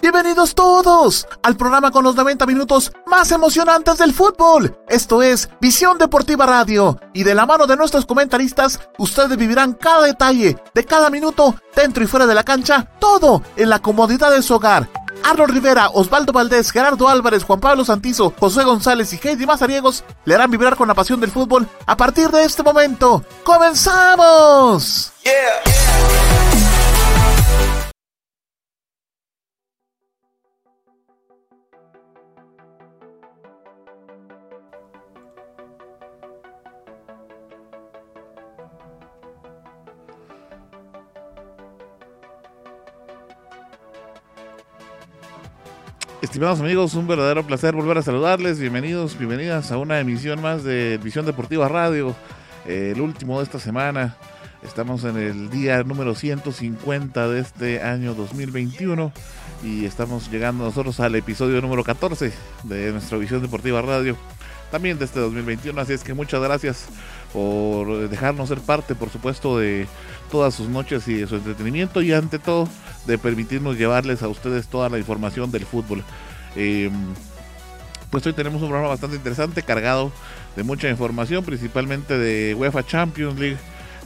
Bienvenidos todos al programa con los 90 minutos más emocionantes del fútbol. Esto es Visión Deportiva Radio y de la mano de nuestros comentaristas ustedes vivirán cada detalle de cada minuto dentro y fuera de la cancha, todo en la comodidad de su hogar. Arnold Rivera, Osvaldo Valdés, Gerardo Álvarez, Juan Pablo Santizo, José González y Heidi Mazariegos le harán vibrar con la pasión del fútbol a partir de este momento. ¡Comenzamos! Estimados amigos, un verdadero placer volver a saludarles. Bienvenidos, bienvenidas a una emisión más de Visión Deportiva Radio, eh, el último de esta semana. Estamos en el día número 150 de este año 2021 y estamos llegando nosotros al episodio número 14 de nuestra Visión Deportiva Radio, también de este 2021. Así es que muchas gracias por dejarnos ser parte, por supuesto, de todas sus noches y de su entretenimiento y ante todo de permitirnos llevarles a ustedes toda la información del fútbol. Em, pues hoy tenemos un programa bastante interesante, cargado de mucha información, principalmente de UEFA Champions League.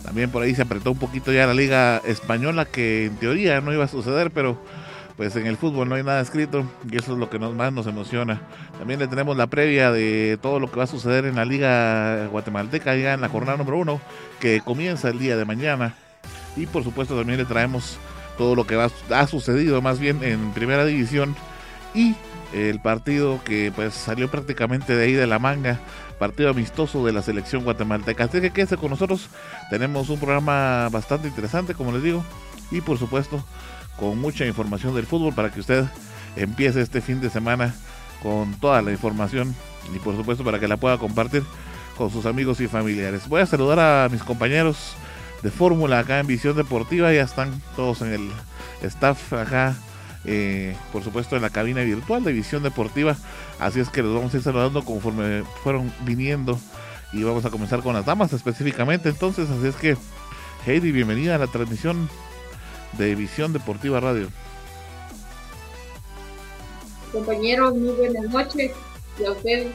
También por ahí se apretó un poquito ya la liga española, que en teoría no iba a suceder, pero pues en el fútbol no hay nada escrito y eso es lo que nos, más nos emociona. También le tenemos la previa de todo lo que va a suceder en la liga guatemalteca ya en la jornada número uno, que comienza el día de mañana. Y por supuesto también le traemos todo lo que va, ha sucedido más bien en primera división y el partido que pues salió prácticamente de ahí de la manga, partido amistoso de la selección guatemalteca. Así que quédese con nosotros, tenemos un programa bastante interesante como les digo y por supuesto con mucha información del fútbol para que usted empiece este fin de semana con toda la información y por supuesto para que la pueda compartir con sus amigos y familiares. Voy a saludar a mis compañeros de fórmula acá en Visión Deportiva. Ya están todos en el staff acá, eh, por supuesto en la cabina virtual de Visión Deportiva. Así es que los vamos a ir saludando conforme fueron viniendo. Y vamos a comenzar con las damas específicamente. Entonces, así es que, Heidi, bienvenida a la transmisión de Visión Deportiva Radio. Compañeros, muy buenas noches. Y a usted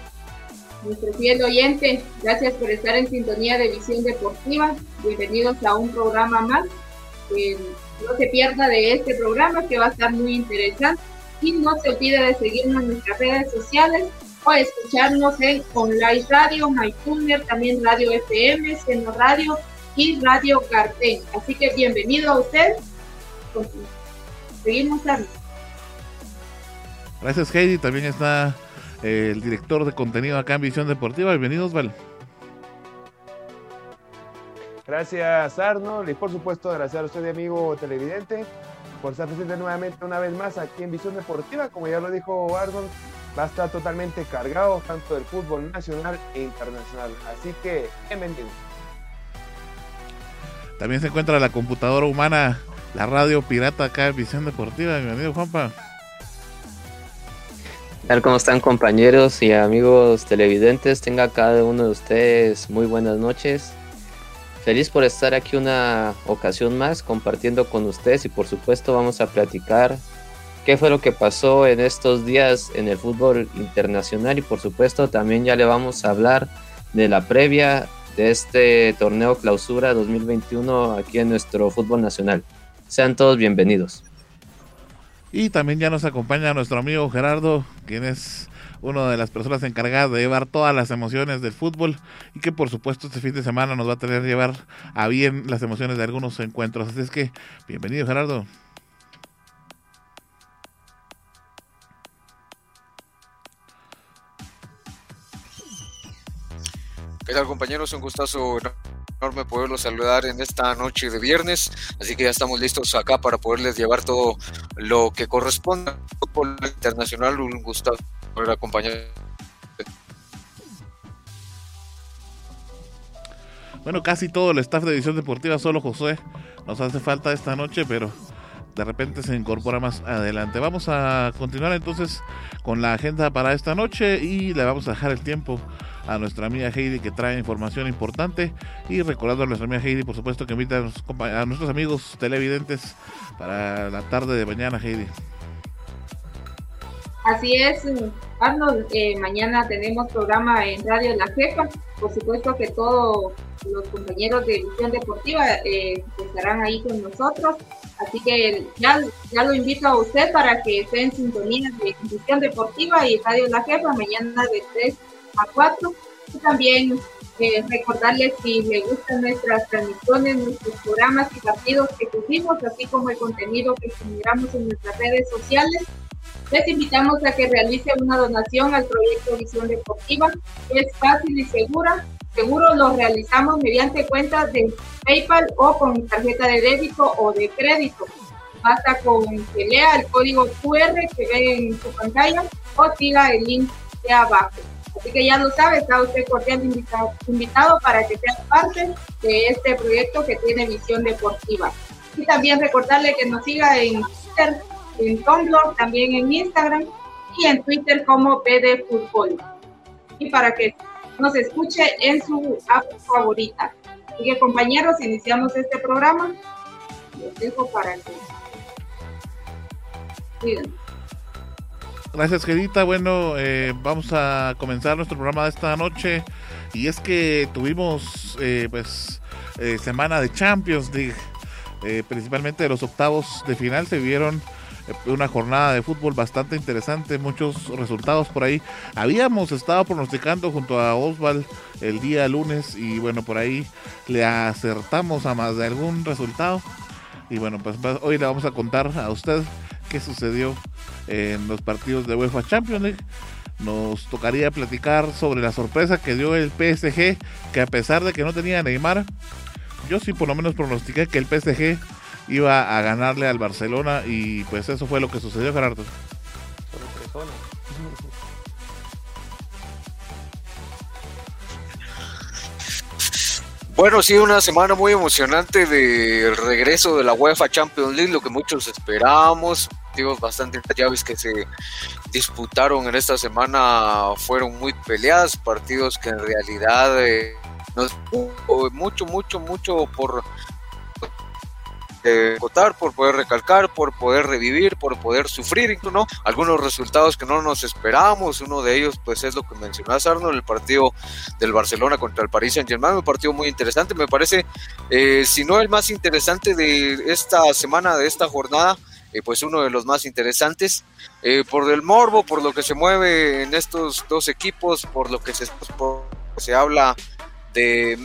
nuestro fiel oyente. Gracias por estar en sintonía de Visión Deportiva. Bienvenidos a un programa más. no se pierda de este programa que va a estar muy interesante. Y no se olvide de seguirnos en nuestras redes sociales o escucharnos en Online Radio, MyTuner, también Radio FM, Seno Radio y Radio Carten. Así que bienvenido a usted. Seguimos Gracias Heidi, también está el director de contenido acá en Visión Deportiva. Bienvenidos, Val. Gracias, Arnold. Y por supuesto, gracias a usted, amigo televidente, por estar presente nuevamente una vez más aquí en Visión Deportiva. Como ya lo dijo Arnold, va a estar totalmente cargado tanto del fútbol nacional e internacional. Así que, bienvenido. También se encuentra la computadora humana, la radio pirata acá en Visión Deportiva. Bienvenido, Juanpa tal cómo están compañeros y amigos televidentes? Tenga cada uno de ustedes muy buenas noches. Feliz por estar aquí una ocasión más compartiendo con ustedes y por supuesto vamos a platicar qué fue lo que pasó en estos días en el fútbol internacional y por supuesto también ya le vamos a hablar de la previa de este torneo clausura 2021 aquí en nuestro fútbol nacional. Sean todos bienvenidos. Y también ya nos acompaña nuestro amigo Gerardo, quien es una de las personas encargadas de llevar todas las emociones del fútbol y que por supuesto este fin de semana nos va a tener llevar a bien las emociones de algunos encuentros. Así es que, bienvenido Gerardo. ¿Qué tal compañeros? Un gustazo enorme poderlos saludar en esta noche de viernes, así que ya estamos listos acá para poderles llevar todo lo que corresponde al fútbol internacional. Un gusto poder acompañar. Bueno, casi todo el staff de Edición Deportiva, solo José nos hace falta esta noche, pero de repente se incorpora más adelante. Vamos a continuar entonces con la agenda para esta noche y le vamos a dejar el tiempo a nuestra amiga Heidi que trae información importante y recordando a nuestra amiga Heidi, por supuesto, que invita a, nuestros amigos televidentes para la tarde de mañana, Heidi. Así es, Arnold, eh, mañana tenemos programa en Radio La Jefa, por supuesto que todos los compañeros de Visión Deportiva eh, estarán ahí con nosotros, así que ya, ya lo invito a usted para que esté en sintonía de Visión Deportiva y Radio La Jefa mañana de 3 a 4. Y también eh, recordarles si le gustan nuestras transmisiones, nuestros programas y partidos que tuvimos, así como el contenido que generamos en nuestras redes sociales. Les invitamos a que realice una donación al proyecto Visión Deportiva. Es fácil y segura. Seguro lo realizamos mediante cuentas de PayPal o con tarjeta de débito o de crédito. Basta con que lea el código QR que ve en su pantalla o siga el link de abajo. Así que ya lo sabe, está usted cordialmente invitado, invitado para que sea parte de este proyecto que tiene visión deportiva. Y también recordarle que nos siga en Twitter, en Tumblr, también en Instagram y en Twitter como PD Fútbol. Y para que nos escuche en su app favorita. Así que compañeros, iniciamos este programa. Los dejo para que... Gracias, Gedita. Bueno, eh, vamos a comenzar nuestro programa de esta noche. Y es que tuvimos, eh, pues, eh, semana de Champions League. principalmente de los octavos de final se vieron una jornada de fútbol bastante interesante, muchos resultados por ahí. Habíamos estado pronosticando junto a Osval el día lunes y bueno, por ahí le acertamos a más de algún resultado. Y bueno, pues hoy le vamos a contar a usted qué sucedió en los partidos de UEFA Champions League. Nos tocaría platicar sobre la sorpresa que dio el PSG, que a pesar de que no tenía Neymar, yo sí por lo menos pronostiqué que el PSG iba a ganarle al Barcelona y pues eso fue lo que sucedió, Gerardo. Bueno, sí, una semana muy emocionante del regreso de la UEFA Champions League, lo que muchos esperábamos. Partidos bastante llaves que se disputaron en esta semana fueron muy peleadas, partidos que en realidad eh, nos mucho, mucho, mucho por votar, por poder recalcar, por poder revivir, por poder sufrir, ¿no? Algunos resultados que no nos esperábamos, uno de ellos pues es lo que mencionó Arnold, el partido del Barcelona contra el Paris Saint Germain, un partido muy interesante, me parece, eh, si no el más interesante de esta semana, de esta jornada, eh, pues uno de los más interesantes, eh, por el morbo, por lo que se mueve en estos dos equipos, por lo que se, se habla de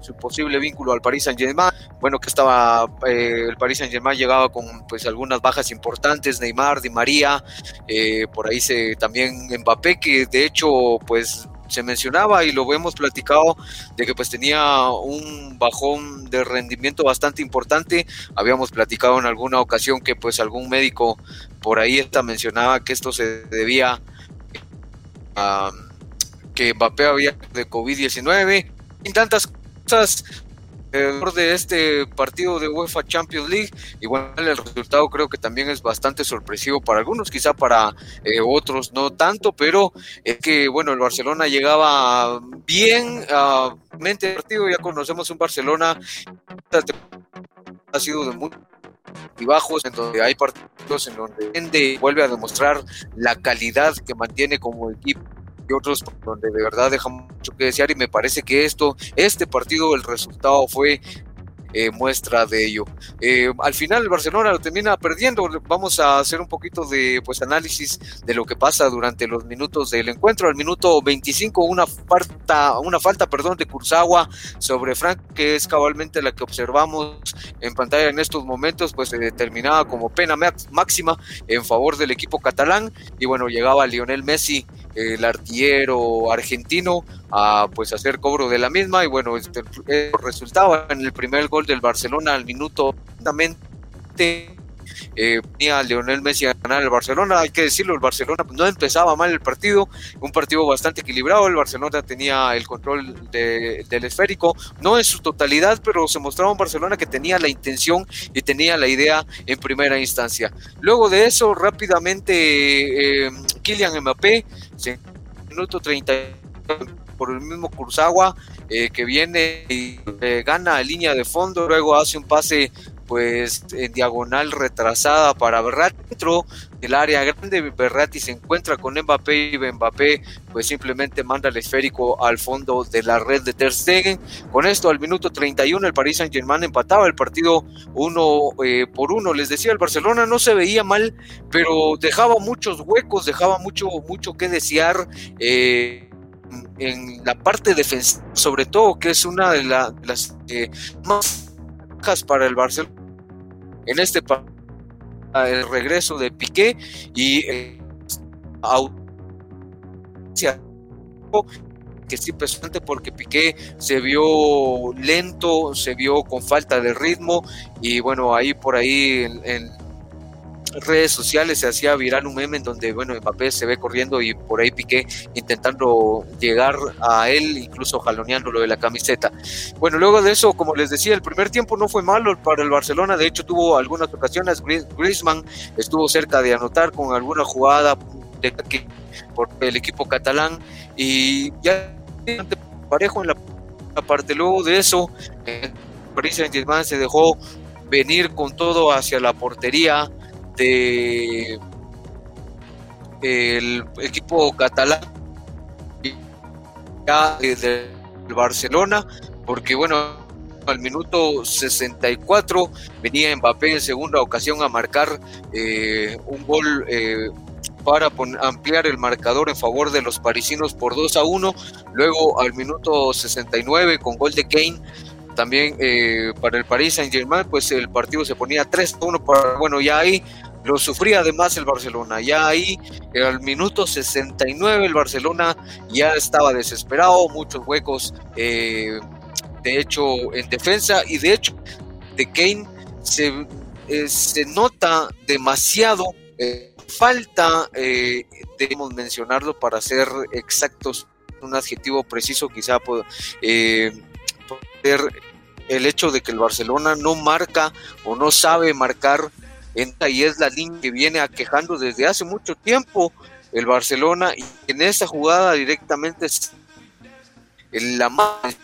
su posible vínculo al Paris Saint Germain. Bueno, que estaba eh, el Paris Saint Germain llegaba con pues algunas bajas importantes, Neymar, Di María, eh, por ahí se también Mbappé, que de hecho pues se mencionaba y lo hemos platicado de que pues tenía un bajón de rendimiento bastante importante. Habíamos platicado en alguna ocasión que pues algún médico por ahí está mencionaba que esto se debía a que Mbappé había de COVID-19 y tantas de este partido de UEFA Champions League. Igual el resultado creo que también es bastante sorpresivo para algunos, quizá para eh, otros no tanto, pero es que bueno, el Barcelona llegaba bien a mente partido, ya conocemos un Barcelona ha sido de muy bajos en donde hay partidos en donde vuelve a demostrar la calidad que mantiene como equipo otros donde de verdad deja mucho que desear y me parece que esto, este partido, el resultado fue eh, muestra de ello. Eh, al final el Barcelona lo termina perdiendo. Vamos a hacer un poquito de pues análisis de lo que pasa durante los minutos del encuentro. Al minuto 25 una falta, una falta, perdón, de Kurzawa sobre Frank, que es cabalmente la que observamos en pantalla en estos momentos, pues se determinaba como pena máxima en favor del equipo catalán y bueno, llegaba Lionel Messi el artillero argentino a pues hacer cobro de la misma. Y bueno este, resultaba en el primer gol del Barcelona al minuto exactamente eh, a Leonel Messi a ganar el Barcelona, hay que decirlo, el Barcelona no empezaba mal el partido, un partido bastante equilibrado, el Barcelona tenía el control del esférico, no en su totalidad, pero se mostraba un Barcelona que tenía la intención y tenía la idea en primera instancia. Luego de eso, rápidamente, eh, Kylian Mbappé se minuto 30 por el mismo Kurzagua eh, que viene y eh, gana línea de fondo, luego hace un pase pues en diagonal retrasada para Berratti dentro del área grande, Berratti se encuentra con Mbappé y Mbappé pues simplemente manda el esférico al fondo de la red de Ter Stegen. Con esto al minuto 31 el Paris Saint-Germain empataba el partido uno eh, por uno. Les decía, el Barcelona no se veía mal, pero dejaba muchos huecos, dejaba mucho, mucho que desear. Eh, en la parte defensiva, sobre todo, que es una de, las eh, más para el Barcelona en este el regreso de Piqué y eh, que sí presente porque Piqué se vio lento, se vio con falta de ritmo y bueno, ahí por ahí en redes sociales se hacía viral un meme en donde, bueno, Mbappé se ve corriendo y por ahí Piqué intentando llegar a él, incluso jaloneándolo de la camiseta. Bueno, luego de eso, como les decía, el primer tiempo no fue malo para el Barcelona, de hecho tuvo algunas ocasiones, Griezmann estuvo cerca de anotar con alguna jugada de, por el equipo catalán y ya parejo en la, parte. Luego de eso, Paris Saint-Germain se dejó venir con todo hacia la portería el equipo catalán del Barcelona, porque bueno, al minuto 64 venía Mbappé en segunda ocasión a marcar eh, un gol eh, para ampliar el marcador en favor de los parisinos por 2 a 1. Luego al minuto 69 con gol de Kane también eh, para el Paris Saint Germain, pues el partido se ponía 3 a 1 para, bueno, ya ahí lo sufría además el Barcelona. Ya ahí, al minuto 69, el Barcelona ya estaba desesperado, muchos huecos, eh, de hecho, en defensa. Y de hecho, de Kane se, eh, se nota demasiado. Eh, falta, debemos mencionarlo para ser exactos, un adjetivo preciso, quizá pueda ser el hecho de que el Barcelona no marca o no sabe marcar y es la línea que viene aquejando desde hace mucho tiempo el Barcelona y en esa jugada directamente en la más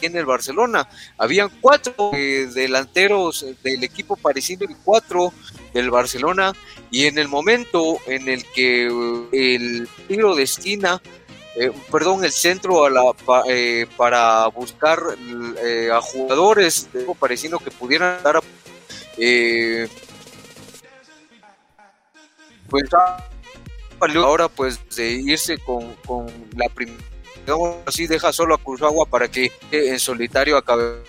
tiene el Barcelona. Habían cuatro eh, delanteros del equipo parecido y cuatro del Barcelona y en el momento en el que eh, el tiro de esquina eh, perdón, el centro a la, para buscar a jugadores de parecido que pudieran dar eh, pues ahora pues de irse con, con la primera así deja solo a Cruzagua para que en solitario acabe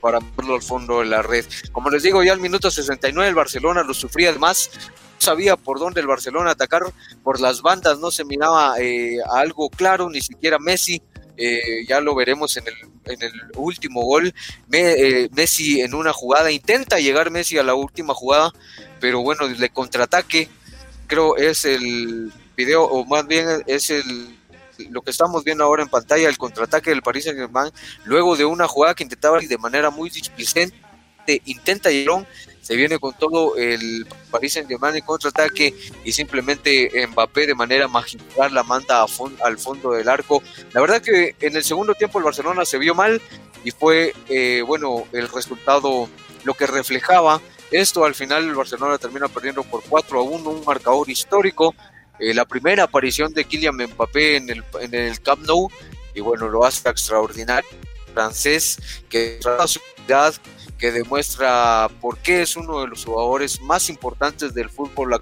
para verlo al fondo de la red. Como les digo, ya al minuto 69 el Barcelona lo sufría además, no sabía por dónde el Barcelona atacar, por las bandas no se miraba eh, algo claro, ni siquiera Messi, eh, ya lo veremos en el, en el último gol. Eh, Messi en una jugada, intenta llegar Messi a la última jugada, pero bueno, le contraataque, creo es el video, o más bien es el lo que estamos viendo ahora en pantalla, el contraataque del Paris Saint Germain, luego de una jugada que intentaba de manera muy displicente, intenta llegar se viene con todo el Paris Saint-Germain en contraataque y simplemente Mbappé de manera magistral la manda al fondo del arco. La verdad que en el segundo tiempo el Barcelona se vio mal y fue, eh, bueno, el resultado lo que reflejaba esto. Al final el Barcelona termina perdiendo por 4 a 1, un marcador histórico. Eh, la primera aparición de Kylian Mbappé en el, en el Camp Nou y bueno, lo hace extraordinario francés que su ciudad que demuestra por qué es uno de los jugadores más importantes del fútbol.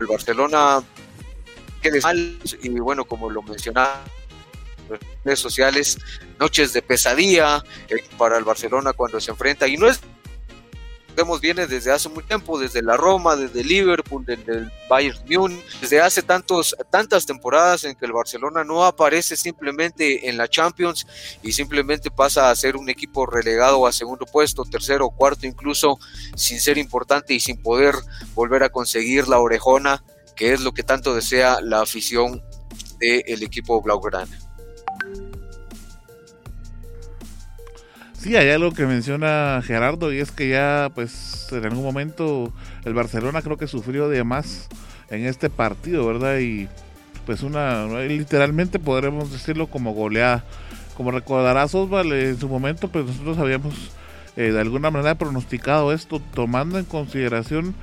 El Barcelona quede mal y bueno, como lo mencionaba en redes sociales, noches de pesadilla eh, para el Barcelona cuando se enfrenta y no es vemos viene desde hace mucho tiempo, desde la Roma, desde Liverpool, desde el Bayern Munich, desde hace tantos, tantas temporadas en que el Barcelona no aparece simplemente en la Champions y simplemente pasa a ser un equipo relegado a segundo puesto, tercero, cuarto incluso, sin ser importante y sin poder volver a conseguir la orejona, que es lo que tanto desea la afición del equipo Blaugrana. Sí, hay algo que menciona Gerardo y es que ya, pues, en algún momento el Barcelona creo que sufrió de más en este partido, ¿verdad? Y pues una, literalmente podremos decirlo como goleada. Como recordarás Osval, en su momento pues nosotros habíamos eh, de alguna manera pronosticado esto tomando en consideración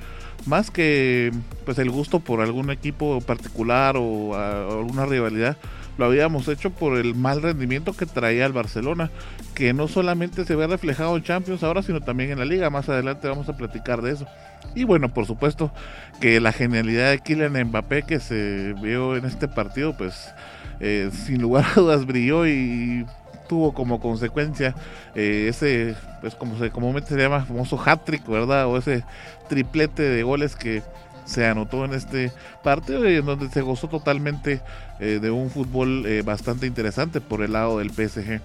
más que pues el gusto por algún equipo particular o alguna rivalidad lo habíamos hecho por el mal rendimiento que traía el Barcelona, que no solamente se ve reflejado en Champions ahora, sino también en la liga. Más adelante vamos a platicar de eso. Y bueno, por supuesto que la genialidad de Kylian Mbappé que se vio en este partido, pues eh, sin lugar a dudas brilló y tuvo como consecuencia eh, ese, pues como se comúnmente se llama, famoso hat-trick, ¿verdad? O ese triplete de goles que se anotó en este partido y en donde se gozó totalmente eh, de un fútbol eh, bastante interesante por el lado del PSG.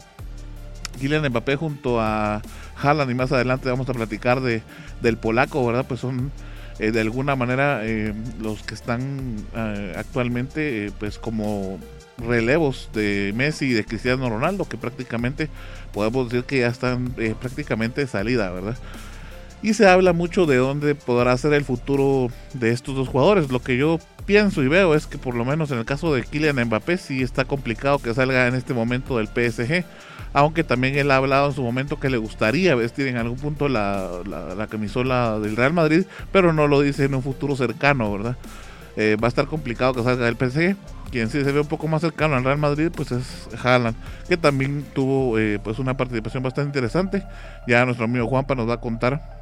Kylian Mbappé junto a Haaland y más adelante vamos a platicar de, del polaco, ¿verdad? Pues son eh, de alguna manera los que están actualmente pues como relevos de Messi y de Cristiano Ronaldo que prácticamente podemos decir que ya están prácticamente de salida, ¿verdad? Y se habla mucho de dónde podrá ser el futuro de estos dos jugadores. Lo que yo pienso y veo es que por lo menos en el caso de Kylian Mbappé sí está complicado que salga en este momento del PSG, aunque también él ha hablado en su momento que le gustaría vestir en algún punto la, la, camisola del Real Madrid, pero no lo dice en un futuro cercano, ¿verdad? Eh, va a estar complicado que salga del PSG. Quien sí se ve un poco más cercano al Real Madrid, pues es Haaland, que también tuvo eh, pues una participación bastante interesante. Ya nuestro amigo Juanpa nos va a contar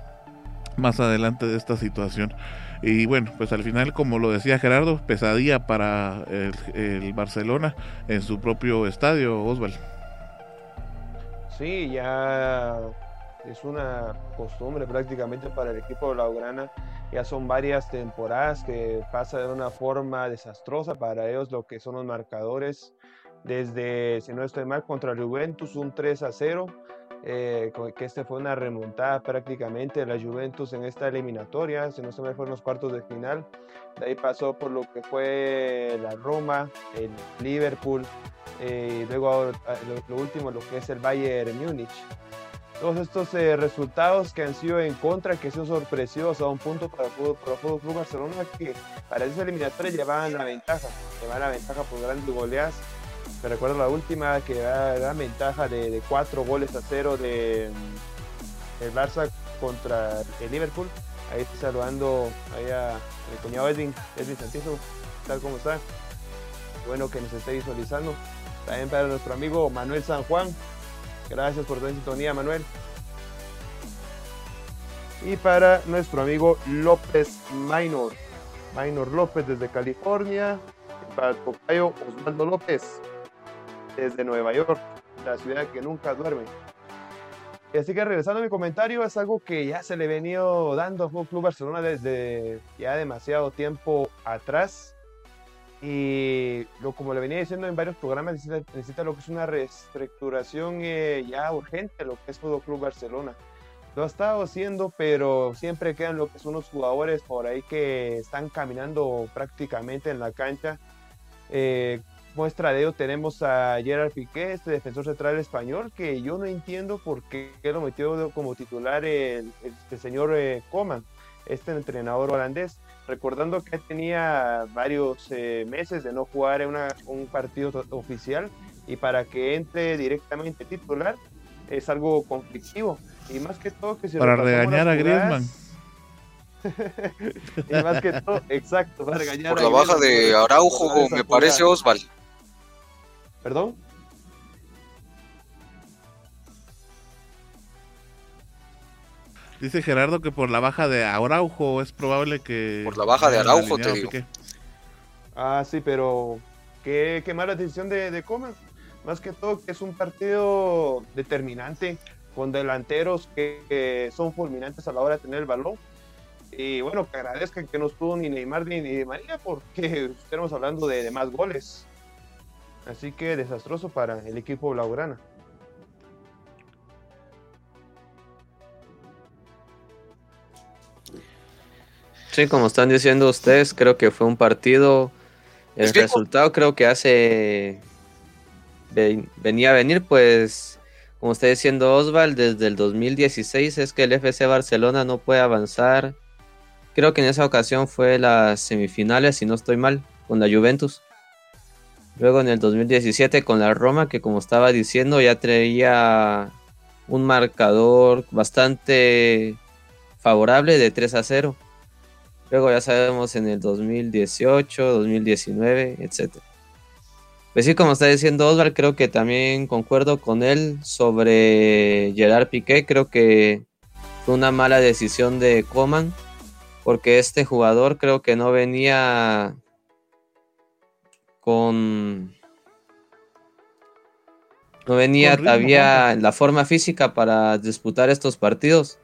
más adelante de esta situación. Y bueno, pues al final, como lo decía Gerardo, pesadilla para el, Barcelona en su propio estadio, Osval. Sí, ya es una costumbre prácticamente para el equipo de Blaugrana. Ya son varias temporadas que pasa de una forma desastrosa para ellos lo que son los marcadores. Desde, si no estoy mal, contra el Juventus un 3 a 0 eh, que este fue una remontada prácticamente de la Juventus en esta eliminatoria, si no se me fueron los cuartos de final. De ahí pasó por lo que fue la Roma, el Liverpool, eh, y luego lo, último, lo que es el Bayern Múnich. Todos estos eh, resultados que han sido en contra, que sido sorpresivos a un punto para el Fútbol Club Barcelona, que para esa eliminatoria llevaban la ventaja, llevaban la ventaja por grandes goleadas me recuerdo la última que da, ventaja de, cuatro goles a cero de el Barça contra el Liverpool. Ahí estoy saludando ahí a mi cuñado Edwin, Edwin Santizo, tal como está. Bueno que nos esté visualizando. También para nuestro amigo Manuel San Juan. Gracias por tu sintonía, Manuel. Y para nuestro amigo López Minor. Minor López desde California. Para el tocayo Osvaldo López desde Nueva York, la ciudad que nunca duerme. Así que regresando a mi comentario, es algo que ya se le venía dando a Fútbol Club Barcelona desde ya demasiado tiempo atrás. Y lo, como le venía diciendo en varios programas, necesita, lo que es una reestructuración eh, ya urgente, lo que es Fútbol Club Barcelona. Lo ha estado haciendo, pero siempre quedan lo que son los jugadores por ahí que están caminando prácticamente en la cancha. Eh, muestra de ello tenemos a Gerard Piqué, este defensor central español, que yo no entiendo por qué lo metió como titular el, señor eh, Coman, este entrenador holandés, recordando que tenía varios eh, meses de no jugar en un partido oficial y para que entre directamente titular es algo conflictivo. Y más que todo que se Para regañar a Griezmann. y más que todo, exacto, para regañar Por la baja de Araujo, me parece Osval. ¿Perdón? Dice Gerardo que por la baja de Araujo es probable que... Por la baja de Araujo, te digo. Ah, sí, pero qué, qué mala decisión de, de Coman. Más que todo que es un partido determinante con delanteros que, son fulminantes a la hora de tener el balón. Y bueno, que agradezcan que no estuvo ni Neymar ni, ni María porque estamos hablando de, de más goles. Así que desastroso para el equipo blaugrana. Sí, como están diciendo ustedes, creo que fue un partido. El resultado creo que hace. Venía a venir, pues, como está diciendo Osval, desde el 2016 es que el FC Barcelona no puede avanzar creo que en esa ocasión fue las semifinales, si no estoy mal, con la Juventus. Luego en el 2017 con la Roma, que como estaba diciendo ya traía un marcador bastante favorable de 3 a 0. Luego ya sabemos en el 2018, 2019, etc. Pues sí, como está diciendo Osvaldo, creo que también concuerdo con él sobre Gerard Piqué. Creo que fue una mala decisión de Coman, porque este jugador creo que no venía con no venía todavía la forma física para disputar estos partidos.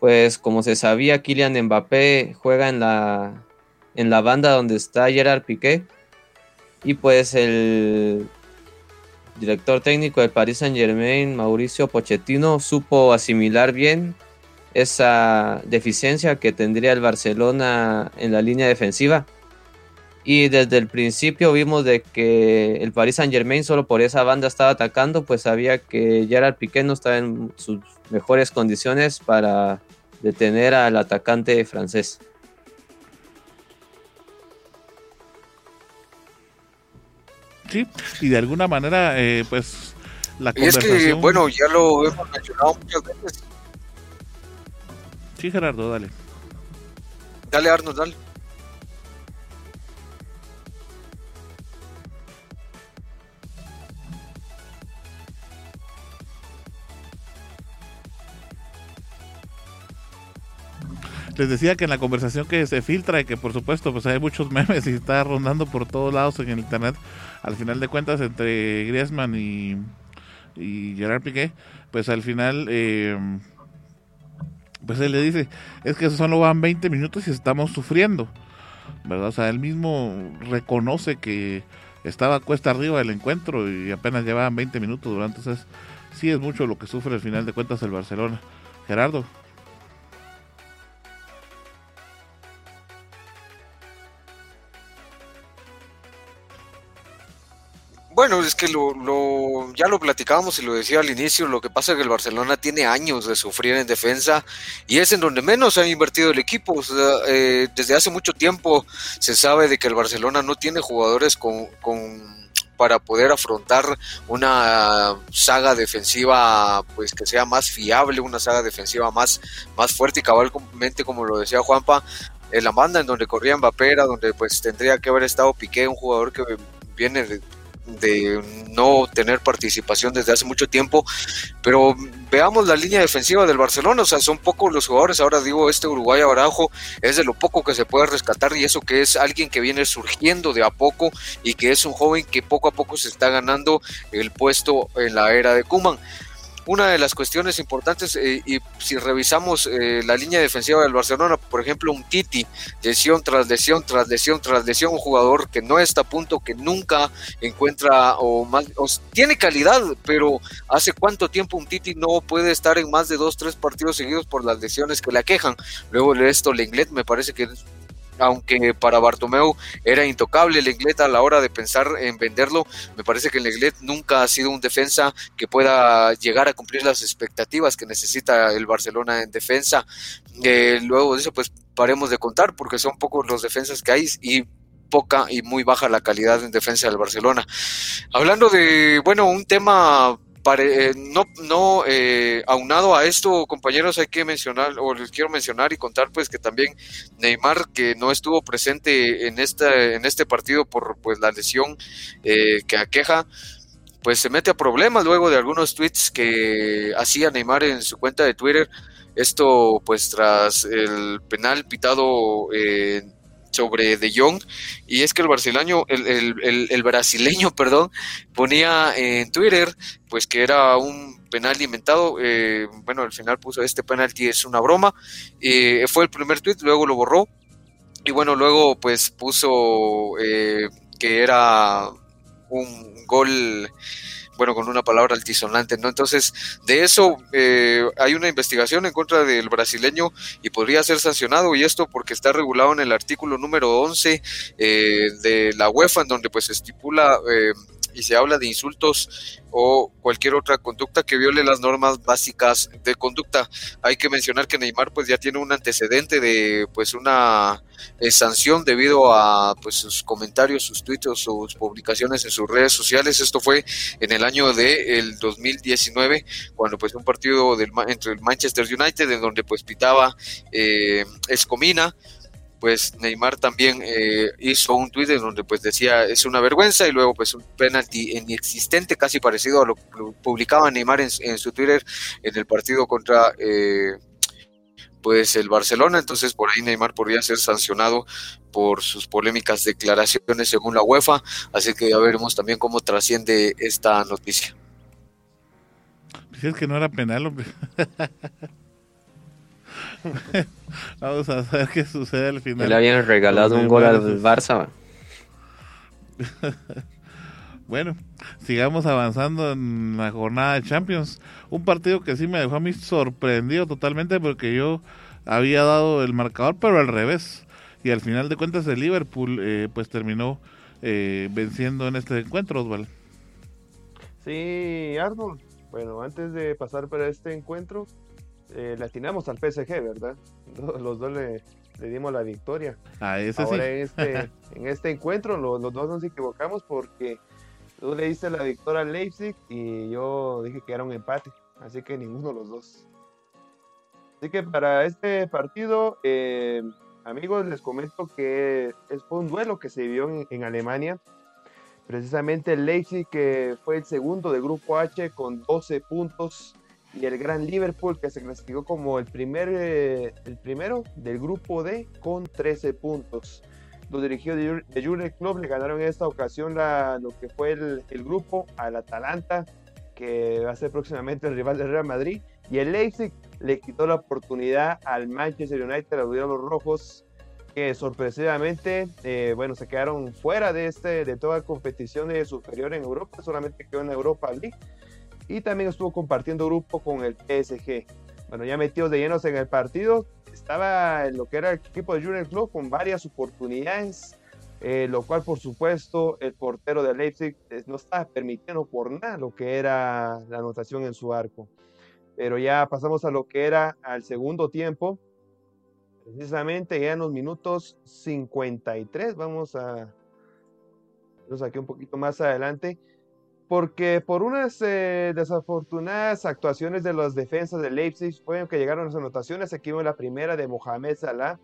Pues como se sabía, Kylian Mbappé juega en la, en la banda donde está Gerard Piqué. Y pues el director técnico del Paris Saint Germain, Mauricio Pochettino, supo asimilar bien esa deficiencia que tendría el Barcelona en la línea defensiva y desde el principio vimos de que el Paris Saint Germain solo por esa banda estaba atacando, pues sabía que Gerard Piqué no estaba en sus mejores condiciones para detener al atacante francés. Sí, y de alguna manera, eh, pues la conversación... es que, bueno, ya lo hemos mencionado muchas veces. Sí, Gerardo, dale. Dale, Arnold, dale. Les decía que en la conversación que se filtra y que por supuesto pues hay muchos memes y está rondando por todos lados en el internet, al final de cuentas entre Griezmann y, y Gerard Piqué, pues al final eh, pues él le dice, es que solo van 20 minutos y estamos sufriendo, ¿verdad? O sea, él mismo reconoce que estaba cuesta arriba el encuentro y apenas llevaban 20 minutos durante, entonces sí es mucho lo que sufre al final de cuentas el Barcelona. Gerardo. Bueno, es que lo, lo, ya lo platicábamos y lo decía al inicio, lo que pasa es que el Barcelona tiene años de sufrir en defensa y es en donde menos ha invertido el equipo. Eh, desde hace mucho tiempo se sabe de que el Barcelona no tiene jugadores con, con para poder afrontar una saga defensiva pues que sea más fiable, una saga defensiva más, más fuerte y cabalmente como lo decía Juanpa, en la banda en donde corría Mbappé donde pues tendría que haber estado Piqué, un jugador que viene de, de no tener participación desde hace mucho tiempo, pero veamos la línea defensiva del Barcelona, o sea, son pocos los jugadores, ahora digo, este Uruguay Araujo es de lo poco que se puede rescatar y eso que es alguien que viene surgiendo de a poco y que es un joven que poco a poco se está ganando el puesto en la era de Kuman una de las cuestiones importantes, eh, y si revisamos eh, la línea defensiva del Barcelona, por ejemplo, un Titi, lesión tras lesión, tras lesión, tras lesión, un jugador que no está a punto, que nunca encuentra o más, tiene calidad, pero hace cuánto tiempo un Titi no puede estar en más de dos, tres partidos seguidos por las lesiones que le aquejan. Luego esto, Lenglet me parece que aunque para Bartomeu era intocable el Englet a la hora de pensar en venderlo, me parece que el Englet nunca ha sido un defensa que pueda llegar a cumplir las expectativas que necesita el Barcelona en defensa. Eh, luego de eso, pues paremos de contar porque son pocos los defensas que hay y poca y muy baja la calidad en defensa del Barcelona. Hablando de, bueno, un tema eh, no, no eh, aunado a esto, compañeros, hay que mencionar, o les quiero mencionar y contar, pues que también Neymar, que no estuvo presente en este, en este partido por pues la lesión eh, que aqueja, pues se mete a problemas luego de algunos tweets que hacía Neymar en su cuenta de Twitter. Esto, pues, tras el penal pitado sobre De Jong y es que el brasileño, el, brasileño, perdón, ponía en Twitter pues que era un penal inventado, eh, bueno, al final puso este penalti es una broma, eh, fue el primer tweet, luego lo borró y bueno, luego pues puso eh, que era un gol bueno, con una palabra altisonante, ¿no? Entonces, de eso eh, hay una investigación en contra del brasileño y podría ser sancionado, y esto porque está regulado en el artículo número 11 eh, de la UEFA, en donde pues estipula... Eh, y se habla de insultos o cualquier otra conducta que viole las normas básicas de conducta. Hay que mencionar que Neymar pues ya tiene un antecedente de pues una eh, sanción debido a pues sus comentarios, sus tweets, sus publicaciones en sus redes sociales. Esto fue en el año de el 2019 cuando pues un partido del, entre el Manchester United en donde pues pitaba eh, Escomina pues Neymar también eh, hizo un tuit en donde pues decía es una vergüenza y luego pues un penalti inexistente casi parecido a lo que publicaba Neymar en, su Twitter en el partido contra eh, pues el Barcelona entonces por ahí Neymar podría ser sancionado por sus polémicas declaraciones según la UEFA así que ya veremos también cómo trasciende esta noticia. Pues es que no era penal, hombre. Vamos a ver qué sucede al final. Le habían regalado un gol al Barça. bueno, sigamos avanzando en la jornada de Champions. Un partido que sí me dejó a mí sorprendido totalmente porque yo había dado el marcador, pero al revés. Y al final de cuentas el Liverpool eh, pues terminó eh, venciendo en este encuentro, Osvaldo. Sí, Arnold. Bueno, antes de pasar para este encuentro, eh, atinamos al PSG, ¿verdad? Los dos le, dimos la victoria. Ah, ese Ahora en, este, en este encuentro los, dos nos equivocamos porque tú le diste la victoria al Leipzig y yo dije que era un empate. Así que ninguno de los dos. Así que para este partido, eh, amigos, les comento que es, fue un duelo que se vivió en, en Alemania. Precisamente el Leipzig, que fue el segundo de Grupo H con 12 puntos y el Gran Liverpool que se clasificó como el, primer, eh, el primero del grupo D con 13 puntos. Los dirigidos de, Jurgen Klopp le ganaron en esta ocasión lo que fue el, el, grupo al Atalanta, que va a ser próximamente el rival del Real Madrid, y el Leipzig le quitó la oportunidad al Manchester United, a los rojos, que sorpresivamente, eh, bueno, se quedaron fuera de, este, de toda competición superior en Europa, solamente quedó en Europa League y también estuvo compartiendo grupo con el PSG. Bueno, ya metidos de llenos en el partido, estaba en lo que era el equipo de Jurgen Klopp con varias oportunidades, eh, lo cual por supuesto el portero de Leipzig eh, no estaba permitiendo por nada lo que era la anotación en su arco. Pero ya pasamos a lo que era al segundo tiempo, precisamente ya en los minutos 53, vamos a, vamos aquí un poquito más adelante, porque por unas eh, desafortunadas actuaciones de las defensas de Leipzig fueron que llegaron las anotaciones. Aquí vemos la primera de Mohamed Salah,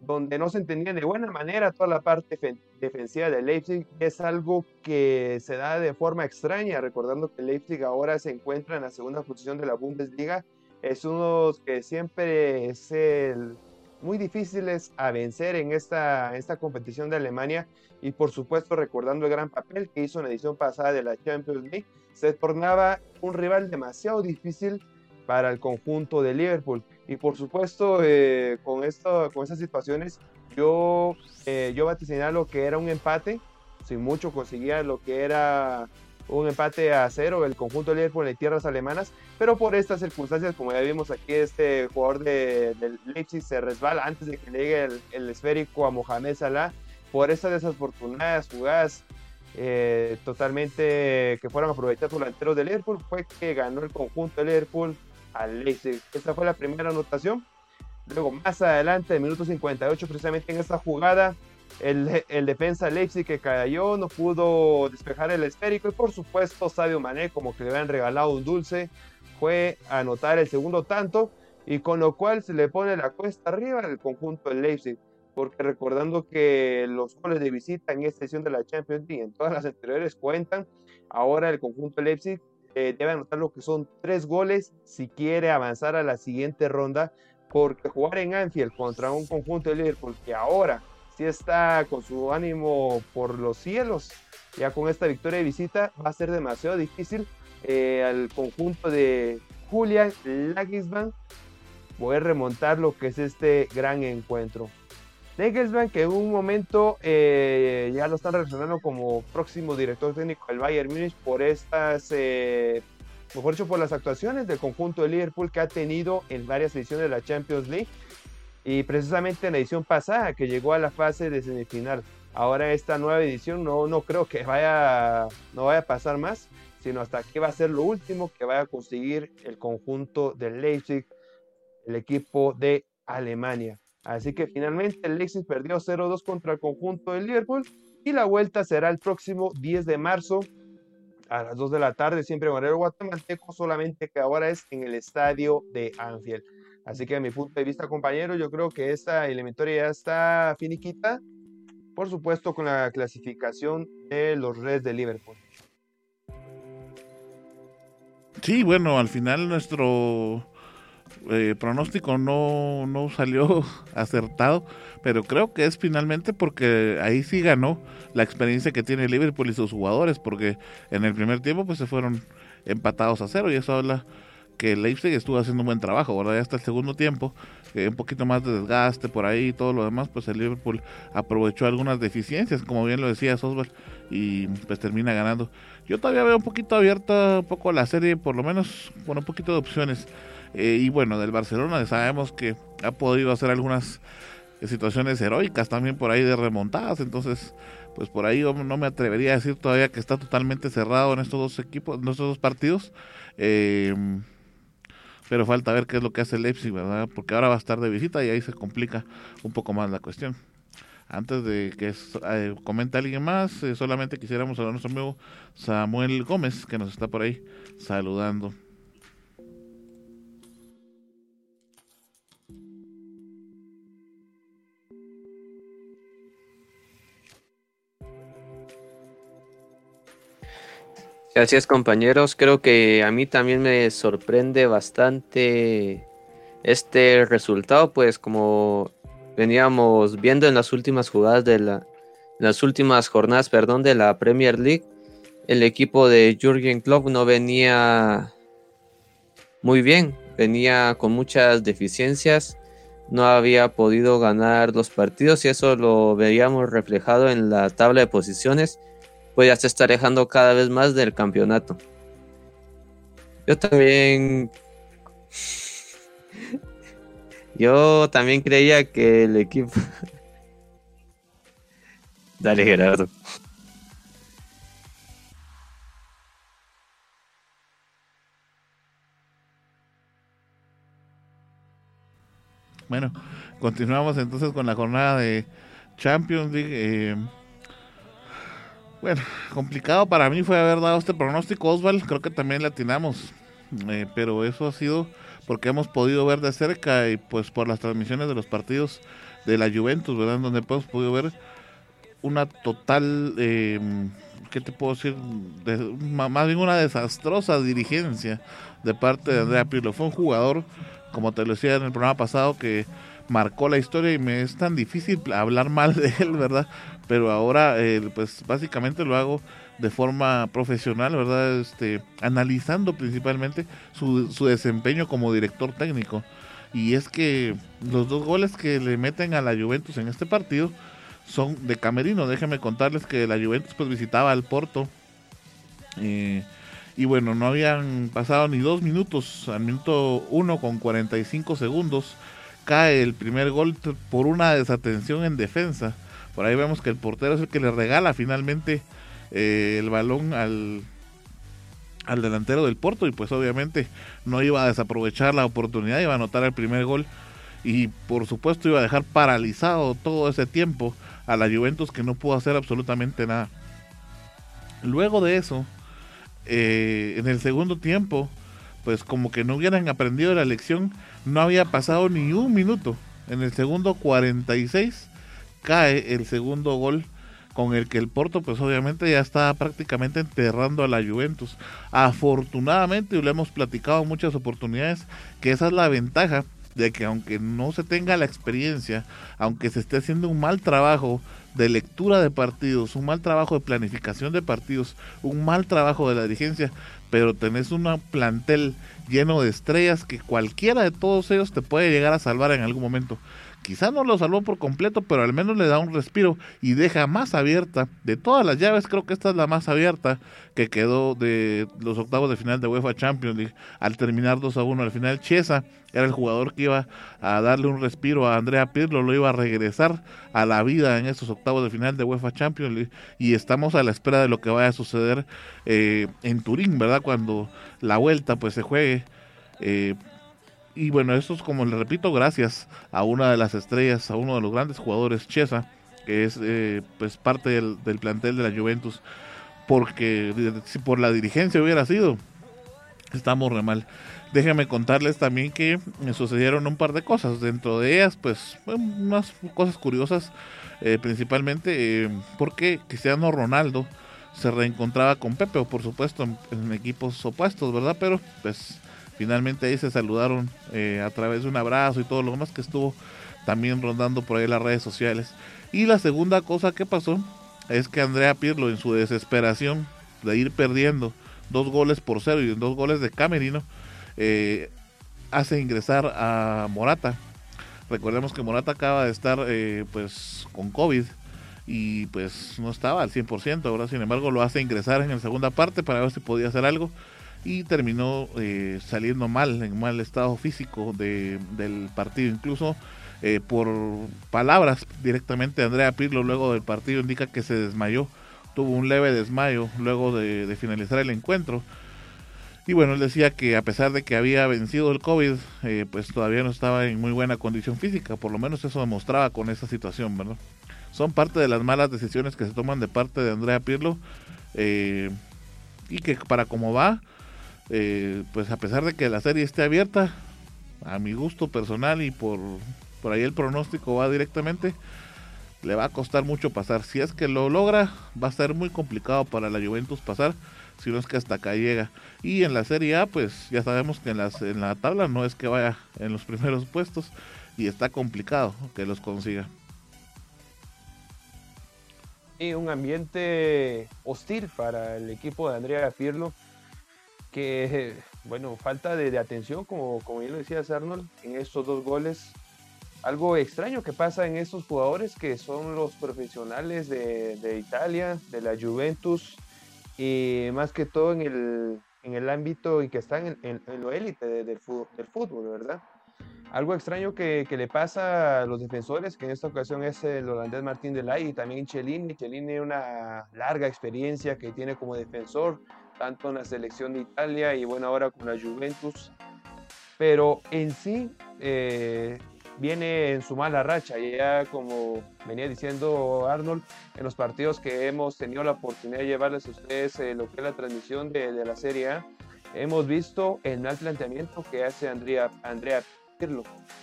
donde no se entendía de buena manera toda la parte defensiva de Leipzig. Es algo que se da de forma extraña, recordando que Leipzig ahora se encuentra en la segunda posición de la Bundesliga. Es uno que siempre es el muy difíciles a vencer en esta, esta competición de Alemania y por supuesto recordando el gran papel que hizo en la edición pasada de la Champions League, se tornaba un rival demasiado difícil para el conjunto de Liverpool. Y por supuesto, eh, con, esto, con estas situaciones, yo, eh, yo vaticiné lo que era un empate, sin mucho conseguía lo que era un empate a cero el conjunto de Liverpool en tierras alemanas, pero por estas circunstancias, como ya vimos aquí, este jugador de, del Leipzig se resbala antes de que llegue el, esférico a Mohamed Salah, por estas desafortunadas jugadas eh, totalmente que fueron aprovechadas por delanteros de Liverpool, fue que ganó el conjunto de Liverpool al Leipzig. Esta fue la primera anotación. Luego, más adelante, en minuto 58, precisamente en esta jugada, el, defensa Leipzig que cayó, no pudo despejar el esférico y por supuesto Sadio Mané, como que le habían regalado un dulce, fue a anotar el segundo tanto y con lo cual se le pone la cuesta arriba al conjunto del Leipzig, porque recordando que los goles de visita en esta edición de la Champions League, en todas las anteriores cuentan, ahora el conjunto Leipzig eh, debe anotar lo que son tres goles si quiere avanzar a la siguiente ronda, porque jugar en Anfield contra un conjunto de Liverpool que ahora sí está con su ánimo por los cielos. Ya con esta victoria de visita va a ser demasiado difícil eh, al conjunto de Julian Lagisman poder remontar lo que es este gran encuentro. Nagelsmann que en un momento eh, ya lo están relacionando como próximo director técnico del Bayern Múnich por estas, eh, mejor dicho, por las actuaciones del conjunto de Liverpool que ha tenido en varias ediciones de la Champions League y precisamente en la edición pasada, que llegó a la fase de semifinal. ahora esta nueva edición no, no creo que vaya, no vaya a pasar más, sino hasta que va a ser lo último que vaya a conseguir el conjunto del Leipzig, el equipo de Alemania. Así que finalmente el Leipzig perdió 0-2 contra el conjunto del Liverpool y la vuelta será el próximo 10 de marzo a las 2 de la tarde, siempre en guatemalteco, solamente que ahora es en el estadio de Anfield. Así que a mi punto de vista, compañero, yo creo que esta eliminatoria ya está finiquita, por supuesto con la clasificación de los Reds de Liverpool. Sí, bueno, al final nuestro eh, pronóstico no, no salió acertado, pero creo que es finalmente porque ahí sí ganó la experiencia que tiene Liverpool y sus jugadores, porque en el primer tiempo pues se fueron empatados a cero y eso habla que Leipzig estuvo haciendo un buen trabajo, ¿verdad? Ya hasta el segundo tiempo, eh, un poquito más de desgaste por ahí y todo lo demás, pues el Liverpool aprovechó algunas deficiencias, como bien lo decía Oswald, y pues termina ganando. Yo todavía veo un poquito abierta un poco la serie, por lo menos con un poquito de opciones. Eh, y bueno, del Barcelona sabemos que ha podido hacer algunas situaciones heroicas también por ahí de remontadas, entonces pues por ahí no me atrevería a decir todavía que está totalmente cerrado en estos dos equipos, en estos dos partidos. Eh, pero falta ver qué es lo que hace Leipzig, ¿verdad? Porque ahora va a estar de visita y ahí se complica un poco más la cuestión. Antes de que eh, comente alguien más, eh, solamente quisiéramos saludar a nuestro amigo Samuel Gómez, que nos está por ahí saludando. Gracias compañeros, creo que a mí también me sorprende bastante este resultado, pues como veníamos viendo en las últimas jugadas de la, las últimas jornadas, perdón, de la Premier League, el equipo de Jürgen Klopp no venía muy bien, venía con muchas deficiencias, no había podido ganar los partidos y eso lo veríamos reflejado en la tabla de posiciones pues ya se está alejando cada vez más del campeonato. Yo también. Yo también creía que el equipo. Dale, Gerardo. Bueno, continuamos entonces con la jornada de Champions League. Eh, bueno, complicado para mí fue haber dado este pronóstico, Osval. Creo que también le atinamos. Eh, pero eso ha sido porque hemos podido ver de cerca y pues por las transmisiones de los partidos de la Juventus, ¿verdad? Donde hemos podido ver una total, eh, ¿qué te puedo decir? más bien una desastrosa dirigencia de parte de Andrea Pirlo. Fue un jugador, como te lo decía en el programa pasado, que marcó la historia y me es tan difícil hablar mal de él, ¿verdad? Pero ahora, eh, pues básicamente lo hago de forma profesional, ¿verdad? Este, analizando principalmente su, su desempeño como director técnico. Y es que los dos goles que le meten a la Juventus en este partido son de Camerino. Déjenme contarles que la Juventus pues visitaba al Porto. Eh, y bueno, no habían pasado ni dos minutos, al minuto uno con 45 segundos cae el primer gol por una desatención en defensa. Por ahí vemos que el portero es el que le regala finalmente eh, el balón al, al delantero del Porto y pues obviamente no iba a desaprovechar la oportunidad, iba a anotar el primer gol y por supuesto iba a dejar paralizado todo ese tiempo a la Juventus que no pudo hacer absolutamente nada. Luego de eso, eh, en el segundo tiempo, pues como que no hubieran aprendido la lección no había pasado ni un minuto. En el segundo 46 cae el segundo gol con el que el Porto pues obviamente ya está prácticamente enterrando a la Juventus. Afortunadamente, y lo hemos platicado en muchas oportunidades, que esa es la ventaja de que aunque no se tenga la experiencia, aunque se esté haciendo un mal trabajo de lectura de partidos, un mal trabajo de planificación de partidos, un mal trabajo de la dirigencia, pero tenés un plantel lleno de estrellas que cualquiera de todos ellos te puede llegar a salvar en algún momento. Quizá no lo salvó por completo, pero al menos le da un respiro y deja más abierta. De todas las llaves, creo que esta es la más abierta que quedó de los octavos de final de UEFA Champions League. Al terminar 2 a 1 al final, Chiesa era el jugador que iba a darle un respiro a Andrea Pirlo, lo iba a regresar a la vida en estos octavos de final de UEFA Champions League. Y estamos a la espera de lo que vaya a suceder eh, en Turín, ¿verdad? Cuando la vuelta pues se juegue. Eh, y bueno, eso es como le repito, gracias a una de las estrellas, a uno de los grandes jugadores, Chesa, que es eh, pues parte del, plantel de la Juventus, porque si por la dirigencia hubiera sido, estamos re mal. Déjenme contarles también que me sucedieron un par de cosas, dentro de ellas pues unas cosas curiosas, eh, principalmente eh, porque Cristiano Ronaldo se reencontraba con Pepe, o por supuesto en equipos opuestos, ¿verdad? Pero pues Finalmente ahí se saludaron eh, a través de un abrazo y todo lo demás que estuvo también rondando por ahí las redes sociales. Y la segunda cosa que pasó es que Andrea Pirlo en su desesperación de ir perdiendo dos goles por cero y dos goles de Camerino, eh, hace ingresar a Morata. Recordemos que Morata acaba de estar eh, pues con COVID y pues no estaba al 100%, ahora sin embargo lo hace ingresar en la segunda parte para ver si podía hacer algo y terminó eh, saliendo mal, en mal estado físico de, del partido. Incluso eh, por palabras directamente de Andrea Pirlo luego del partido indica que se desmayó, tuvo un leve desmayo luego de, finalizar el encuentro. Y bueno, él decía que a pesar de que había vencido el COVID, eh, pues todavía no estaba en muy buena condición física, por lo menos eso demostraba con esa situación, ¿verdad? Son parte de las malas decisiones que se toman de parte de Andrea Pirlo y que para cómo va, eh, pues a pesar de que la serie esté abierta, a mi gusto personal y por, por ahí el pronóstico va directamente, le va a costar mucho pasar. Si es que lo logra, va a ser muy complicado para la Juventus pasar, si no es que hasta acá llega. Y en la Serie A, pues ya sabemos que en, las, en la tabla no es que vaya en los primeros puestos y está complicado que los consiga. Y un ambiente hostil para el equipo de Andrea Pirlo que, bueno, falta de, atención, como, como bien lo decía Arnold, en estos dos goles. Algo extraño que pasa en estos jugadores que son los profesionales de, Italia, de la Juventus, y más que todo en el, en el ámbito y que están en, lo élite del, del fútbol, ¿verdad? Algo extraño que, que, le pasa a los defensores, que en esta ocasión es el holandés Martín Delay y también Chelini. Chelini una larga experiencia que tiene como defensor, tanto en la selección de Italia y bueno, ahora con la Juventus. Pero en sí eh, viene en su mala racha, ya como venía diciendo Arnold, en los partidos que hemos tenido la oportunidad de llevarles a ustedes eh, lo que es la transmisión de, de, la Serie A, hemos visto el mal planteamiento que hace Andrea, Andrea Pirlo.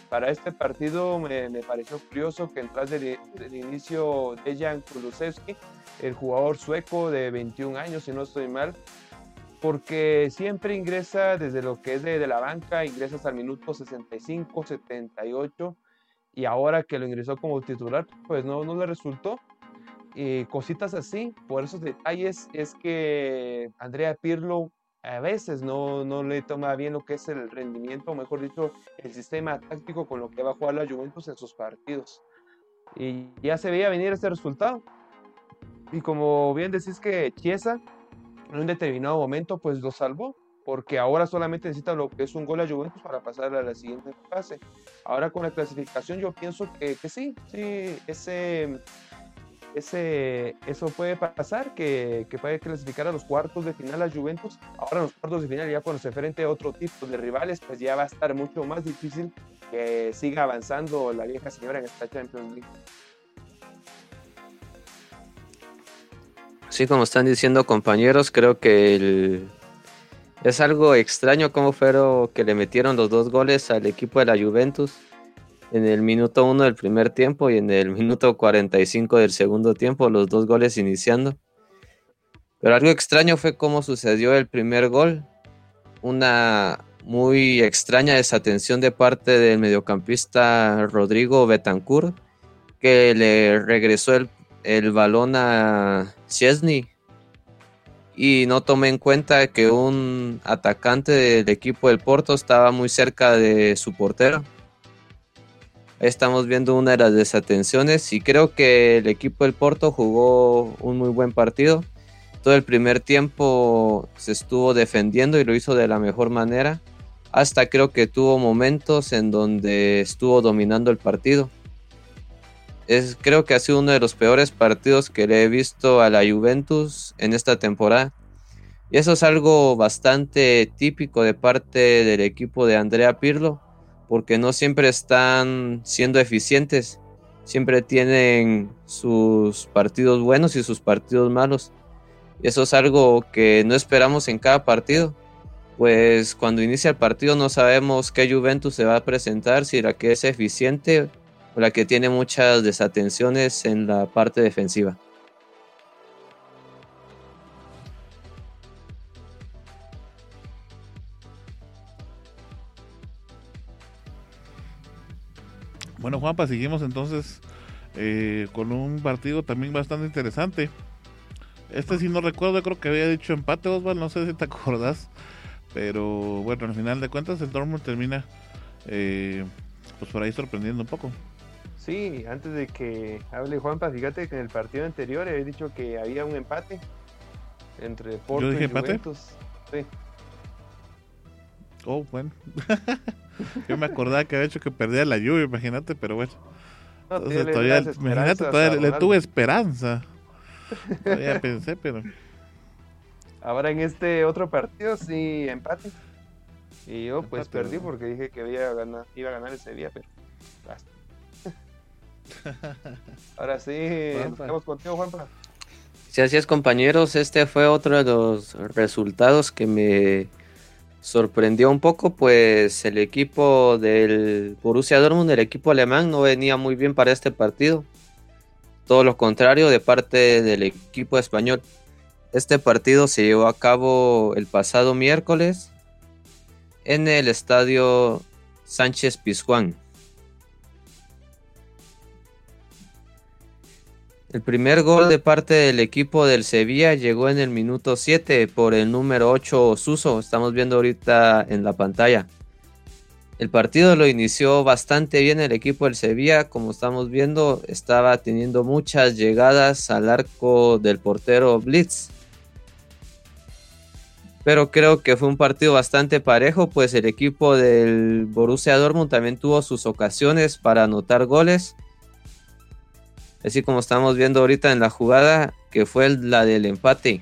Para este partido me, me pareció curioso que tras del, del inicio de Jan Kulusevski, el jugador sueco de 21 años, si no estoy mal, porque siempre ingresa desde lo que es de, la banca, ingresa hasta el minuto 65, 78, y ahora que lo ingresó como titular, pues no, no le resultó. Y cositas así, por esos detalles es que Andrea Pirlo a veces no, no le toma bien lo que es el rendimiento, o mejor dicho, el sistema táctico con lo que va a jugar la Juventus en sus partidos. Y ya se veía venir este resultado. Y como bien decís que Chiesa en un determinado momento pues lo salvó, porque ahora solamente necesita lo que es un gol a Juventus para pasar a la siguiente fase. Ahora con la clasificación yo pienso que, que sí, sí, ese, ese, eso puede pasar, que, que, puede clasificar a los cuartos de final a Juventus. Ahora en los cuartos de final ya cuando se enfrente a otro tipo de rivales, pues ya va a estar mucho más difícil que siga avanzando la vieja señora en esta Champions League. Sí, como están diciendo compañeros, creo que es algo extraño cómo fueron que le metieron los dos goles al equipo de la Juventus en el minuto 1 del primer tiempo y en el minuto 45 del segundo tiempo, los dos goles iniciando. Pero algo extraño fue cómo sucedió el primer gol. Una muy extraña desatención de parte del mediocampista Rodrigo Betancourt, que le regresó el el balón a Chesney y no tomé en cuenta que un atacante del equipo del Porto estaba muy cerca de su portero. Estamos viendo una de las desatenciones y creo que el equipo del Porto jugó un muy buen partido. Todo el primer tiempo se estuvo defendiendo y lo hizo de la mejor manera. Hasta creo que tuvo momentos en donde estuvo dominando el partido. Es, creo que ha sido uno de los peores partidos que le he visto a la Juventus en esta temporada. Y eso es algo bastante típico de parte del equipo de Andrea Pirlo porque no siempre están siendo eficientes, siempre tienen sus partidos buenos y sus partidos malos. Y eso es algo que no esperamos en cada partido, pues cuando inicia el partido no sabemos qué Juventus se va a presentar, si la que es eficiente o la que tiene muchas desatenciones en la parte defensiva. Bueno, Juanpa, seguimos entonces eh, con un partido también bastante interesante. Este sí no recuerdo, creo que había dicho empate, Osvaldo, no sé si te acordás. Pero bueno, al final de cuentas el Dortmund termina eh, pues por ahí sorprendiendo un poco. Sí, antes de que hable Juanpa, fíjate que en el partido anterior había dicho que había un empate entre Porto y Juventus. Sí. Oh, bueno. Yo me acordaba que había hecho que perdía la lluvia, imagínate, pero bueno. todavía, imagínate, todavía le, tuve esperanza. Todavía pensé, pero. Ahora en este otro partido sí empate. Y yo pues perdí porque dije que había ganar, iba a ganar ese día, pero basta. Ahora sí, estamos contigo, Juanpa. Sí, así es, compañeros. Este fue otro de los resultados que me sorprendió un poco, pues el equipo del Borussia Dortmund, el equipo alemán, no venía muy bien para este partido. Todo lo contrario de parte del equipo español. Este partido se llevó a cabo el pasado miércoles en el estadio Sánchez Pizjuán. El primer gol de parte del equipo del Sevilla llegó en el minuto 7 por el número 8 Suso. Estamos viendo ahorita en la pantalla. El partido lo inició bastante bien el equipo del Sevilla. Como estamos viendo, estaba teniendo muchas llegadas al arco del portero Blitz. Pero creo que fue un partido bastante parejo, pues el equipo del Borussia Dortmund también tuvo sus ocasiones para anotar goles así como estamos viendo ahorita en la jugada que fue la del empate.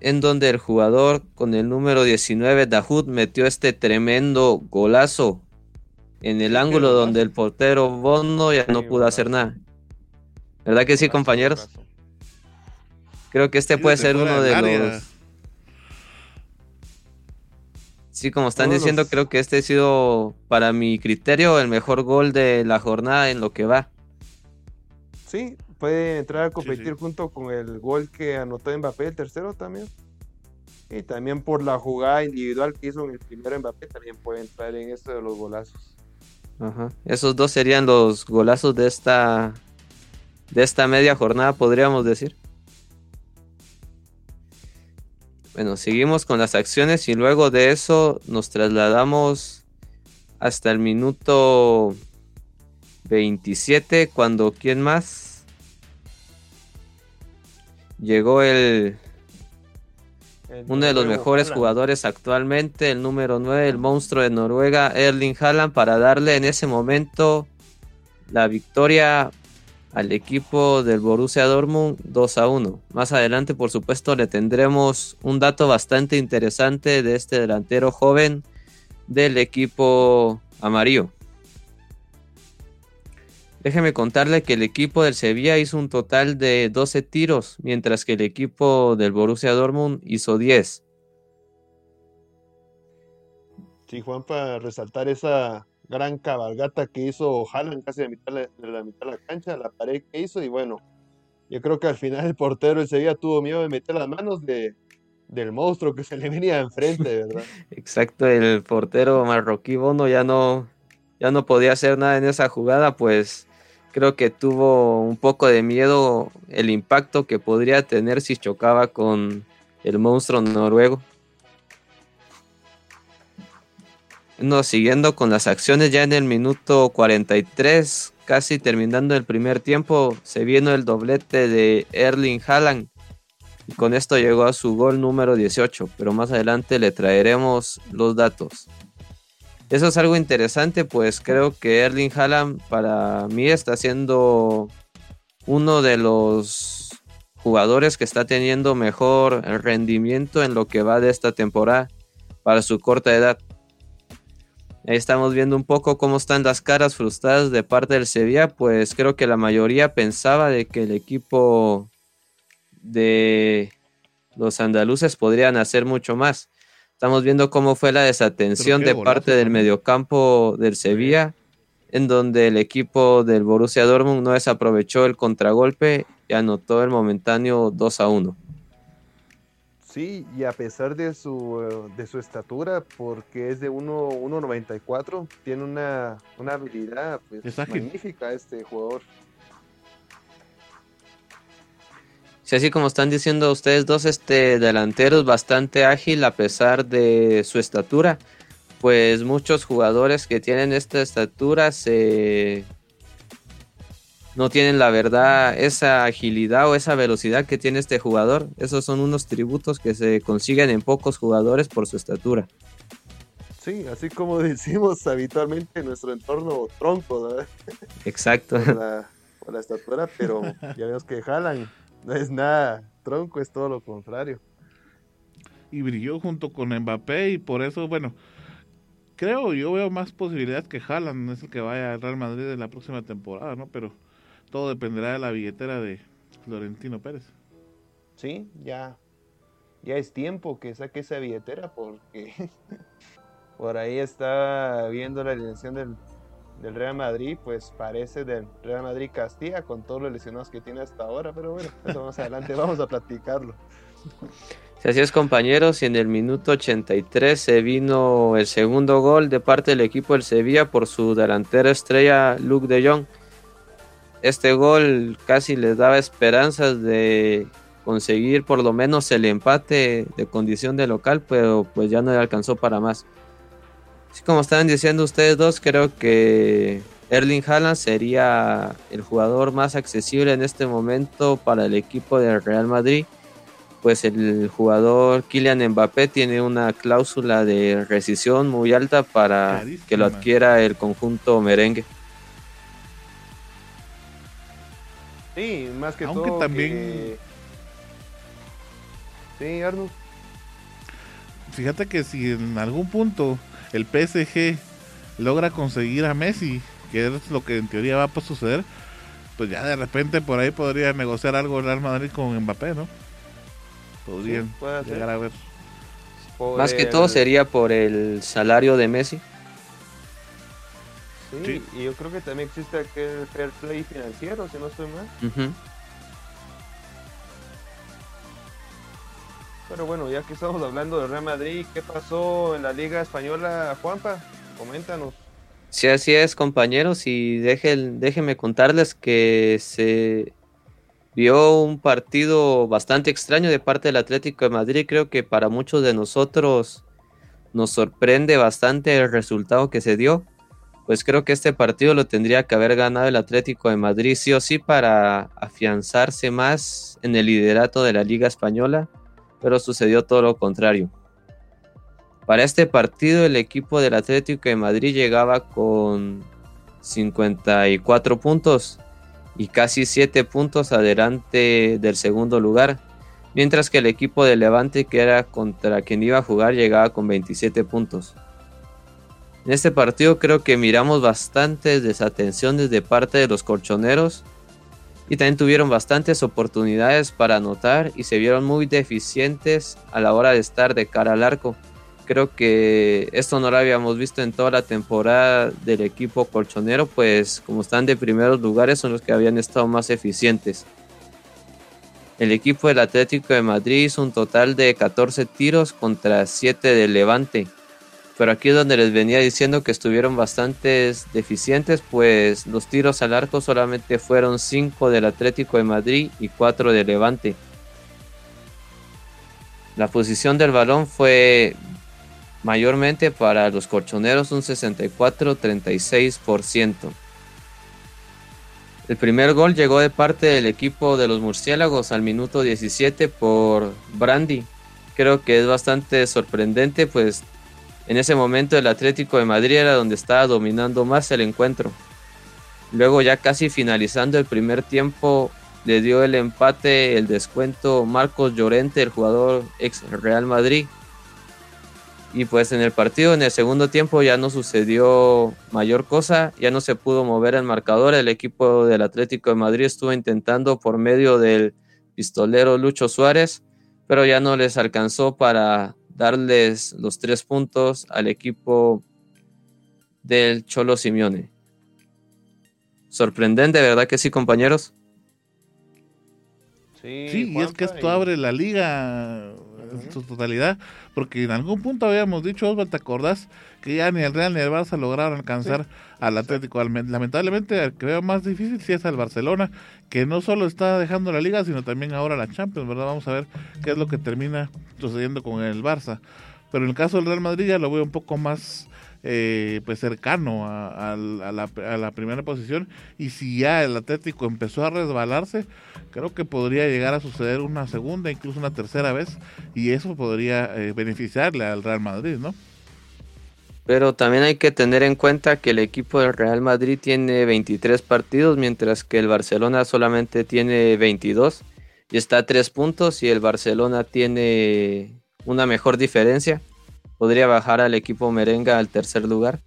En donde el jugador con el número 19, Dahoud, metió este tremendo golazo en el ángulo donde el portero Bono ya no pudo hacer nada. ¿Verdad que sí, compañeros? Creo que este puede ser uno de los Sí, como están diciendo, creo que este ha sido, para mi criterio, el mejor gol de la jornada en lo que va. Sí, puede entrar a competir junto con el gol que anotó Mbappé, el tercero también. Y también por la jugada individual que hizo en el primero Mbappé, también puede entrar en esto de los golazos. Ajá. Esos dos serían los golazos de esta, de esta media jornada, podríamos decir. Bueno, seguimos con las acciones y luego de eso nos trasladamos hasta el minuto 27 cuando ¿quién más? Llegó el, uno de los mejores jugadores actualmente, el número 9, el monstruo de Noruega, Erling Haaland, para darle en ese momento la victoria al equipo del Borussia Dortmund 2 a 1. Más adelante, por supuesto, le tendremos un dato bastante interesante de este delantero joven del equipo amarillo. Déjeme contarle que el equipo del Sevilla hizo un total de 12 tiros, mientras que el equipo del Borussia Dortmund hizo 10. Sí, Juan, para resaltar esa gran cabalgata que hizo Haaland casi de, mitad de la mitad de la cancha, la pared que hizo y bueno, yo creo que al final el portero ese día tuvo miedo de meter las manos de, del monstruo que se le venía enfrente, ¿verdad? Exacto, el portero marroquí Bono ya no, ya no podía hacer nada en esa jugada, pues creo que tuvo un poco de miedo el impacto que podría tener si chocaba con el monstruo noruego. No, siguiendo con las acciones ya en el minuto 43, casi terminando el primer tiempo, se vino el doblete de Erling Haaland. Y con esto llegó a su gol número 18, pero más adelante le traeremos los datos. Eso es algo interesante, pues creo que Erling Haaland para mí está siendo uno de los jugadores que está teniendo mejor rendimiento en lo que va de esta temporada para su corta edad. Ahí estamos viendo un poco cómo están las caras frustradas de parte del Sevilla, pues creo que la mayoría pensaba de que el equipo de los andaluces podrían hacer mucho más. Estamos viendo cómo fue la desatención de parte del mediocampo del Sevilla, en donde el equipo del Borussia Dortmund no desaprovechó el contragolpe y anotó el momentáneo 2 a 1. Sí, y a pesar de su, de su estatura, porque es de 1.94, tiene una, una habilidad pues, magnífica este jugador. Sí, así como están diciendo ustedes dos, este delantero es bastante ágil a pesar de su estatura. Pues muchos jugadores que tienen esta estatura se no tienen la verdad esa agilidad o esa velocidad que tiene este jugador. Esos son unos tributos que se consiguen en pocos jugadores por su estatura. Sí, así como decimos habitualmente en nuestro entorno tronco, ¿verdad? Exacto. por, la, la, estatura, pero ya vemos que jalan. No es nada tronco, es todo lo contrario. Y brilló junto con Mbappé y por eso, bueno, creo, yo veo más posibilidades que Haaland es el que vaya al Real Madrid en la próxima temporada, ¿no? Pero todo dependerá de la billetera de Florentino Pérez. Sí, ya, ya es tiempo que saque esa billetera porque por ahí está viendo la alineación del, del, Real Madrid, pues parece del Real Madrid Castilla con todos los lesionados que tiene hasta ahora, pero bueno, eso más adelante vamos a platicarlo. Así es compañeros, y en el minuto 83 se vino el segundo gol de parte del equipo del Sevilla por su delantera estrella Luke de Jong este gol casi les daba esperanzas de conseguir por lo menos el empate de condición de local, pero pues ya no le alcanzó para más. Así como estaban diciendo ustedes dos, creo que Erling Haaland sería el jugador más accesible en este momento para el equipo del Real Madrid, pues el jugador Kylian Mbappé tiene una cláusula de rescisión muy alta para que lo adquiera el conjunto merengue. Sí, más que Aunque todo. también. Sí, Arnold. Fíjate que si en algún punto el PSG logra conseguir a Messi, que es lo que en teoría va a suceder, pues ya de repente por ahí podría negociar algo el Real Madrid con Mbappé, ¿no? Podrían sí, llegar a ver. Por Más el... que todo sería por el salario de Messi. Sí, sí, y yo creo que también existe aquel fair play financiero, si no estoy mal. Uh -huh. Pero bueno, ya que estamos hablando del Real Madrid, ¿qué pasó en la Liga Española, Juanpa? Coméntanos. Sí, así es, compañeros, y dejen, déjenme contarles que se vio un partido bastante extraño de parte del Atlético de Madrid. Creo que para muchos de nosotros nos sorprende bastante el resultado que se dio pues creo que este partido lo tendría que haber ganado el Atlético de Madrid sí o sí para afianzarse más en el liderato de la Liga Española, pero sucedió todo lo contrario. Para este partido el equipo del Atlético de Madrid llegaba con 54 puntos y casi 7 puntos adelante del segundo lugar, mientras que el equipo de Levante que era contra quien iba a jugar llegaba con 27 puntos. En este partido creo que miramos bastantes desatenciones de parte de los colchoneros y también tuvieron bastantes oportunidades para anotar y se vieron muy deficientes a la hora de estar de cara al arco. Creo que esto no lo habíamos visto en toda la temporada del equipo colchonero, pues como están de primeros lugares son los que habían estado más eficientes. El equipo del Atlético de Madrid hizo un total de 14 tiros contra 7 del Levante pero aquí es donde les venía diciendo que estuvieron bastante deficientes, pues los tiros al arco solamente fueron 5 del Atlético de Madrid y 4 de Levante. La posición del balón fue mayormente para los colchoneros un 64-36%. El primer gol llegó de parte del equipo de los murciélagos al minuto 17 por Brandy. Creo que es bastante sorprendente, pues en ese momento el Atlético de Madrid era donde estaba dominando más el encuentro. Luego ya casi finalizando el primer tiempo le dio el empate, el descuento Marcos Llorente, el jugador ex Real Madrid, y pues en el partido, en el segundo tiempo, ya no sucedió mayor cosa, ya no se pudo mover el marcador. El equipo del Atlético de Madrid estuvo intentando por medio del pistolero Lucho Suárez, pero ya no les alcanzó para darles los tres puntos al equipo del Cholo Simeone. Sorprendente, ¿verdad que sí, compañeros? Sí, y es que esto abre la liga en su totalidad, porque en algún punto habíamos dicho, Osvaldo, ¿te acordás? Que ya ni el Real ni el Barça lograron alcanzar al Atlético. Lamentablemente, el que veo más difícil sí es el Barcelona, que no solo está dejando la liga, sino también ahora la Champions, ¿verdad? Vamos a ver qué es lo que termina sucediendo con el Barça. Pero en el caso del Real Madrid ya lo veo un poco más eh, pues cercano a, la, primera posición. Y si ya el Atlético empezó a resbalarse creo que podría llegar a suceder una segunda incluso una tercera vez y eso podría eh, beneficiarle al Real Madrid no pero también hay que tener en cuenta que el equipo del Real Madrid tiene 23 partidos mientras que el Barcelona solamente tiene 22 y está a 3 puntos y el Barcelona tiene una mejor diferencia podría bajar al equipo merenga al tercer lugar.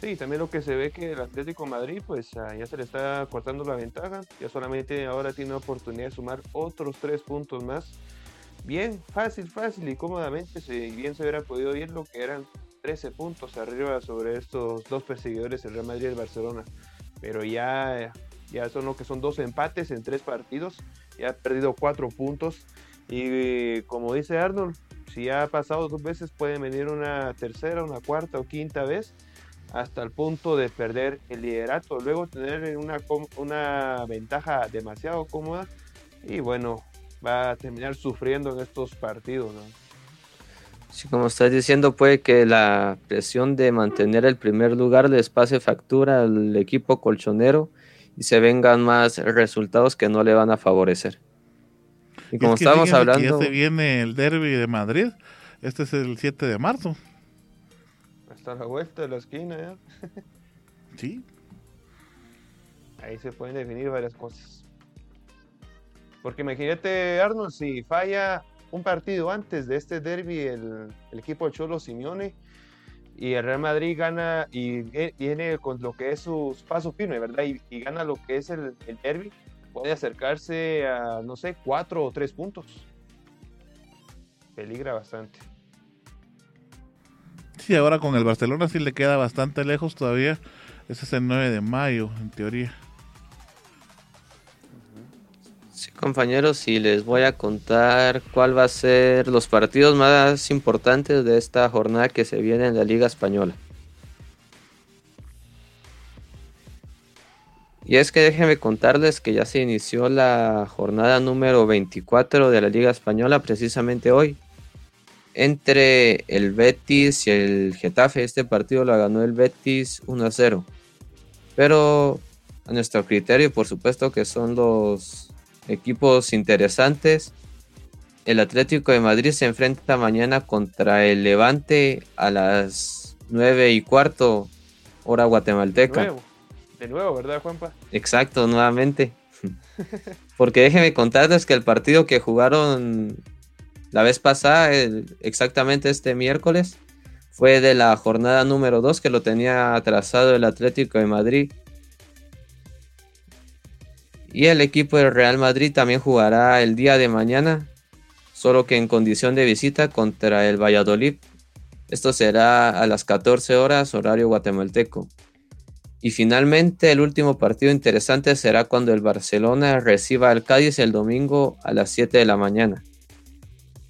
Sí, también lo que se ve que el Atlético Madrid pues ah, ya se le está cortando la ventaja, ya solamente ahora tiene oportunidad de sumar otros tres puntos más. Bien, fácil, fácil y cómodamente, si bien se hubiera podido ir lo que eran 13 puntos arriba sobre estos dos perseguidores, el Real Madrid y el Barcelona. Pero ya, ya son lo que son dos empates en tres partidos, ya ha perdido cuatro puntos y como dice Arnold, si ha pasado dos veces, puede venir una tercera, una cuarta o quinta vez hasta el punto de perder el liderato, luego tener una, una ventaja demasiado cómoda y bueno, va a terminar sufriendo en estos partidos. ¿no? Sí, como estás diciendo, puede que la presión de mantener el primer lugar les pase factura al equipo colchonero y se vengan más resultados que no le van a favorecer. Y como estábamos hablando. ya se viene el derby de Madrid. Este es el 7 de marzo. Hasta la vuelta de la esquina, ¿ya? sí. Ahí se pueden definir varias cosas. Porque imagínate, Arnold, si falla un partido antes de este derby el, equipo de Cholo Simeone y el Real Madrid gana y viene con lo que es su paso firme, ¿verdad? Y, gana lo que es el, el derby puede acercarse a, no sé, cuatro o tres puntos. Peligra bastante. Sí, ahora con el Barcelona sí le queda bastante lejos todavía. Ese es el 9 de mayo, en teoría. Sí, compañeros, y les voy a contar cuál va a ser los partidos más importantes de esta jornada que se viene en la Liga Española. Y es que déjenme contarles que ya se inició la jornada número 24 de la Liga Española precisamente hoy. Entre el Betis y el Getafe, este partido lo ganó el Betis 1 0. Pero a nuestro criterio, por supuesto que son los equipos interesantes. El Atlético de Madrid se enfrenta mañana contra el Levante a las 9 y cuarto, hora guatemalteca. De nuevo, ¿verdad, Juanpa? Exacto, nuevamente. Porque déjenme contarles que el partido que jugaron la vez pasada, exactamente este miércoles, fue de la jornada número 2 que lo tenía atrasado el Atlético de Madrid. Y el equipo del Real Madrid también jugará el día de mañana, solo que en condición de visita contra el Valladolid. Esto será a las 14 horas horario guatemalteco. Y finalmente el último partido interesante será cuando el Barcelona reciba al Cádiz el domingo a las 7 de la mañana.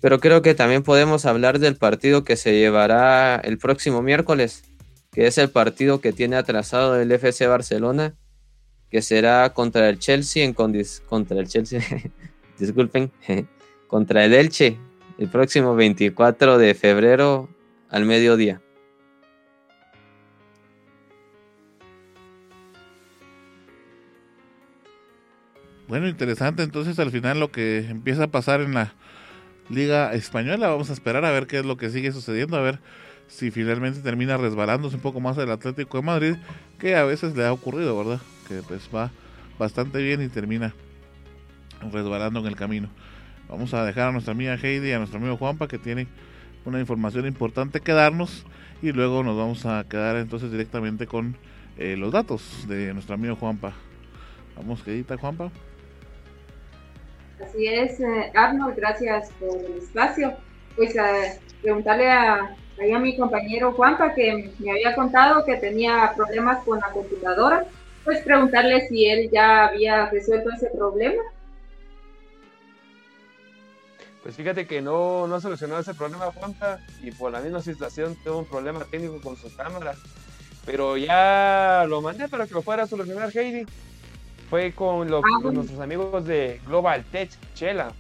Pero creo que también podemos hablar del partido que se llevará el próximo miércoles, que es el partido que tiene atrasado el FC Barcelona, que será contra el Chelsea en contra el Chelsea, disculpen, contra el Elche el próximo 24 de febrero al mediodía. Bueno, interesante entonces al final lo que empieza a pasar en la Liga Española. Vamos a esperar a ver qué es lo que sigue sucediendo, a ver si finalmente termina resbalándose un poco más el Atlético de Madrid, que a veces le ha ocurrido, ¿verdad? Que pues va bastante bien y termina resbalando en el camino. Vamos a dejar a nuestra amiga Heidi y a nuestro amigo Juanpa que tienen una información importante que darnos y luego nos vamos a quedar entonces directamente con eh, los datos de nuestro amigo Juanpa. Vamos, quedita Juanpa. Así es, eh, Arnold, gracias por el espacio. Pues eh, preguntarle a, a mi compañero Juanpa que me había contado que tenía problemas con la computadora, pues preguntarle si él ya había resuelto ese problema. Pues fíjate que no, no solucionó ese problema Juanpa y por la misma situación tuvo un problema técnico con su cámara. Pero ya lo mandé para que lo fuera a solucionar Heidi fue con, los, ah, nuestros amigos de Global Tech Chela.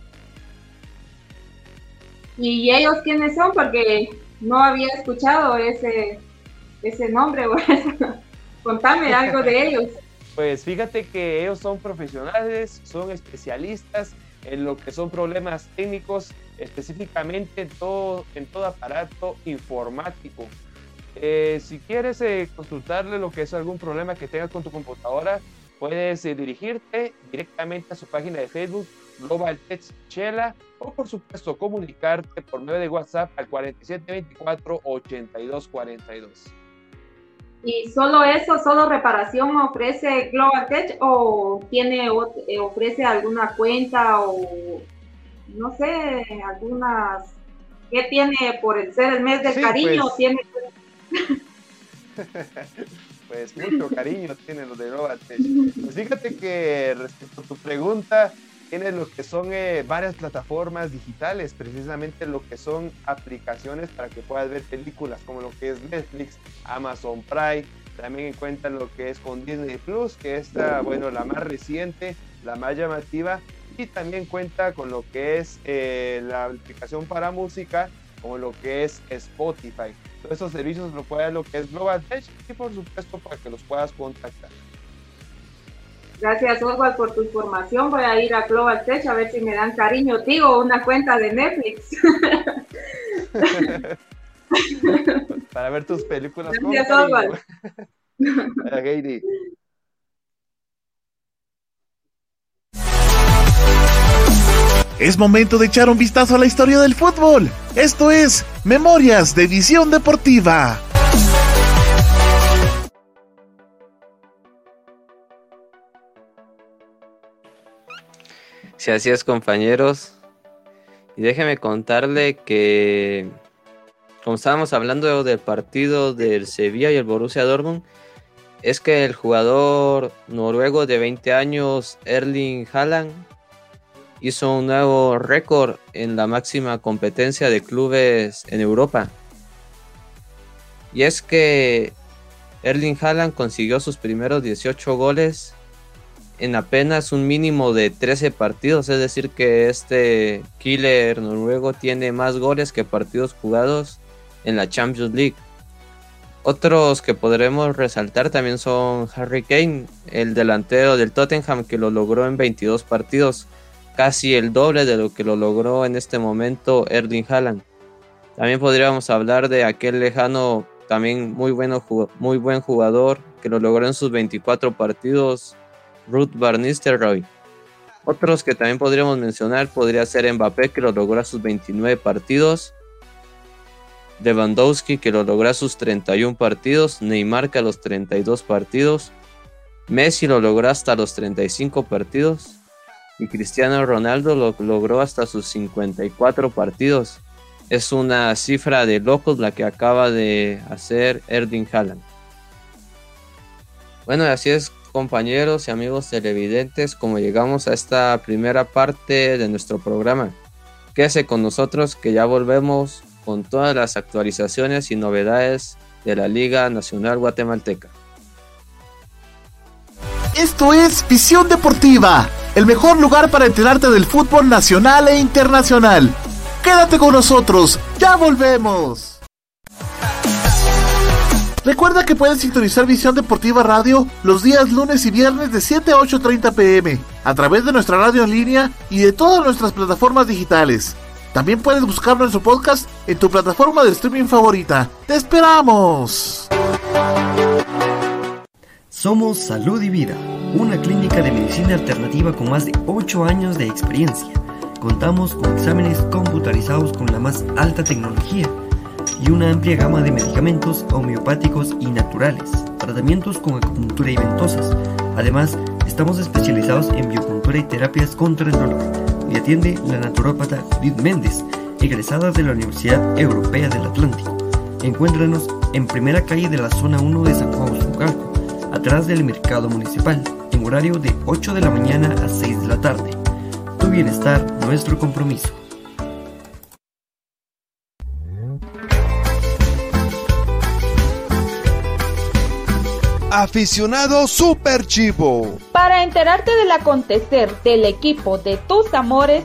¿Y ellos quiénes son? Porque no había escuchado ese, ese nombre. Contame algo de ellos. Pues fíjate que ellos son profesionales, son especialistas en lo que son problemas técnicos, específicamente en todo, en todo aparato informático. Eh, si quieres eh, consultarle lo que es algún problema que tengas con tu computadora, Puedes eh, dirigirte directamente a su página de Facebook, Global Tech Chela, o por supuesto comunicarte por medio de WhatsApp al 4724-8242. ¿Y solo eso, solo reparación ofrece Global Tech o tiene eh, ofrece alguna cuenta o no sé, algunas ¿qué tiene por el ser el mes del cariño? Pues. Tiene pues mucho cariño tiene los de Novatech. Pues fíjate que respecto a tu pregunta, tiene lo que son eh, varias plataformas digitales, precisamente lo que son aplicaciones para que puedas ver películas como lo que es Netflix, Amazon Prime, también cuenta lo que es con Disney Plus, que es bueno, la más reciente, la más llamativa, y también cuenta con lo que es eh, la aplicación para música, como lo que es Spotify esos servicios lo puede lo que es Global Tech y por supuesto para que los puedas contactar. Gracias Oswald por tu información. Voy a ir a Global Tech a ver si me dan cariño, digo, una cuenta de Netflix. para ver tus películas. Gracias Oswald. Es momento de echar un vistazo a la historia del fútbol. Esto es Memorias de Visión Deportiva. Si así es, compañeros. Y déjeme contarle que, como estábamos hablando del partido del Sevilla y el Borussia Dortmund, es que el jugador noruego de 20 años, Erling Haaland, hizo un nuevo récord en la máxima competencia de clubes en Europa. Y es que Erling Haaland consiguió sus primeros 18 goles en apenas un mínimo de 13 partidos, es decir que este killer noruego tiene más goles que partidos jugados en la Champions League. Otros que podremos resaltar también son Harry Kane, el delantero del Tottenham que lo logró en 22 partidos casi el doble de lo que lo logró en este momento Erling Haaland. También podríamos hablar de aquel lejano, también muy, bueno, muy buen jugador que lo logró en sus 24 partidos, Ruth Van. Otros que también podríamos mencionar podría ser Mbappé que lo logró a sus 29 partidos, Lewandowski que lo logró a sus 31 partidos, Neymar que a los 32 partidos, Messi lo logró hasta los 35 partidos, y Cristiano Ronaldo lo logró hasta sus 54 partidos. Es una cifra de locos la que acaba de hacer Erling Haaland. Bueno, así es compañeros y amigos televidentes, como llegamos a esta primera parte de nuestro programa. Quédese con nosotros que ya volvemos con todas las actualizaciones y novedades de la Liga Nacional Guatemalteca. Esto es Visión Deportiva el mejor lugar para enterarte del fútbol nacional e internacional. Quédate con nosotros, ya volvemos. Recuerda que puedes sintonizar Visión Deportiva Radio los días lunes y viernes de 7 a 8.30 pm a través de nuestra radio en línea y de todas nuestras plataformas digitales. También puedes buscar nuestro podcast en tu plataforma de streaming favorita. ¡Te esperamos! Somos Salud y Vida, una clínica de medicina alternativa con más de 8 años de experiencia. Contamos con exámenes computarizados con la más alta tecnología y una amplia gama de medicamentos homeopáticos y naturales, tratamientos con acupuntura y ventosas. Además, estamos especializados en biopuntura y terapias contra el dolor. Y atiende la naturópata Judith Méndez, egresada de la Universidad Europea del Atlántico. Encuéntranos en primera calle de la zona 1 de San Juan Usucalco, atrás del mercado municipal, en horario de 8 de la mañana a 6 de la tarde. Tu bienestar, nuestro compromiso. aficionado super chivo. Para enterarte del acontecer del equipo de tus amores,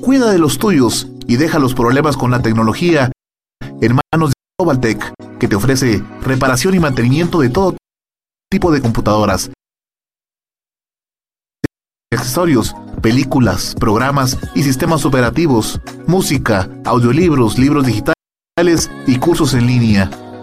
cuida de los tuyos y deja los problemas con la tecnología en manos de GlobalTech, que te ofrece reparación y mantenimiento de todo tipo de computadoras, accesorios, películas, programas y sistemas operativos, música, audiolibros, libros digitales y cursos en línea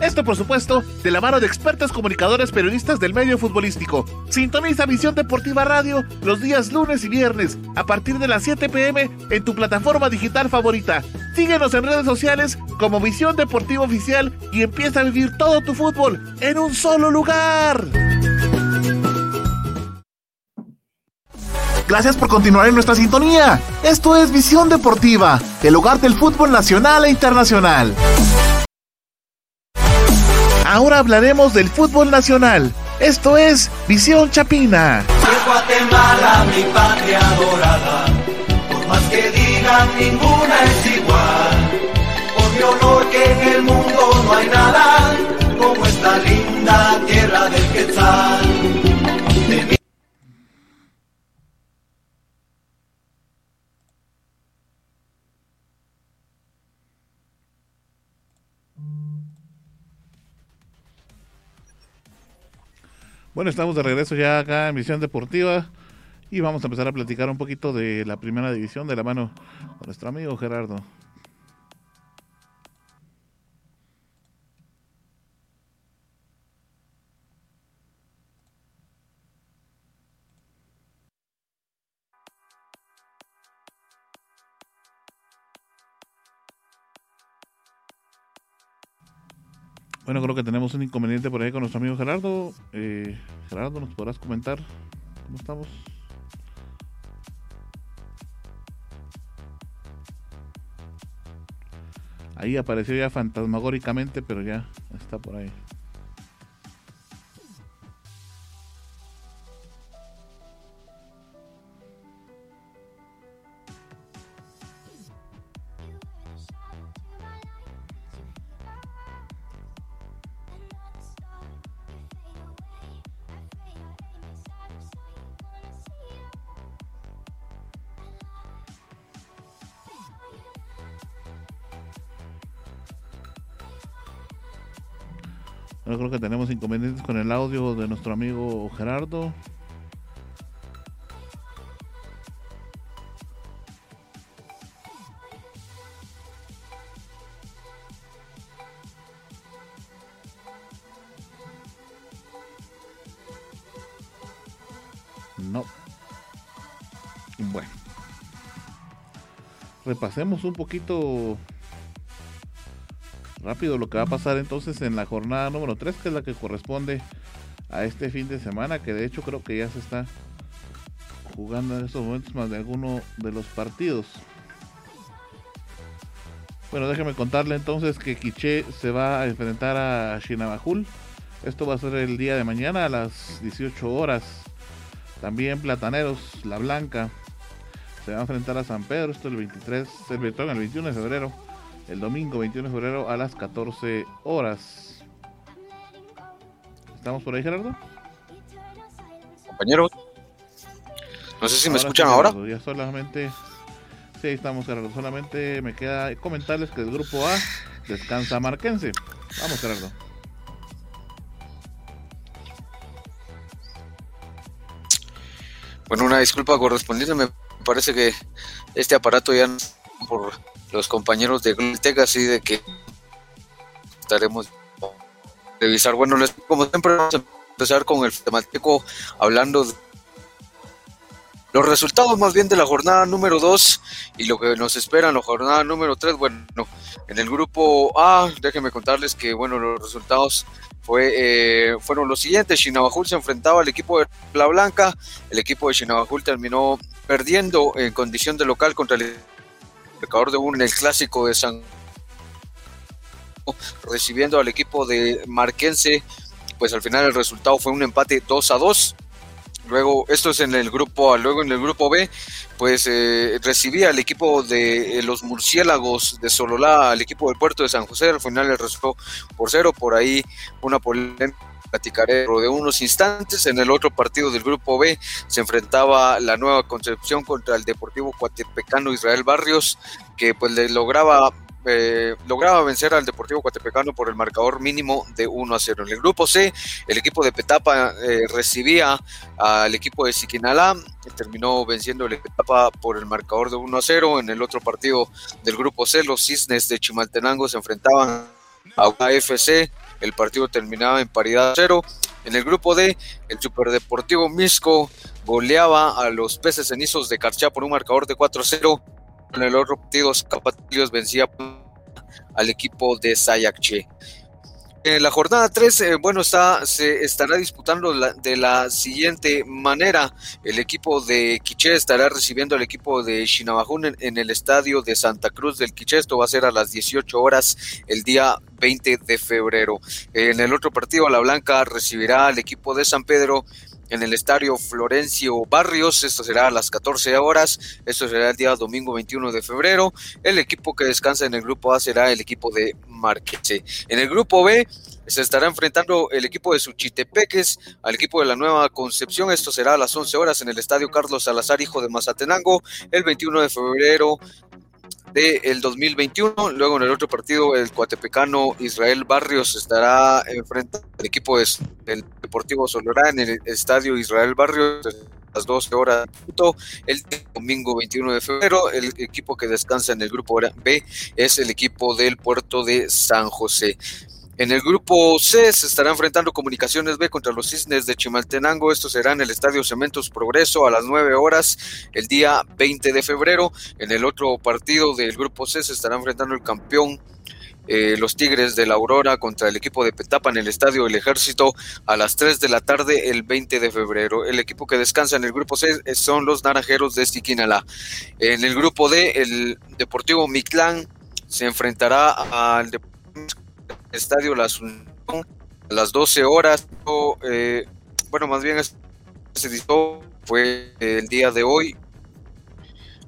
Esto, por supuesto, de la mano de expertos comunicadores periodistas del medio futbolístico. Sintoniza Visión Deportiva Radio los días lunes y viernes a partir de las 7 pm en tu plataforma digital favorita. Síguenos en redes sociales como Visión Deportiva Oficial y empieza a vivir todo tu fútbol en un solo lugar. Gracias por continuar en nuestra sintonía. Esto es Visión Deportiva, el hogar del fútbol nacional e internacional. Ahora hablaremos del fútbol nacional. Esto es Visión Chapina. Guatemala, mi patria dorada, por más que digan, ninguna es igual. Por mi honor que en el mundo no hay nada como esta linda tierra del Quetzal. Bueno, estamos de regreso ya acá en Visión Deportiva y vamos a empezar a platicar un poquito de la primera división de la mano con nuestro amigo Gerardo. Bueno, creo que tenemos un inconveniente por ahí con nuestro amigo Gerardo. Eh, Gerardo, ¿nos podrás comentar cómo estamos? Ahí apareció ya fantasmagóricamente, pero ya está por ahí. Yo creo que tenemos inconvenientes con el audio de nuestro amigo Gerardo. No. Bueno. Repasemos un poquito rápido lo que va a pasar entonces en la jornada número 3, que es la que corresponde a este fin de semana, que de hecho creo que ya se está jugando en estos momentos más de alguno de los partidos. Bueno, déjeme contarle entonces que Quiche se va a enfrentar a Shinabajul. Esto va a ser el día de mañana a las 18 horas. También Plataneros, La Blanca, se va a enfrentar a San Pedro. Esto el 23, el, el 21 de febrero el domingo 21 de febrero a las 14 horas. ¿Estamos por ahí, Gerardo? Compañeros, no sé si me escuchan ahora. Ya solamente, sí, estamos, Gerardo. Solamente me queda comentarles que el grupo A descansa Marquense. Vamos, Gerardo. Bueno, una disculpa correspondiente. Me parece que este aparato ya por los compañeros de Glutec, así de que estaremos revisar. Bueno, como siempre vamos a empezar con el temático hablando de los resultados más bien de la jornada número 2 y lo que nos espera en la jornada número 3. Bueno, en el grupo A, déjenme contarles que bueno, los resultados fue, eh, fueron los siguientes. Chinabajul se enfrentaba al equipo de La Blanca. El equipo de Chinabajul terminó perdiendo en condición de local contra el marcador de un el clásico de San recibiendo al equipo de Marquense, pues al final el resultado fue un empate 2 a 2. Luego, esto es en el grupo A, luego en el grupo B, pues eh, recibía al equipo de eh, los murciélagos de Sololá, al equipo del puerto de San José, al final el resultado por cero, por ahí una polémica platicaré de unos instantes. En el otro partido del grupo B se enfrentaba la nueva Concepción contra el Deportivo Cuatepecano Israel Barrios, que pues le lograba eh, lograba vencer al Deportivo Cuatepecano por el marcador mínimo de 1 a 0. En el grupo C, el equipo de Petapa eh, recibía al equipo de Siquinalá, terminó venciendo el Petapa por el marcador de 1 a 0. En el otro partido del grupo C, los Cisnes de Chimaltenango se enfrentaban a UAFC el partido terminaba en paridad cero. En el grupo D, el Superdeportivo Misco goleaba a los peces cenizos de Carchá por un marcador de 4-0. En el otro partido, Zapatillos vencía al equipo de Sayacche. En la jornada 3, eh, bueno, está, se estará disputando de la siguiente manera. El equipo de Quiché estará recibiendo al equipo de Chinabajún en, el estadio de Santa Cruz del Quiché. Esto va a ser a las 18 horas el día 20 de febrero. En el otro partido, La Blanca recibirá al equipo de San Pedro en el estadio Florencio Barrios. Esto será a las 14 horas. Esto será el día domingo 21 de febrero. El equipo que descansa en el grupo A será el equipo de Marquese. En el grupo B se estará enfrentando el equipo de Suchitepeques al equipo de la Nueva Concepción. Esto será a las 11 horas en el estadio Carlos Salazar, hijo de Mazatenango, el 21 de febrero del 2021. Luego en el otro partido, el cuatepecano Israel Barrios estará enfrentando al equipo del Deportivo Solorá en el estadio Israel Barrios a las 12 horas. El domingo 21 de febrero, el equipo que descansa en el grupo B es el equipo del puerto de San José. En el grupo C se estará enfrentando Comunicaciones B contra los Cisnes de Chimaltenango. Esto será en el Estadio Cementos Progreso a las 9 horas el día 20 de febrero. En el otro partido del grupo C se estará enfrentando el campeón eh, los Tigres de la Aurora contra el equipo de Petapa en el Estadio del Ejército a las 3 de la tarde el 20 de febrero. El equipo que descansa en el grupo C son los Naranjeros de Siquinalá. En el grupo D, el Deportivo Mictlán se enfrentará al Estadio La Asunción a las 12 horas. Eh, bueno, más bien se editó fue el día de hoy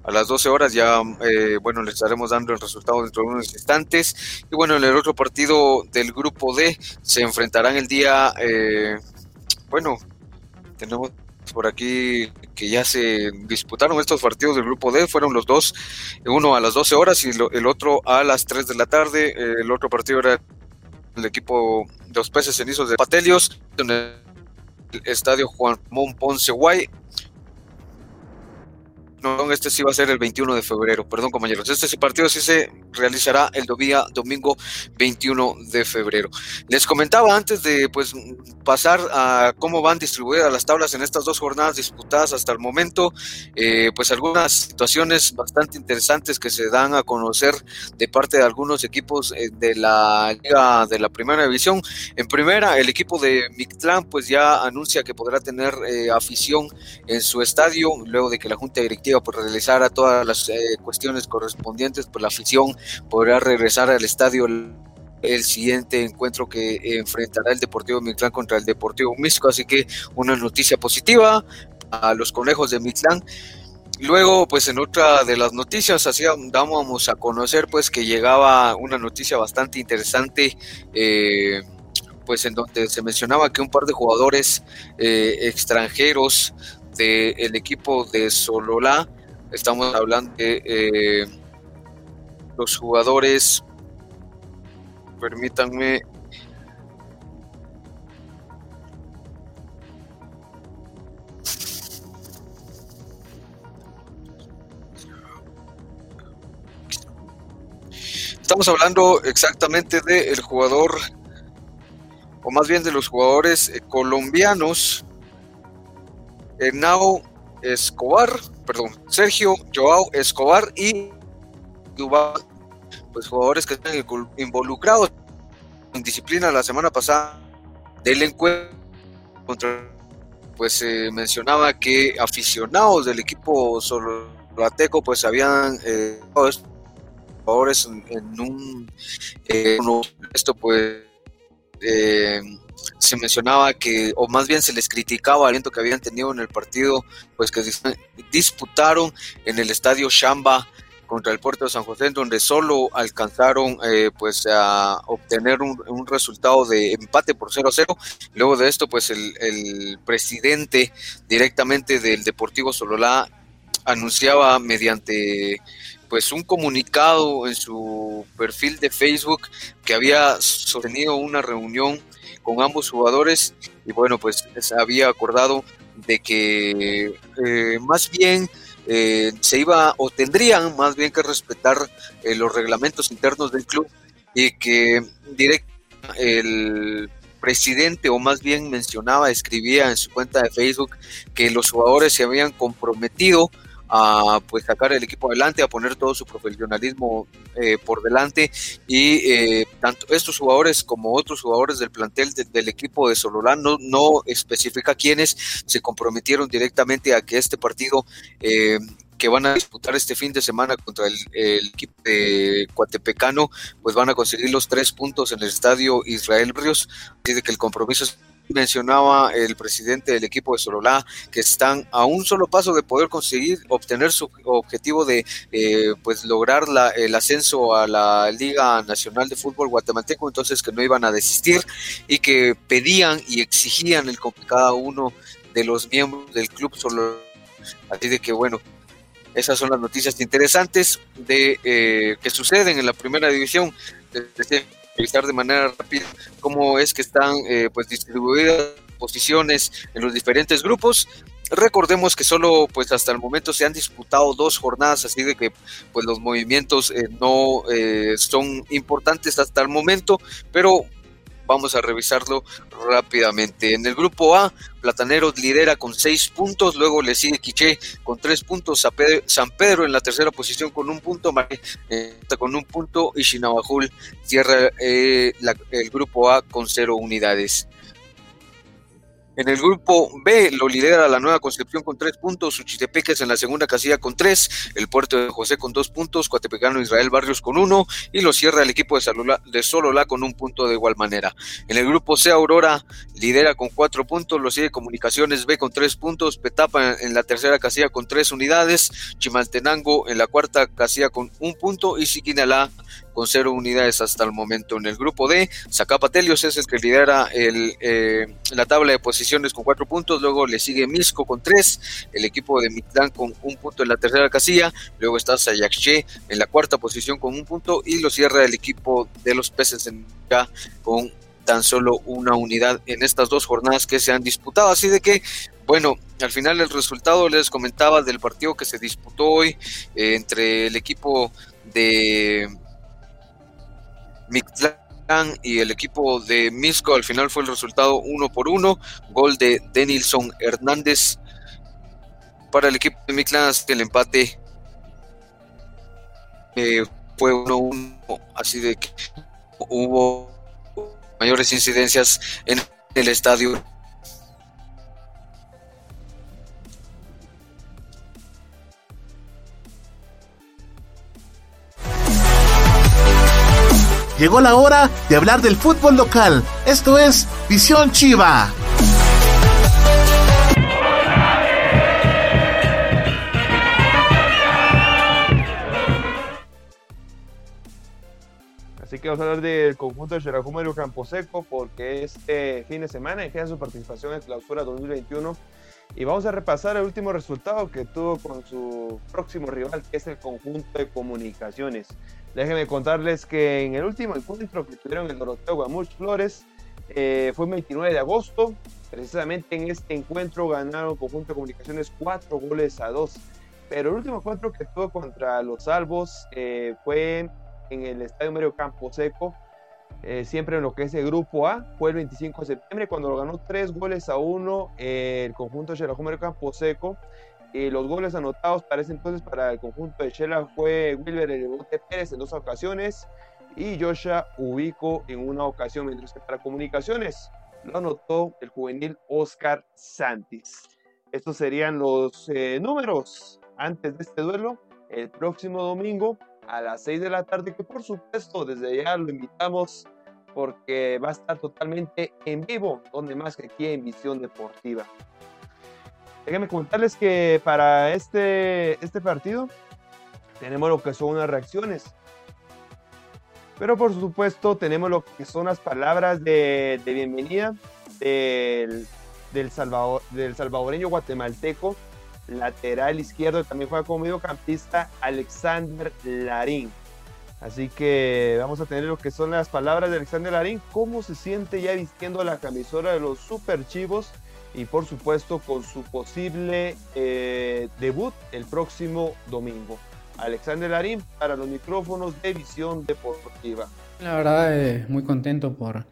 a las 12 horas ya, eh, bueno, les estaremos dando el resultado dentro de unos instantes. Y bueno, en el otro partido del grupo D se enfrentarán el día, eh, bueno, tenemos por aquí que ya se disputaron estos partidos del grupo D, fueron los dos, uno a las 12 horas y el otro a las 3 de la tarde. El otro partido era el equipo de los peces cenizos de Patelios, en el estadio Juan Mon Ponce Guay no, este sí va a ser el 21 de febrero, perdón compañeros. Este partido sí se realizará el día domingo 21 de febrero. Les comentaba antes de pues pasar a cómo van distribuidas las tablas en estas dos jornadas disputadas hasta el momento, eh, pues algunas situaciones bastante interesantes que se dan a conocer de parte de algunos equipos eh, de la liga de la primera división. En primera, el equipo de Mictlán pues ya anuncia que podrá tener eh, afición en su estadio luego de que la junta directiva por realizar a todas las eh, cuestiones correspondientes, pues la afición podrá regresar al estadio el siguiente encuentro que enfrentará el Deportivo Mictlán contra el Deportivo Misco, así que una noticia positiva a los conejos de Mictlán. Luego, pues en otra de las noticias, así dábamos a conocer pues que llegaba una noticia bastante interesante, eh, pues en donde se mencionaba que un par de jugadores eh, extranjeros del equipo de Sololá. Estamos hablando de eh, los jugadores. Permítanme. Estamos hablando exactamente del jugador, o más bien de los jugadores eh, colombianos Nao Escobar, perdón, Sergio Joao Escobar y pues jugadores que están involucrados en disciplina la semana pasada del encuentro. Contra pues se mencionaba que aficionados del equipo soloateco pues habían eh, jugadores en, un eh, esto pues eh, se mencionaba que, o más bien se les criticaba el aliento que habían tenido en el partido, pues que disputaron en el estadio Shamba contra el puerto de San José, donde solo alcanzaron eh, pues a obtener un, resultado de empate por 0 a 0. Luego de esto, pues el, el presidente directamente del Deportivo Sololá anunciaba mediante pues un comunicado en su perfil de Facebook que había sostenido una reunión con ambos jugadores y bueno, pues se había acordado de que eh, más bien eh, se iba o tendrían más bien que respetar eh, los reglamentos internos del club y que directo el presidente o más bien mencionaba, escribía en su cuenta de Facebook que los jugadores se habían comprometido a pues sacar el equipo adelante, a poner todo su profesionalismo eh, por delante. Y eh, tanto estos jugadores como otros jugadores del plantel del equipo de Sololán no, no especifica quiénes se comprometieron directamente a que este partido eh, que van a disputar este fin de semana contra el, equipo de Coatepecano, pues van a conseguir los tres puntos en el estadio Israel Ríos, así que el compromiso es mencionaba el presidente del equipo de Sololá que están a un solo paso de poder conseguir obtener su objetivo de eh, pues lograr el ascenso a la Liga Nacional de Fútbol Guatemalteco, entonces que no iban a desistir y que pedían y exigían el cada uno de los miembros del club Sololá. Así de que bueno, esas son las noticias interesantes de eh, que suceden en la primera división revisar de manera rápida cómo es que están eh, pues distribuidas posiciones en los diferentes grupos. Recordemos que solo pues hasta el momento se han disputado dos jornadas, así de que pues los movimientos eh, no eh, son importantes hasta el momento, pero Vamos a revisarlo rápidamente. En el grupo A, Plataneros lidera con seis puntos, luego le sigue Quiché con tres puntos, San Pedro en la tercera posición con un punto, eh, con un punto y Shinabajul cierra eh, el grupo A con cero unidades. En el grupo B lo lidera la Nueva Concepción con tres puntos, Suchitepeques en la segunda casilla con tres, el Puerto de José con dos puntos, Coatepecano Israel Barrios con uno y lo cierra el equipo de, Salula, de Solola con un punto de igual manera. En el grupo C Aurora lidera con cuatro puntos, lo sigue Comunicaciones B con tres puntos, Petapa en la tercera casilla con tres unidades, Chimaltenango en la cuarta casilla con un punto y Siquinalá con cero unidades hasta el momento. En el grupo D, Zacapatelios es el que lidera el, eh, la tabla de posiciones con cuatro puntos, luego le sigue Misco con tres, el equipo de Mitlán con un punto en la tercera casilla, luego está Sayaxche en la cuarta posición con un punto y lo cierra el equipo de los peces en con tan solo una unidad en estas dos jornadas que se han disputado. Así de que, bueno, al final el resultado les comentaba del partido que se disputó hoy eh, entre el equipo de Mictlán y el equipo de Misco. Al final fue el resultado uno por uno. Gol de Denilson Hernández para el equipo de Mictlán. El empate eh, fue 1-1. Así de que hubo mayores incidencias en el estadio Llegó la hora de hablar del fútbol local. Esto es Visión Chiva. Así que vamos a hablar del conjunto de Xerajú Mario Camposeco porque este fin de semana inicia su participación en clausura 2021 y vamos a repasar el último resultado que tuvo con su próximo rival que es el conjunto de comunicaciones. Déjenme contarles que en el último encuentro que tuvieron en Doroteo Guamuch Flores eh, fue el 29 de agosto. Precisamente en este encuentro ganaron Conjunto de Comunicaciones cuatro goles a dos. Pero el último encuentro que tuvo contra los Salvos eh, fue en el Estadio Mario Campo Seco, eh, siempre en lo que es el Grupo A. Fue el 25 de septiembre cuando lo ganó tres goles a uno el conjunto de Xerajú Mario Campo Seco los goles anotados para ese entonces para el conjunto de Shela fue Wilber el Bote Pérez en dos ocasiones y Joshua Ubico en una ocasión, mientras que para comunicaciones lo anotó el juvenil Oscar Santis. Estos serían los eh, números antes de este duelo. El próximo domingo a las 6 de la tarde, que por supuesto desde ya lo invitamos porque va a estar totalmente en vivo, donde más que aquí en Visión Deportiva. Déjenme comentarles que para este, este partido tenemos lo que son unas reacciones. Pero por supuesto tenemos lo que son las palabras de, bienvenida del, del, Salvador, del salvadoreño guatemalteco, lateral izquierdo, también juega como mediocampista, Alexander Larín. Así que vamos a tener lo que son las palabras de Alexander Larín, cómo se siente ya vistiendo la camisora de los Super Chivos y por supuesto con su posible eh, debut el próximo domingo. Alexander Larín para los micrófonos de Visión Deportiva. La verdad, eh, muy contento por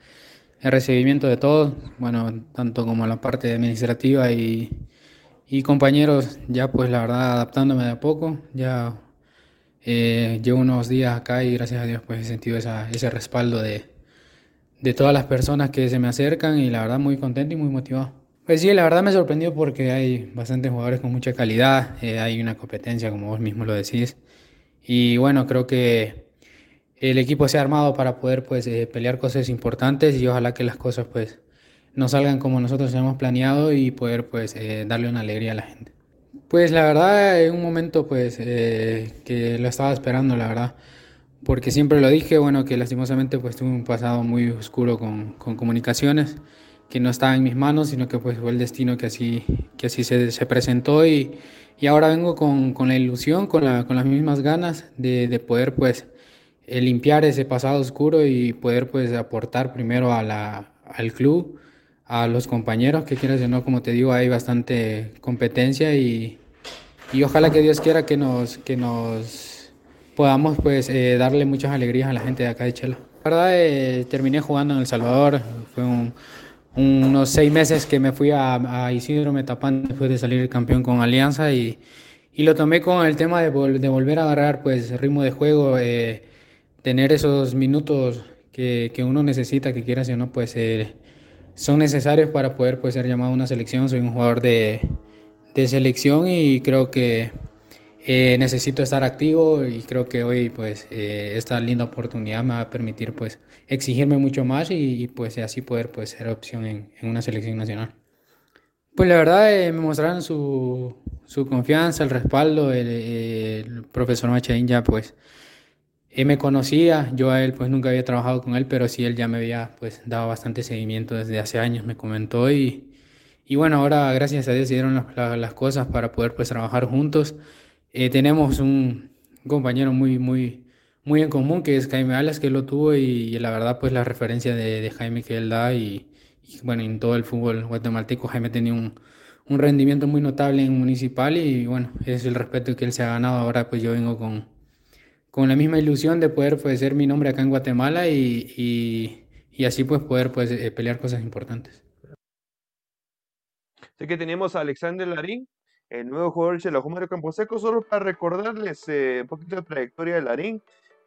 el recibimiento de todos, bueno, tanto como la parte administrativa y, y compañeros, ya pues la verdad adaptándome de a poco, ya eh, llevo unos días acá y gracias a Dios pues he sentido esa, ese respaldo de, de todas las personas que se me acercan y la verdad muy contento y muy motivado. Pues sí, la verdad me sorprendió porque hay bastantes jugadores con mucha calidad, eh, hay una competencia como vos mismo lo decís. Y bueno, creo que el equipo se ha armado para poder pues eh, pelear cosas importantes y ojalá que las cosas pues no salgan como nosotros hemos planeado y poder pues eh, darle una alegría a la gente. Pues la verdad es un momento pues que lo estaba esperando la verdad porque siempre lo dije, bueno que lastimosamente pues tuve un pasado muy oscuro con, con comunicaciones que no estaba en mis manos, sino que pues fue el destino que así, que así se, se presentó y, y, ahora vengo con, con, la ilusión, con, la, con las mismas ganas de, de poder pues eh, limpiar ese pasado oscuro y poder pues aportar primero a al club, a los compañeros, que quieras o no, como te digo, hay bastante competencia y, y ojalá que Dios quiera que nos, que nos podamos pues eh, darle muchas alegrías a la gente de acá de Chela. La verdad, eh, terminé jugando en El Salvador, fue un, unos seis meses que me fui a, Isidro Metapán después de salir campeón con Alianza y, y lo tomé con el tema de, de, volver a agarrar pues ritmo de juego, eh, tener esos minutos que, que, uno necesita, que quieras o no, pues eh, son necesarios para poder pues, ser llamado a una selección. Soy un jugador de, de selección y creo que eh, necesito estar activo y creo que hoy pues eh, esta linda oportunidad me va a permitir pues exigirme mucho más y, pues así poder pues ser opción en, en una selección nacional. Pues la verdad eh, me mostraron su, su, confianza, el respaldo, el, el profesor Machaín ya pues él me conocía, yo a él pues nunca había trabajado con él, pero sí él ya me había pues dado bastante seguimiento desde hace años, me comentó y, y bueno, ahora gracias a Dios se dieron las, las cosas para poder pues trabajar juntos. Eh, tenemos un compañero muy, muy, muy en común que es Jaime Alas, que lo tuvo y, la verdad pues la referencia de, Jaime que él da y, bueno, en todo el fútbol guatemalteco Jaime tenía un, un rendimiento muy notable en Municipal y bueno, es el respeto que él se ha ganado. Ahora pues yo vengo con, con la misma ilusión de poder pues, ser mi nombre acá en Guatemala y, y, y así pues poder pues, eh, pelear cosas importantes. Así que tenemos a Alexander Larín, el nuevo jugador de la Mario Camposeco, solo para recordarles eh, un poquito de trayectoria de Larín,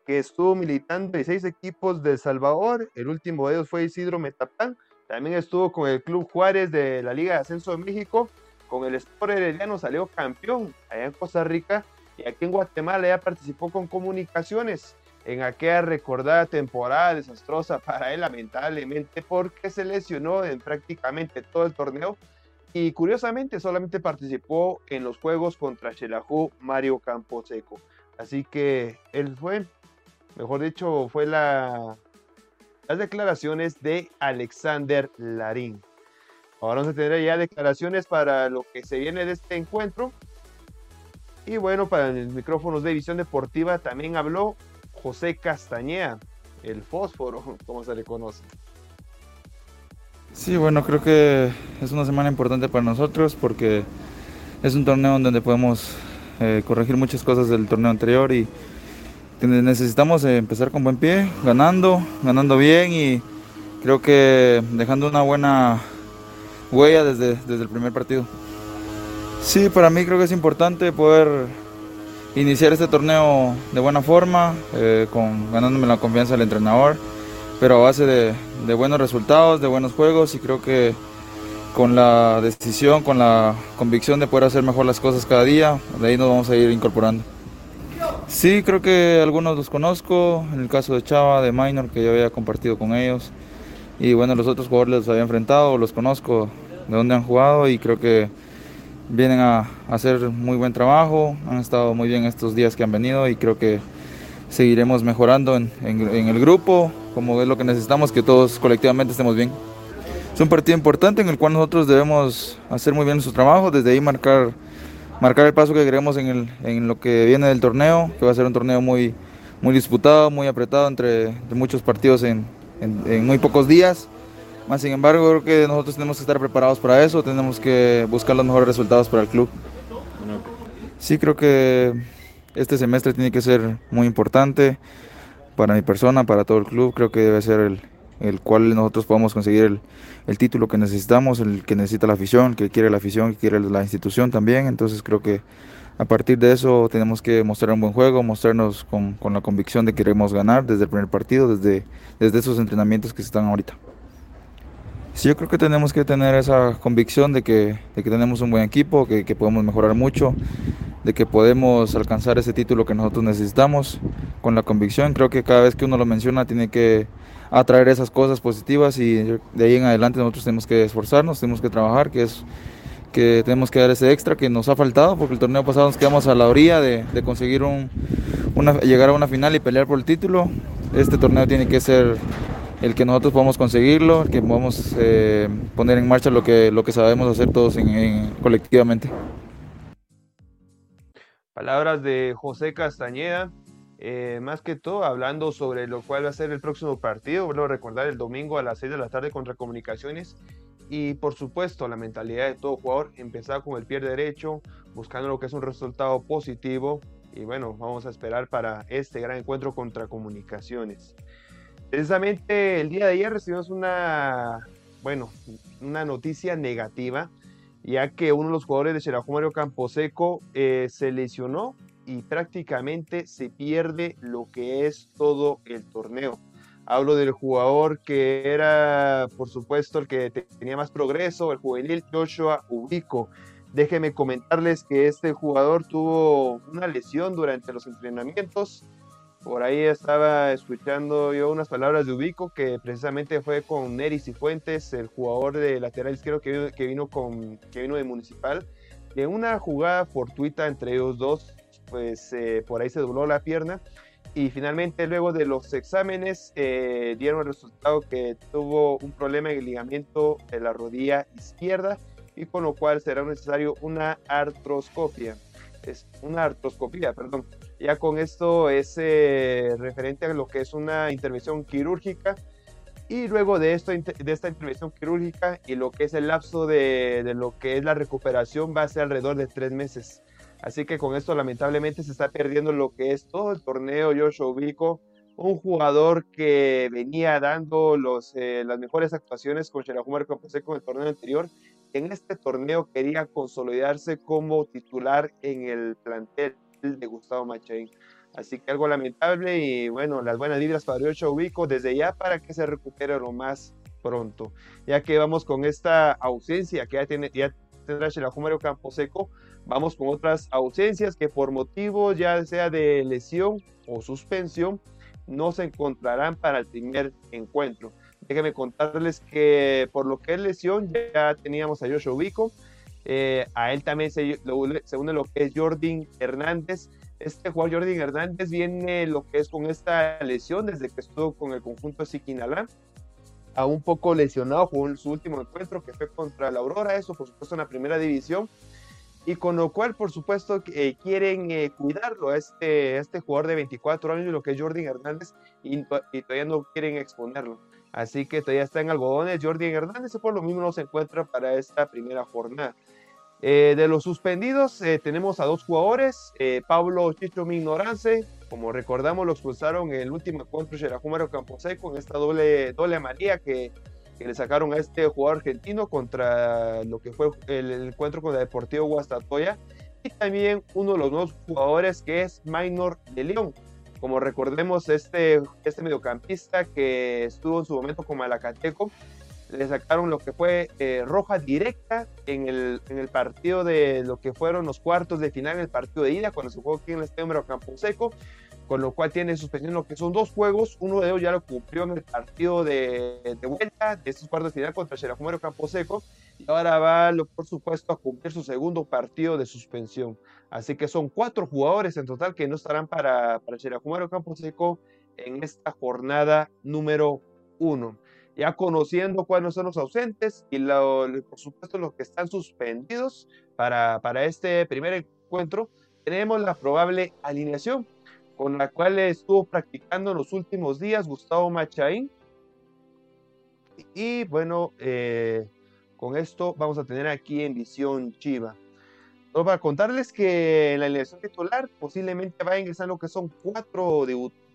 que estuvo militando en seis equipos de Salvador, el último de ellos fue Isidro Metapán, también estuvo con el Club Juárez de la Liga de Ascenso de México, con el Sport Herediano salió campeón allá en Costa Rica, y aquí en Guatemala ya participó con comunicaciones en aquella recordada temporada desastrosa para él, lamentablemente, porque se lesionó en prácticamente todo el torneo y curiosamente solamente participó en los juegos contra Xelajú Mario Camposeco. Así que él fue, mejor dicho, fue la, las declaraciones de Alexander Larín. Ahora vamos a tener ya declaraciones para lo que se viene de este encuentro. Y bueno, para los micrófonos de Visión Deportiva también habló José Castañeda, el fósforo, como se le conoce. Sí, bueno, creo que es una semana importante para nosotros porque es un torneo donde podemos eh, corregir muchas cosas del torneo anterior y necesitamos empezar con buen pie, ganando, ganando bien y creo que dejando una buena huella desde, desde el primer partido. Sí, para mí creo que es importante poder iniciar este torneo de buena forma, eh, con, ganándome la confianza del entrenador pero a base de, buenos resultados, de buenos juegos y creo que con la decisión, con la convicción de poder hacer mejor las cosas cada día, de ahí nos vamos a ir incorporando. Sí, creo que algunos los conozco, en el caso de Chava, de Minor, que yo había compartido con ellos, y bueno, los otros jugadores los había enfrentado, los conozco, de dónde han jugado y creo que vienen a, hacer muy buen trabajo, han estado muy bien estos días que han venido y creo que seguiremos mejorando en el grupo, como es lo que necesitamos, que todos colectivamente estemos bien. Es un partido importante en el cual nosotros debemos hacer muy bien nuestro trabajo, desde ahí marcar, marcar el paso que queremos en, el, en lo que viene del torneo, que va a ser un torneo muy, muy disputado, muy apretado entre, muchos partidos en, en, muy pocos días. Más sin embargo, creo que nosotros tenemos que estar preparados para eso, tenemos que buscar los mejores resultados para el club. Sí, creo que este semestre tiene que ser muy importante para mi persona, para todo el club, creo que debe ser el, el cual nosotros podamos conseguir el, el, título que necesitamos, el que necesita la afición, que quiere la afición, que quiere la institución también. Entonces creo que a partir de eso tenemos que mostrar un buen juego, mostrarnos con, con la convicción de que queremos ganar desde el primer partido, desde, desde esos entrenamientos que se están ahorita. Sí, yo creo que tenemos que tener esa convicción de que, de que tenemos un buen equipo, que, podemos mejorar mucho, de que podemos alcanzar ese título que nosotros necesitamos con la convicción. Creo que cada vez que uno lo menciona tiene que atraer esas cosas positivas y de ahí en adelante nosotros tenemos que esforzarnos, tenemos que trabajar, que es que tenemos que dar ese extra que nos ha faltado porque el torneo pasado nos quedamos a la orilla de, conseguir un, una, llegar a una final y pelear por el título. Este torneo tiene que ser el que nosotros podamos conseguirlo, el que podamos eh, poner en marcha lo que, lo que sabemos hacer todos en, colectivamente. Palabras de José Castañeda, eh, más que todo hablando sobre lo cual va a ser el próximo partido, vuelvo a recordar el domingo a las 6 de la tarde contra Comunicaciones y por supuesto la mentalidad de todo jugador, empezar con el pie derecho, buscando lo que es un resultado positivo y bueno, vamos a esperar para este gran encuentro contra Comunicaciones. Precisamente el día de ayer recibimos una, bueno, una noticia negativa ya que uno de los jugadores de Xerajú Mario Camposeco eh, se lesionó y prácticamente se pierde lo que es todo el torneo. Hablo del jugador que era, por supuesto, el que tenía más progreso, el juvenil Joshua Ubico. Déjenme comentarles que este jugador tuvo una lesión durante los entrenamientos. Por ahí estaba escuchando yo unas palabras de Ubico que precisamente fue con Neris y Fuentes, el jugador de lateral izquierdo que vino, que vino, con, que vino de Municipal. En una jugada fortuita entre ellos dos, pues eh, por ahí se dobló la pierna y finalmente luego de los exámenes eh, dieron el resultado que tuvo un problema en el ligamento de la rodilla izquierda y con lo cual será necesario una artroscopia. Es una artroscopia, perdón. Ya con esto es eh, referente a lo que es una intervención quirúrgica y luego de, esto, de esta intervención quirúrgica y lo que es el lapso de, de lo que es la recuperación va a ser alrededor de tres meses. Así que con esto lamentablemente se está perdiendo lo que es todo el torneo Joshua Ubico, un jugador que venía dando los, eh, las mejores actuaciones con Xerajumar Camposeco en el torneo anterior. En este torneo quería consolidarse como titular en el plantel de Gustavo Machain. Así que algo lamentable y bueno, las buenas vibras para Joshua Ubico desde ya para que se recupere lo más pronto. Ya que vamos con esta ausencia que ya, tiene, ya tendrá Campo Camposeco, vamos con otras ausencias que por motivos ya sea de lesión o suspensión no se encontrarán para el primer encuentro. Déjenme contarles que por lo que es lesión ya teníamos a Joshua Ubico, eh, a él también se, une lo que es Jordan Hernández. Este jugador Jordan Hernández viene lo que es con esta lesión desde que estuvo con el conjunto Siquinalá a un poco lesionado, jugó su último encuentro que fue contra la Aurora, eso por supuesto en la primera división, y con lo cual por supuesto eh, quieren eh, cuidarlo a este, este jugador de 24 años, lo que es Jordan Hernández, y, todavía no quieren exponerlo. Así que todavía está en algodones Jordan Hernández y por lo mismo no se encuentra para esta primera jornada. Eh, de los suspendidos tenemos a dos jugadores, Pablo Chicho Mignorance, como recordamos, lo expulsaron en el último encuentro Xerajúmaro Camposeco en esta doble, doble amarilla que, que, le sacaron a este jugador argentino contra lo que fue el, encuentro con el Deportivo Guastatoya. Y también uno de los nuevos jugadores que es Minor de León. Como recordemos, este, este mediocampista que estuvo en su momento con Malacateco, le sacaron lo que fue eh, roja directa en el, en el partido de lo que fueron los cuartos de final, el partido de ida, cuando se jugó aquí en el Estadio Campo Seco con lo cual tiene suspensión lo que son dos juegos, uno de ellos ya lo cumplió en el partido de, de vuelta de estos cuartos de final contra Xerajumero Camposeco y ahora va, por supuesto, a cumplir su segundo partido de suspensión. Así que son cuatro jugadores en total que no estarán para, para Xerajumero Camposeco en esta jornada número uno. Ya conociendo cuáles son los ausentes y por supuesto los que están suspendidos para, para este primer encuentro, tenemos la probable alineación con la cual estuvo practicando en los últimos días Gustavo Machaín. Y bueno, eh, con esto vamos a tener aquí en Visión Chiva. para contarles que en la elección titular posiblemente va a ingresar lo que son cuatro,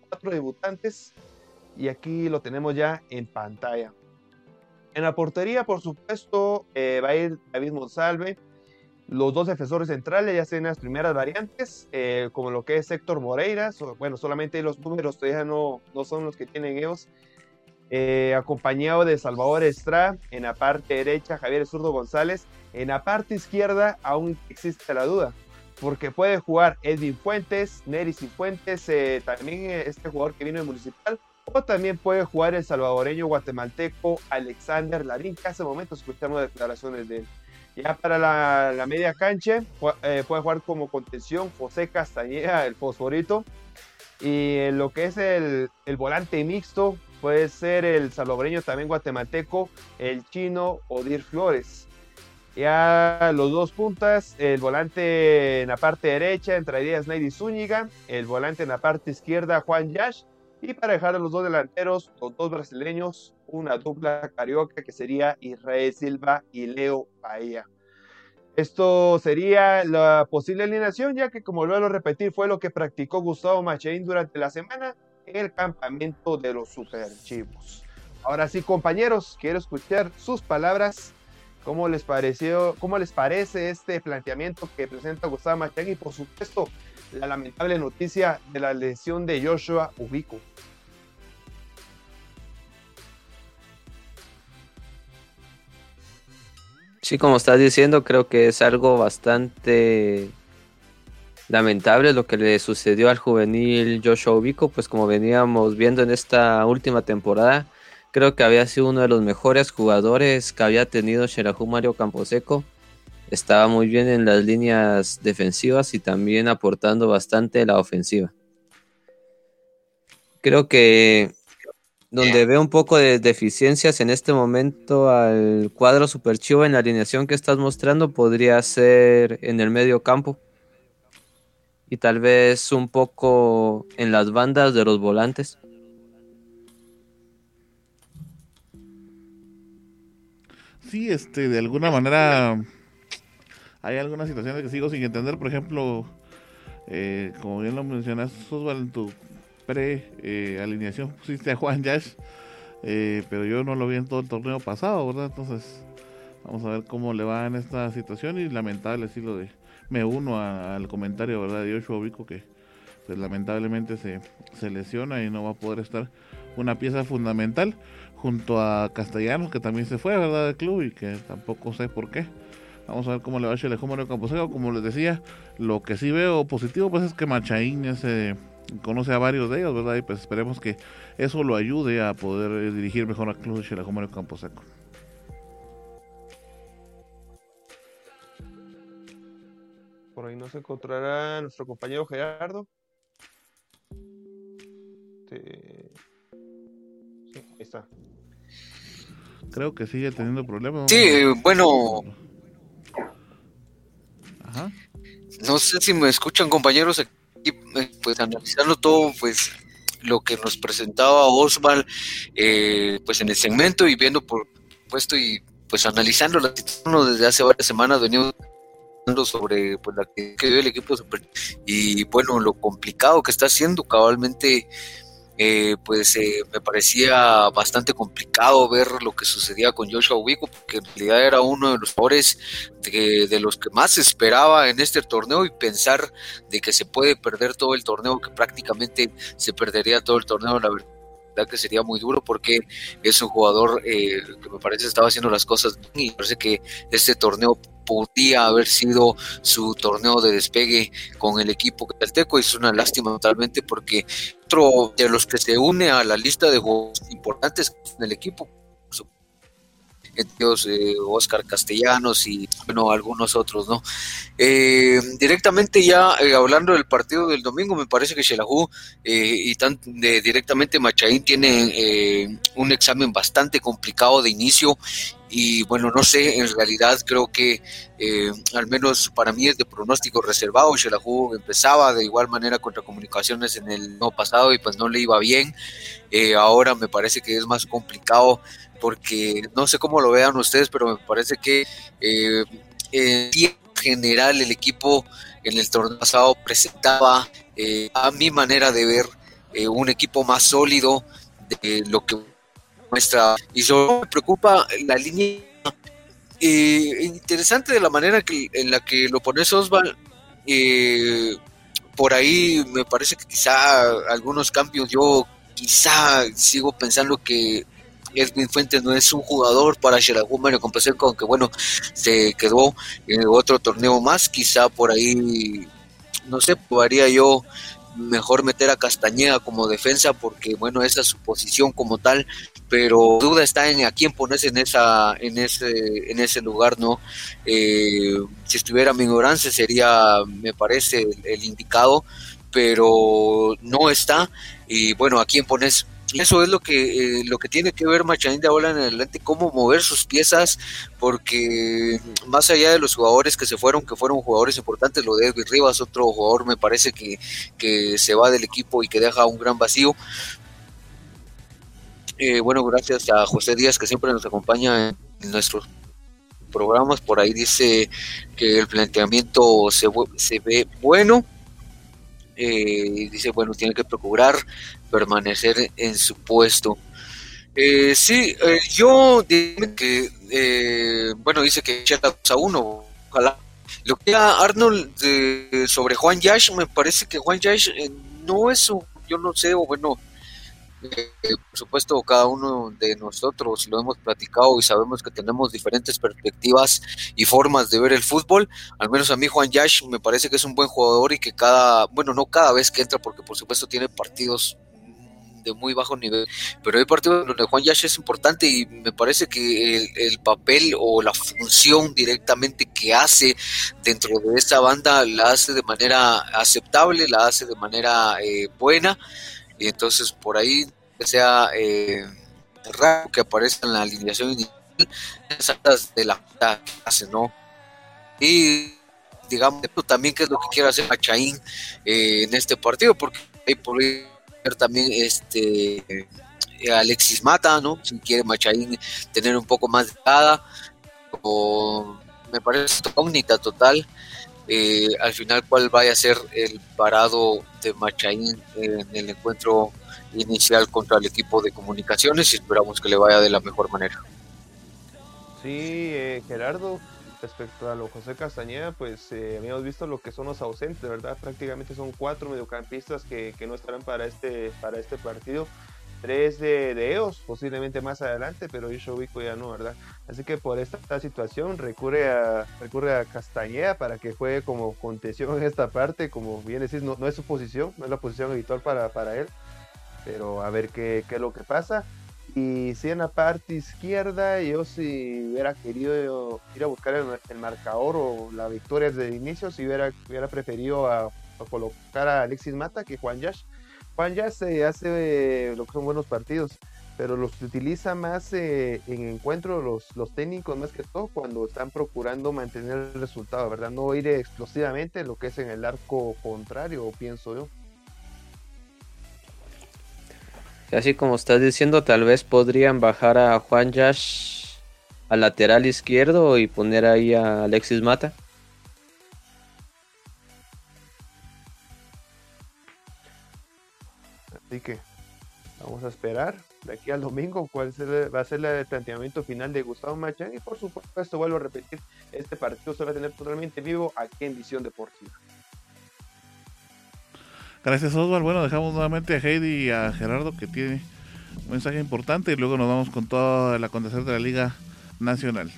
cuatro debutantes y aquí lo tenemos ya en pantalla. En la portería, por supuesto, eh, va a ir David Monsalve, los dos defensores centrales ya sean las primeras variantes, eh, como lo que es Héctor Moreira, bueno, solamente los números todavía no, no son los que tienen ellos, eh, acompañado de Salvador Estrada, en la parte derecha Javier Zurdo González, en la parte izquierda aún existe la duda, porque puede jugar Edwin Fuentes, Neris y Fuentes, eh, también este jugador que vino de Municipal, o también puede jugar el salvadoreño guatemalteco Alexander Larín, que hace momento escuchamos declaraciones de él. Ya para la, media cancha eh, puede jugar como contención José Castañeda, el fosforito. Y lo que es el, volante mixto puede ser el salvadoreño también guatemalteco, el chino Odir Flores. Ya los dos puntas, el volante en la parte derecha entraría Snaidy Zúñiga, el volante en la parte izquierda Juan Yash y para dejar a los dos delanteros, los dos brasileños, una dupla carioca que sería Israel Silva y Leo Bahía. Esto sería la posible alineación, ya que como lo a repetir, fue lo que practicó Gustavo Machain durante la semana en el campamento de los Superchivos. Ahora sí, compañeros, quiero escuchar sus palabras. ¿Cómo les pareció, cómo les parece este planteamiento que presenta Gustavo Machain y por supuesto la lamentable noticia de la lesión de Joshua Ubico. Sí, como estás diciendo, creo que es algo bastante lamentable lo que le sucedió al juvenil Joshua Ubico, pues como veníamos viendo en esta última temporada, creo que había sido uno de los mejores jugadores que había tenido Sherahu Mario Camposeco estaba muy bien en las líneas defensivas y también aportando bastante la ofensiva. Creo que donde veo un poco de deficiencias en este momento al cuadro super chivo en la alineación que estás mostrando podría ser en el medio campo y tal vez un poco en las bandas de los volantes. Sí, este, de alguna manera hay algunas situaciones que sigo sin entender. Por ejemplo, eh, como bien lo mencionas, Osvaldo, en tu pre-alineación pusiste a Juan Yash, eh, pero yo no lo vi en todo el torneo pasado, ¿verdad? Entonces, vamos a ver cómo le va en esta situación y lamentable sí lo de me uno al comentario ¿verdad? de Joshua Vico que pues lamentablemente se, se lesiona y no va a poder estar una pieza fundamental junto a Castellanos que también se fue verdad del club y que tampoco sé por qué vamos a ver cómo le va a Chile Mario Camposeo como les decía lo que sí veo positivo pues es que Machaín ese conoce a varios de ellos verdad y pues esperemos que eso lo ayude a poder dirigir mejor al club de Chile Mario Camposeco Por ahí no se encontrará nuestro compañero Gerardo. Sí, ahí está. Creo que sigue teniendo problemas. Sí, bueno. No sé si me escuchan compañeros aquí, eh, pues analizando todo, pues lo que nos presentaba Osval, eh, pues en el segmento y viendo por puesto y pues analizando la situación desde hace varias semanas venimos sobre pues, la que, que el equipo y bueno, lo complicado que está haciendo cabalmente. Eh, pues eh, me parecía bastante complicado ver lo que sucedía con Joshua Wico, porque en realidad era uno de los jugadores de, los que más esperaba en este torneo y pensar de que se puede perder todo el torneo, que prácticamente se perdería todo el torneo, la que sería muy duro porque es un jugador eh, que me parece estaba haciendo las cosas bien y parece que este torneo podía haber sido su torneo de despegue con el equipo calteco y es una lástima totalmente porque otro de los que se une a la lista de jugadores importantes del equipo eh, Oscar Castellanos y bueno, algunos otros, ¿no? Eh, directamente ya eh, hablando del partido del domingo, me parece que Shelahu y tan, directamente Machaín tiene un examen bastante complicado de inicio y bueno, no sé, en realidad creo que al menos para mí es de pronóstico reservado. Shelahu empezaba de igual manera contra comunicaciones en el no pasado y pues no le iba bien. ahora me parece que es más complicado porque no sé cómo lo vean ustedes, pero me parece que eh, en general el equipo en el torneo pasado presentaba, eh, a mi manera de ver, eh, un equipo más sólido de lo que muestra. Y solo me preocupa la línea interesante de la manera que, en la que lo pones Osval. por ahí me parece que quizá algunos cambios yo quizá sigo pensando que Edwin Fuentes no es un jugador para Xerajú Mario Compeseco, aunque bueno, se quedó en otro torneo más, quizá por ahí, no sé, podría yo mejor meter a Castañeda como defensa porque bueno esa es su posición como tal pero duda está en a quién ponerse en esa en ese en ese lugar no eh, si estuviera mi ignorancia sería me parece el, indicado pero no está. Y bueno a quién pones eso es lo que, eh, lo que tiene que ver Machain de ahora en adelante, cómo mover sus piezas, porque más allá de los jugadores que se fueron, que fueron jugadores importantes, lo de Edwin Rivas, otro jugador me parece que, que se va del equipo y que deja un gran vacío. Eh, bueno, gracias a José Díaz que siempre nos acompaña en nuestros programas. Por ahí dice que el planteamiento se, se ve bueno. Eh, dice, bueno, tiene que procurar permanecer en su puesto. Eh, sí, eh, yo digo que, eh, bueno, dice que ya a uno, ojalá. Lo que era Arnold sobre Juan Yash, me parece que Juan Yash no es un, yo no sé, o bueno, eh, por supuesto, cada uno de nosotros lo hemos platicado y sabemos que tenemos diferentes perspectivas y formas de ver el fútbol. Al menos a mí Juan Yash me parece que es un buen jugador y que cada, bueno, no cada vez que entra, porque por supuesto tiene partidos de muy bajo nivel, pero hay partidos donde Juan Yash es importante y me parece que el, papel o la función directamente que hace dentro de esta banda la hace de manera aceptable, la hace de manera eh, buena y entonces por ahí sea eh, raro que aparezca en la alineación inicial esas de la clase, ¿no? Y digamos también qué es lo que quiere hacer Machaín eh, en este partido, porque hay por también este eh, Alexis Mata, ¿no? Si quiere Machaín tener un poco más de cada, o me parece incógnita total. Eh, al final cuál vaya a ser el parado de Machaín en el encuentro inicial contra el equipo de comunicaciones y esperamos que le vaya de la mejor manera. Sí, eh, Gerardo, respecto a lo José Castañeda, pues eh, habíamos visto lo que son los ausentes, ¿verdad? Prácticamente son cuatro mediocampistas que, no estarán para este, para este partido. Tres de, de, ellos, posiblemente más adelante, pero Ishovico ya no, ¿verdad? Así que por esta, situación recurre a, recurre a Castañeda para que juegue como contención en esta parte, como bien decís, no, no es su posición, no es la posición habitual para, para él pero a ver qué, qué es lo que pasa. Y si en la parte izquierda yo si hubiera querido ir a buscar el, marcador o la victoria desde el inicio, si hubiera, preferido a, colocar a Alexis Mata que Juan Yash. Juan Yash se hace lo que son buenos partidos, pero los utiliza más eh, en encuentro los, los técnicos más que todo cuando están procurando mantener el resultado, ¿verdad? No ir explosivamente lo que es en el arco contrario, pienso yo. Así como estás diciendo, tal vez podrían bajar a Juan Yash al lateral izquierdo y poner ahí a Alexis Mata. Así que vamos a esperar de aquí al domingo cuál va a ser el planteamiento final de Gustavo Machán y por supuesto vuelvo a repetir, este partido se va a tener totalmente vivo aquí en Visión Deportiva. Gracias, Oswald. Bueno, dejamos nuevamente a Heidi y a Gerardo que tiene un mensaje importante y luego nos vamos con toda la acontecer de la Liga Nacional.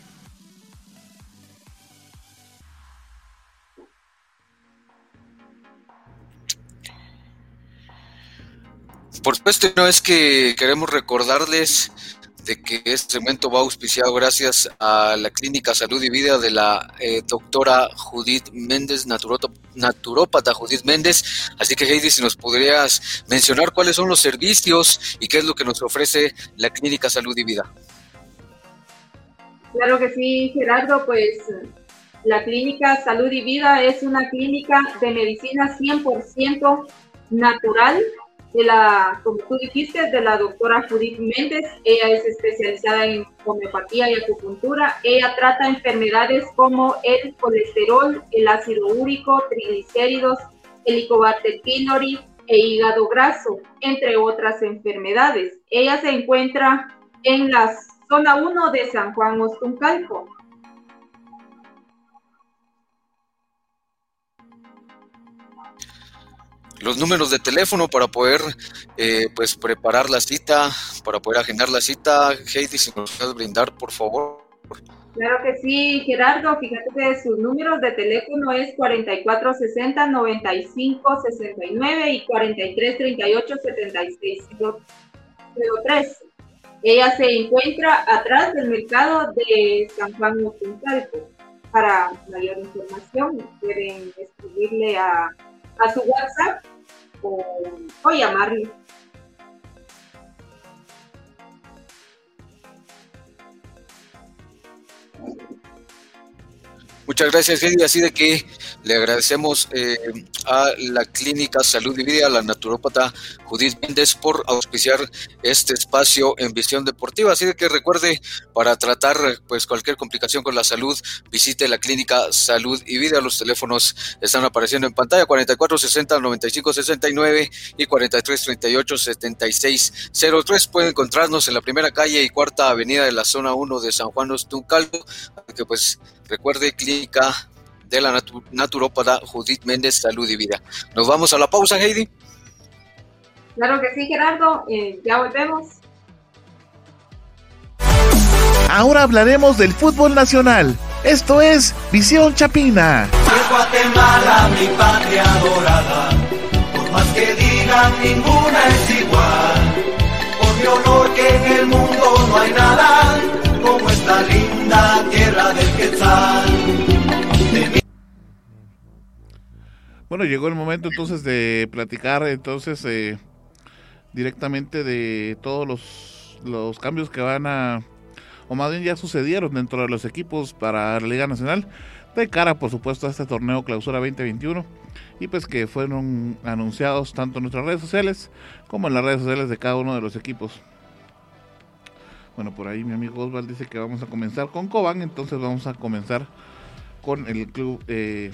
Por supuesto, no es que queremos recordarles de que este segmento va auspiciado gracias a la Clínica Salud y Vida de la eh, doctora Judith Méndez, naturópata Judith Méndez. Así que Heidi, si nos podrías mencionar cuáles son los servicios y qué es lo que nos ofrece la Clínica Salud y Vida. Claro que sí, Gerardo, pues la Clínica Salud y Vida es una clínica de medicina 100% natural de la, como tú dijiste, de la doctora Judith Méndez. Ella es especializada en homeopatía y acupuntura. Ella trata enfermedades como el colesterol, el ácido úrico, triglicéridos, helicobacter pylori e hígado graso, entre otras enfermedades. Ella se encuentra en la zona 1 de San Juan Ostuncalco. Los números de teléfono para poder eh, pues preparar la cita, para poder agendar la cita. Heidi, si nos puedes brindar, por favor. Claro que sí, Gerardo. Fíjate que sus números de teléfono es 4460-9569 y 4338-7603. Ella se encuentra atrás del mercado de San Juan Occidental. Para mayor información pueden escribirle a a su WhatsApp o, o llamarle. Muchas gracias, Heidi. Así de que le agradecemos eh, a la Clínica Salud y Vida, a la naturópata Judith Méndez, por auspiciar este espacio en Visión Deportiva. Así que recuerde, para tratar pues cualquier complicación con la salud, visite la Clínica Salud y Vida. Los teléfonos están apareciendo en pantalla, 4460-9569 y 4338-7603. Pueden encontrarnos en la primera calle y cuarta avenida de la zona 1 de San Juan Ostuncalco, que pues Recuerde, clínica de la natu naturópata Judith Méndez, Salud y Vida. Nos vamos a la pausa, Heidi. Claro que sí, Gerardo. Eh, ya volvemos. Ahora hablaremos del fútbol nacional. Esto es Visión Chapina. Guatemala, mi patria dorada, por más que digan, ninguna es igual. Por mi honor que en el mundo no hay nada como esta linda tierra del Quetzal. Bueno, llegó el momento entonces de platicar entonces eh, directamente de todos los, los cambios que van a, o más bien ya sucedieron dentro de los equipos para la Liga Nacional, de cara por supuesto a este torneo Clausura 2021, y pues que fueron anunciados tanto en nuestras redes sociales como en las redes sociales de cada uno de los equipos. Bueno, por ahí mi amigo Osval dice que vamos a comenzar con Cobán, entonces vamos a comenzar con el club eh,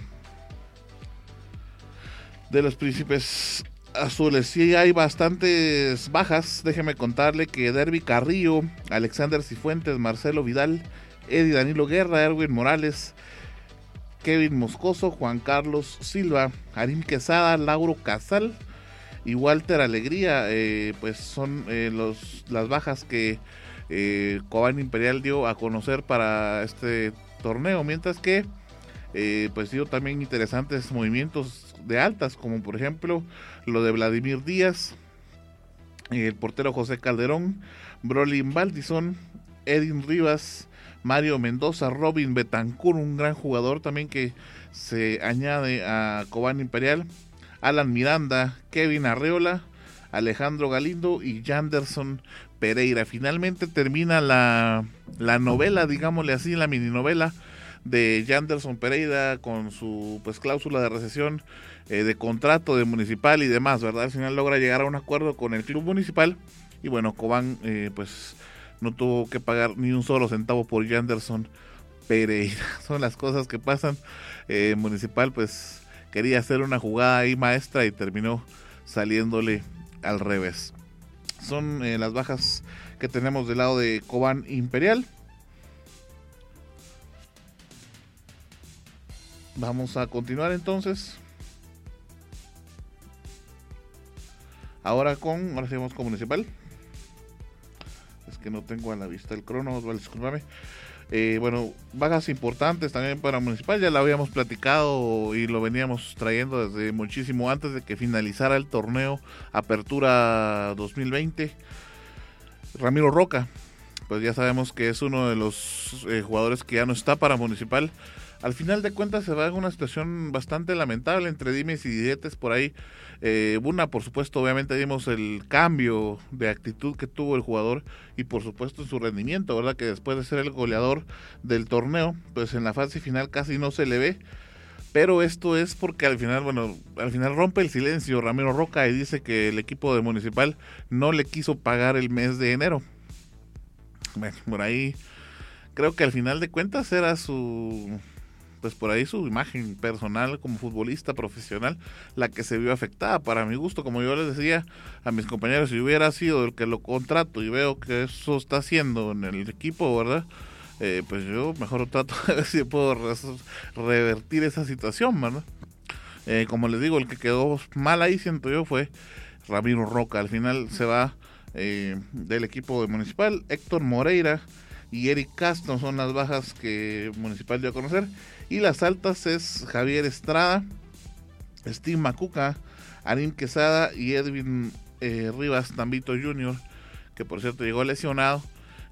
de los príncipes azules. Sí hay bastantes bajas. Déjeme contarle que Derby Carrillo, Alexander Cifuentes, Marcelo Vidal, Eddie Danilo Guerra, Erwin Morales, Kevin Moscoso, Juan Carlos Silva, Arim Quesada, Lauro Casal y Walter Alegría. Eh, pues son eh, los, las bajas que eh, Cobán Imperial dio a conocer para este torneo. Mientras que eh, pues dio también interesantes movimientos de altas, como por ejemplo lo de Vladimir Díaz, el portero José Calderón, Brolin Baldizón, Edin Rivas, Mario Mendoza, Robin Betancur, un gran jugador también que se añade a Cobán Imperial, Alan Miranda, Kevin Arreola, Alejandro Galindo y Janderson Pereira. Finalmente termina la, la novela, digámosle así, la mini novela de Janderson Pereira con su pues cláusula de recesión eh, de contrato de municipal y demás, ¿verdad? Al final logra llegar a un acuerdo con el club municipal y bueno, Cobán eh, pues no tuvo que pagar ni un solo centavo por Janderson Pereira. Son las cosas que pasan. Eh, municipal pues quería hacer una jugada ahí maestra y terminó saliéndole al revés. Son las bajas que tenemos del lado de Cobán Imperial. Vamos a continuar entonces. Ahora con, ahora seguimos con Municipal. Es que no tengo a la vista el crono, vale, discúlpame. Eh, bueno, bajas importantes también para Municipal, ya la habíamos platicado y lo veníamos trayendo desde muchísimo antes de que finalizara el torneo Apertura 2020. Ramiro Roca, pues ya sabemos que es uno de los eh, jugadores que ya no está para Municipal al final de cuentas se va en una situación bastante lamentable entre dimes y diretes por ahí. Eh, una, por supuesto, obviamente vimos el cambio de actitud que tuvo el jugador y por supuesto su rendimiento, ¿verdad? Que después de ser el goleador del torneo, pues en la fase final casi no se le ve. Pero esto es porque al final, bueno, al final rompe el silencio Ramiro Roca y dice que el equipo de Municipal no le quiso pagar el mes de enero. Bueno, por ahí creo que al final de cuentas era su pues por ahí su imagen personal como futbolista profesional la que se vio afectada. Para mi gusto, como yo les decía a mis compañeros, si hubiera sido el que lo contrato y veo que eso está haciendo en el equipo, ¿verdad? Eh, pues yo mejor trato de ver si puedo revertir esa situación, ¿verdad? Eh, como les digo, el que quedó mal ahí, siento yo, fue Ramiro Roca. Al final se va eh, del equipo de Municipal. Héctor Moreira y Eric Castro son las bajas que Municipal dio a conocer. Y las altas es Javier Estrada, Steve Macuca, Arim Quesada y Edwin eh, Rivas Tambito Jr., que por cierto llegó lesionado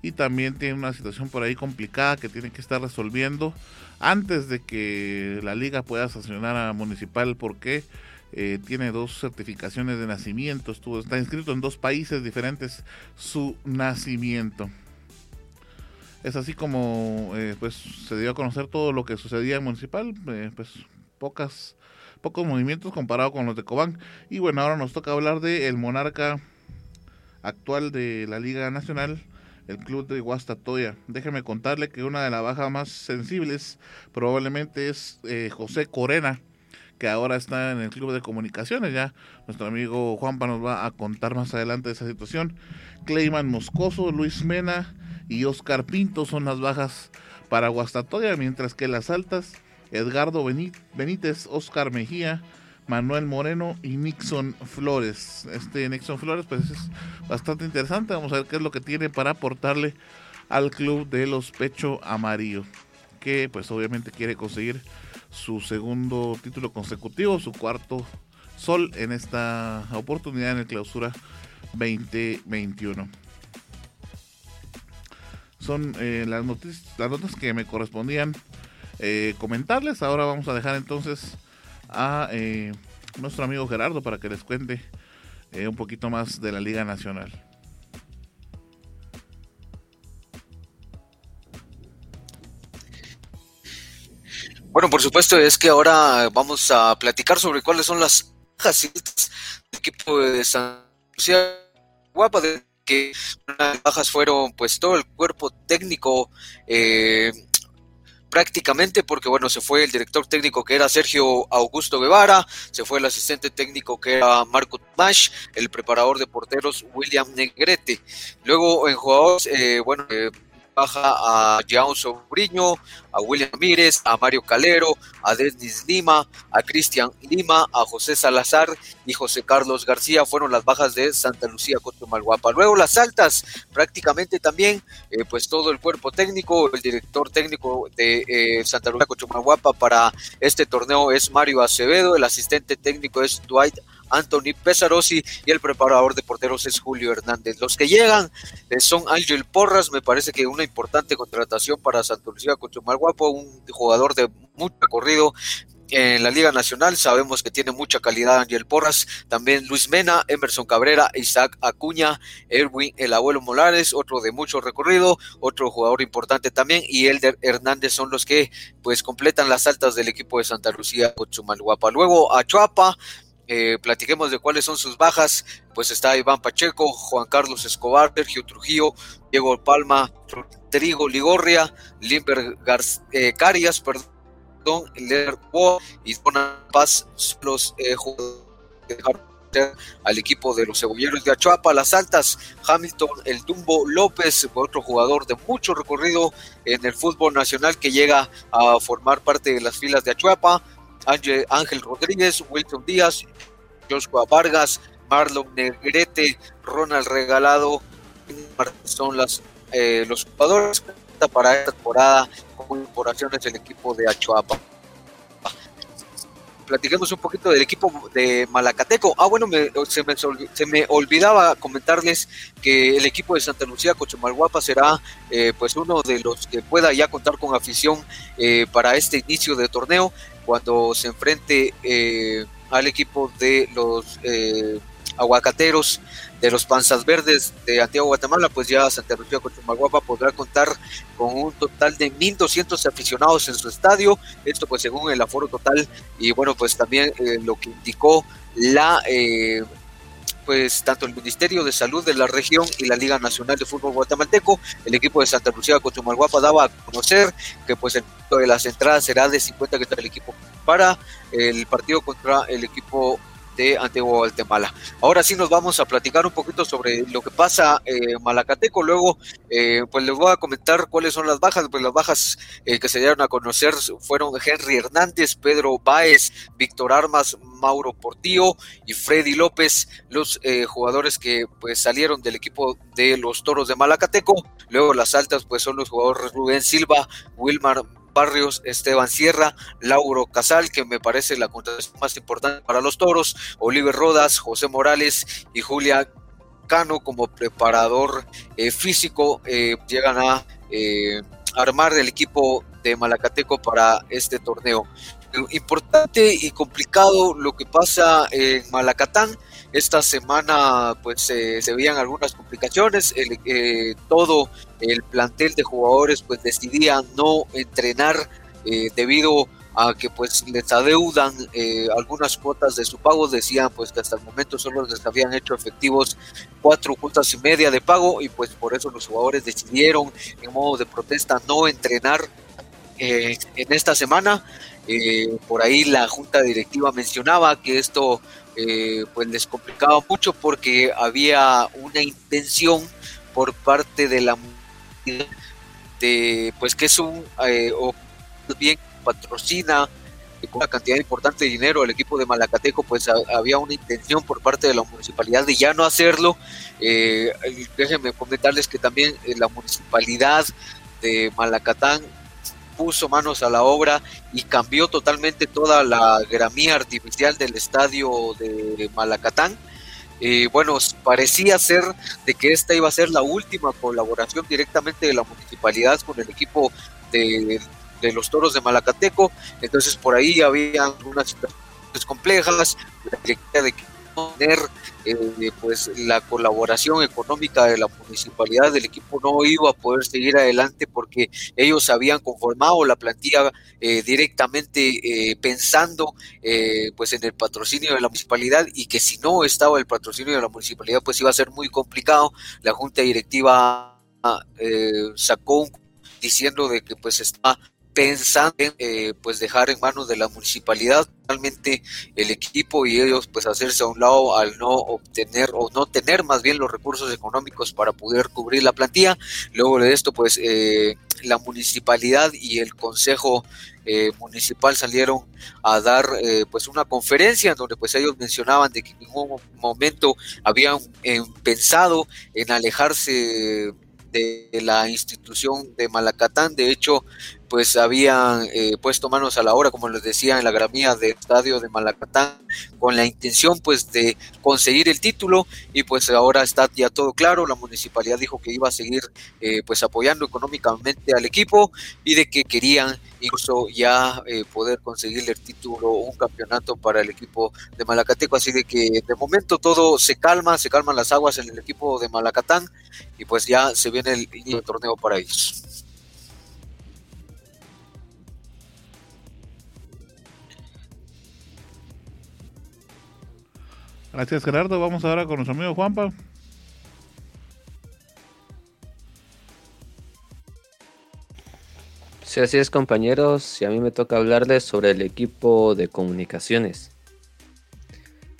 y también tiene una situación por ahí complicada que tiene que estar resolviendo antes de que la liga pueda sancionar a Municipal porque eh, tiene dos certificaciones de nacimiento, estuvo, está inscrito en dos países diferentes su nacimiento es así como eh, pues se dio a conocer todo lo que sucedía en Municipal, eh, pues pocas pocos movimientos comparado con los de Cobán. Y bueno, ahora nos toca hablar de el monarca actual de la Liga Nacional, el club de Guastatoya. Déjeme contarle que una de las bajas más sensibles probablemente es eh, José Corena, que ahora está en el club de comunicaciones. Ya nuestro amigo Juanpa nos va a contar más adelante esa situación. Clayman Moscoso, Luis Mena, y Oscar Pinto son las bajas para Guastatoya, mientras que las altas, Edgardo Benítez, Oscar Mejía, Manuel Moreno y Nixon Flores. Este Nixon Flores pues es bastante interesante, vamos a ver qué es lo que tiene para aportarle al club de los Pecho Amarillo, que pues obviamente quiere conseguir su segundo título consecutivo, su cuarto sol en esta oportunidad en el clausura 2021. Son eh, las, noticias, las notas que me correspondían eh, comentarles. Ahora vamos a dejar entonces a eh, nuestro amigo Gerardo para que les cuente un poquito más de la Liga Nacional. Bueno, por supuesto, es que ahora vamos a platicar sobre cuáles son las del equipo de San Guapa, de las bajas fueron pues todo el cuerpo técnico eh, prácticamente porque bueno se fue el director técnico que era Sergio Augusto Guevara, se fue el asistente técnico que era Marco Tomash, el preparador de porteros William Negrete. Luego en jugadores, eh, bueno, eh, baja a Jean Sobriño, a William Mírez, a Mario Calero, a Denis Lima, a Cristian Lima, a José Salazar y José Carlos García fueron las bajas de Santa Lucía Cotomalguapa. Luego las altas, prácticamente también, eh, pues todo el cuerpo técnico, el director técnico de eh, Santa Lucía Cotomalguapa para este torneo es Mario Acevedo, el asistente técnico es Dwight Anthony Pesarosi y el preparador de porteros es Julio Hernández. Los que llegan eh, son Ángel Porras, me parece que una importante contratación para Santa Lucía Guapo, un jugador de mucho recorrido en la Liga Nacional. Sabemos que tiene mucha calidad Ángel Porras, también Luis Mena, Emerson Cabrera, Isaac Acuña, Erwin el abuelo Molares, otro de mucho recorrido, otro jugador importante también, y Elder Hernández son los que pues completan las altas del equipo de Santa Lucía Guapa. Luego a Chuapa, eh, platiquemos de cuáles son sus bajas, pues está Iván Pacheco, Juan Carlos Escobar, Sergio Trujillo, Diego Palma, Trigo Ligorria, Limber eh, Carias, perdón, Leder y Dona Paz, los eh, al equipo de los cebolleros de Achuapa, las altas, Hamilton, el Dumbo López, otro jugador de mucho recorrido en el fútbol nacional que llega a formar parte de las filas de Achuapa, Ángel Rodríguez, Wilson Díaz, Joshua Vargas, Marlon Negrete, Ronald Regalado, son las, eh, los jugadores para esta temporada con incorporaciones del equipo de Achuapa. Platiquemos un poquito del equipo de Malacateco. Ah, bueno, se, me, olvidaba comentarles que el equipo de Santa Lucía Cochumalguapa será eh, pues uno de los que pueda ya contar con afición eh, para este inicio de torneo cuando se enfrente eh, al equipo de los eh, aguacateros de los panzas verdes de Antigua Guatemala, pues ya Santa Lucía Cochumaguapa podrá contar con un total de 1.200 aficionados en su estadio, esto pues según el aforo total y bueno pues también eh, lo que indicó la pues tanto el Ministerio de Salud de la región y la Liga Nacional de Fútbol Guatemalteco, el equipo de Santa Lucía Cochumalguapa daba a conocer que pues el de las entradas será de 50 que está el equipo para el partido contra el equipo de Antigua Guatemala. Ahora sí nos vamos a platicar un poquito sobre lo que pasa en Malacateco. Luego, eh, pues les voy a comentar cuáles son las bajas. Pues las bajas eh, que se dieron a conocer fueron Henry Hernández, Pedro Báez, Víctor Armas, Mauro Portillo y Freddy López, los eh, jugadores que pues salieron del equipo de los Toros de Malacateco. Luego las altas pues son los jugadores Rubén Silva, Wilmar Barrios, Esteban Sierra, Lauro Casal, que me parece la contratación más importante para los toros, Oliver Rodas, José Morales y Julia Cano como preparador eh, físico, eh, llegan a eh, armar el equipo de Malacateco para este torneo. Importante y complicado lo que pasa en Malacatán. Esta semana pues se veían algunas complicaciones. Todo el plantel de jugadores pues decidía no entrenar eh, debido a que pues les adeudan eh, algunas cuotas de su pago, decían pues que hasta el momento solo les habían hecho efectivos cuatro cuotas y media de pago y pues por eso los jugadores decidieron en modo de protesta no entrenar eh, en esta semana. por ahí la junta directiva mencionaba que esto pues les complicaba mucho porque había una intención por parte de la de pues que es un eh, o bien patrocina con una cantidad importante de dinero al equipo de Malacateco, pues había una intención por parte de la municipalidad de ya no hacerlo. Eh, déjenme comentarles que también eh, la municipalidad de Malacatán puso manos a la obra y cambió totalmente toda la gramía artificial del estadio de Malacatán. Eh, bueno, parecía ser de que esta iba a ser la última colaboración directamente de la municipalidad con el equipo de, de los toros de Malacateco, entonces por ahí había algunas situaciones complejas, la directiva de tener eh, pues la colaboración económica de la municipalidad del equipo no iba a poder seguir adelante porque ellos habían conformado la plantilla eh, directamente eh, pensando pues en el patrocinio de la municipalidad y que si no estaba el patrocinio de la municipalidad pues iba a ser muy complicado. La junta directiva sacó diciendo de que pues está pensando en eh, pues dejar en manos de la municipalidad totalmente el equipo y ellos pues hacerse a un lado al no obtener o no tener más bien los recursos económicos para poder cubrir la plantilla luego de esto pues eh, la municipalidad y el consejo eh, municipal salieron a dar pues una conferencia donde pues ellos mencionaban de que en ningún momento habían pensado en alejarse de la institución de Malacatán. De hecho, pues habían eh, puesto manos a la obra, como les decía, en la gramía del estadio de Malacatán, con la intención pues de conseguir el título. Y pues ahora está ya todo claro, la municipalidad dijo que iba a seguir eh, pues apoyando económicamente al equipo y de que querían incluso ya eh, poder conseguir el título un campeonato para el equipo de Malacateco, así de que de momento todo se calma, se calman las aguas en el equipo de Malacatán y pues ya se viene el, el torneo para ellos. Gracias Gerardo. Vamos ahora con nuestro amigo Juanpa. Sí, así es compañeros, y a mí me toca hablarles sobre el equipo de comunicaciones.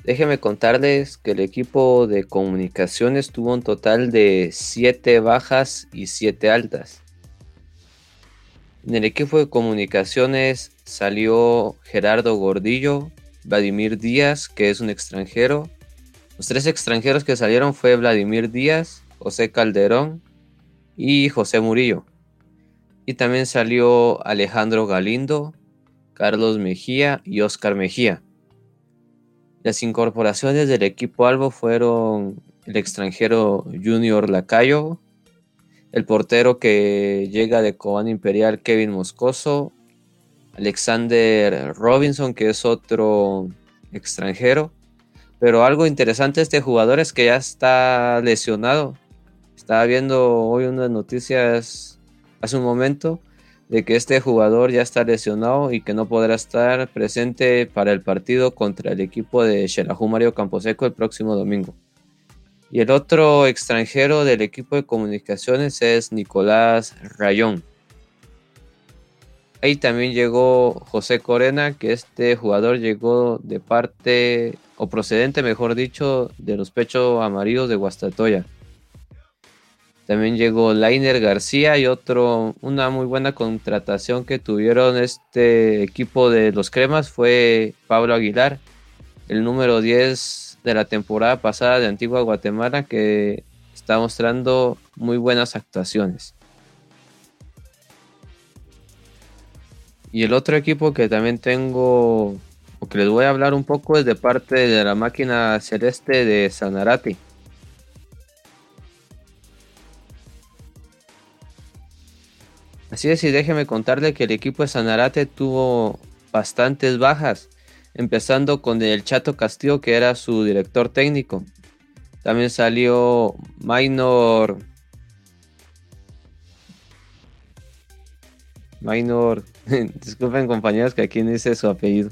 Déjenme contarles que el equipo de comunicaciones tuvo un total de 7 bajas y 7 altas. En el equipo de comunicaciones salió Gerardo Gordillo, Vladimir Díaz, que es un extranjero. Los tres extranjeros que salieron fue Vladimir Díaz, José Calderón y José Murillo. Y también salió Alejandro Galindo, Carlos Mejía y Oscar Mejía. Las incorporaciones del equipo Albo fueron el extranjero Junior Lacayo, el portero que llega de Cobán Imperial Kevin Moscoso Alexander Robinson, que es otro extranjero. Pero algo interesante de este jugador es que ya está lesionado. Estaba viendo hoy unas noticias hace un momento de que este jugador ya está lesionado y que no podrá estar presente para el partido contra el equipo de Xelajú Mario Camposeco el próximo domingo. Y el otro extranjero del equipo de comunicaciones es Nicolás Rayón. Ahí también llegó José Corena, que este jugador llegó de parte, o procedente mejor dicho, de los pechos amarillos de Guastatoya. También llegó Lainer García y otro, una muy buena contratación que tuvieron este equipo de los cremas fue Pablo Aguilar, el número 10 de la temporada pasada de Antigua Guatemala que está mostrando muy buenas actuaciones. Y el otro equipo que también tengo, o que les voy a hablar un poco, es de parte de la máquina celeste de Sanarate. Así es, y déjeme contarle que el equipo de Sanarate tuvo bastantes bajas, empezando con el Chato Castillo, que era su director técnico. También salió Minor. Minor disculpen compañeros que aquí no dice su apellido,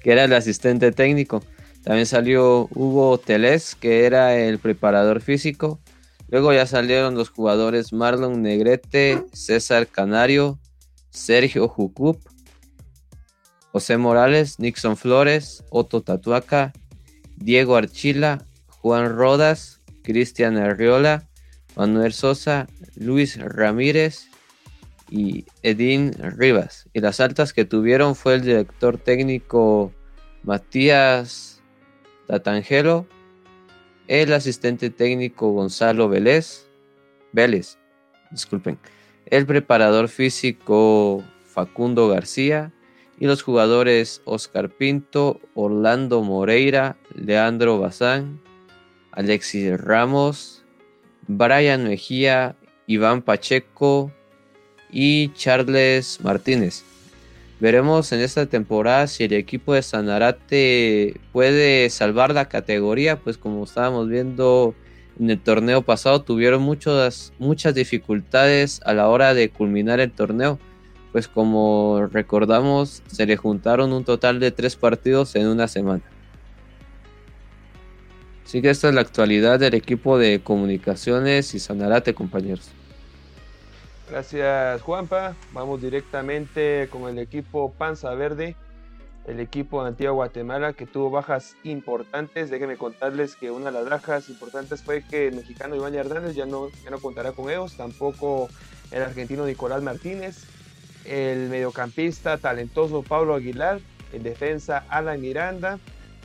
que era el asistente técnico. También salió Hugo Teles, que era el preparador físico. Luego ya salieron los jugadores Marlon Negrete, César Canario, Sergio Jucup, José Morales, Nixon Flores, Otto Tatuaca, Diego Archila, Juan Rodas, Cristian Arriola, Manuel Sosa, Luis Ramírez y Edín Rivas. Y las altas que tuvieron fue el director técnico Matías Tatangelo, el asistente técnico Gonzalo Vélez, Vélez, disculpen, el preparador físico Facundo García y los jugadores Oscar Pinto, Orlando Moreira, Leandro Bazán, Alexis Ramos, Brian Mejía, Iván Pacheco y Charles Martínez. Veremos en esta temporada si el equipo de Sanarate puede salvar la categoría, pues como estábamos viendo en el torneo pasado tuvieron muchas, muchas dificultades a la hora de culminar el torneo, pues como recordamos se le juntaron un total de tres partidos en una semana. Así que esta es la actualidad del equipo de comunicaciones y Sanarate, compañeros. Gracias Juanpa. Vamos directamente con el equipo Panza Verde, el equipo de Antigua Guatemala que tuvo bajas importantes. Déjenme contarles que una de las bajas importantes fue que el mexicano Iván Hernández ya no, ya no contará con ellos, tampoco el argentino Nicolás Martínez, el mediocampista talentoso Pablo Aguilar, en defensa Alan Miranda,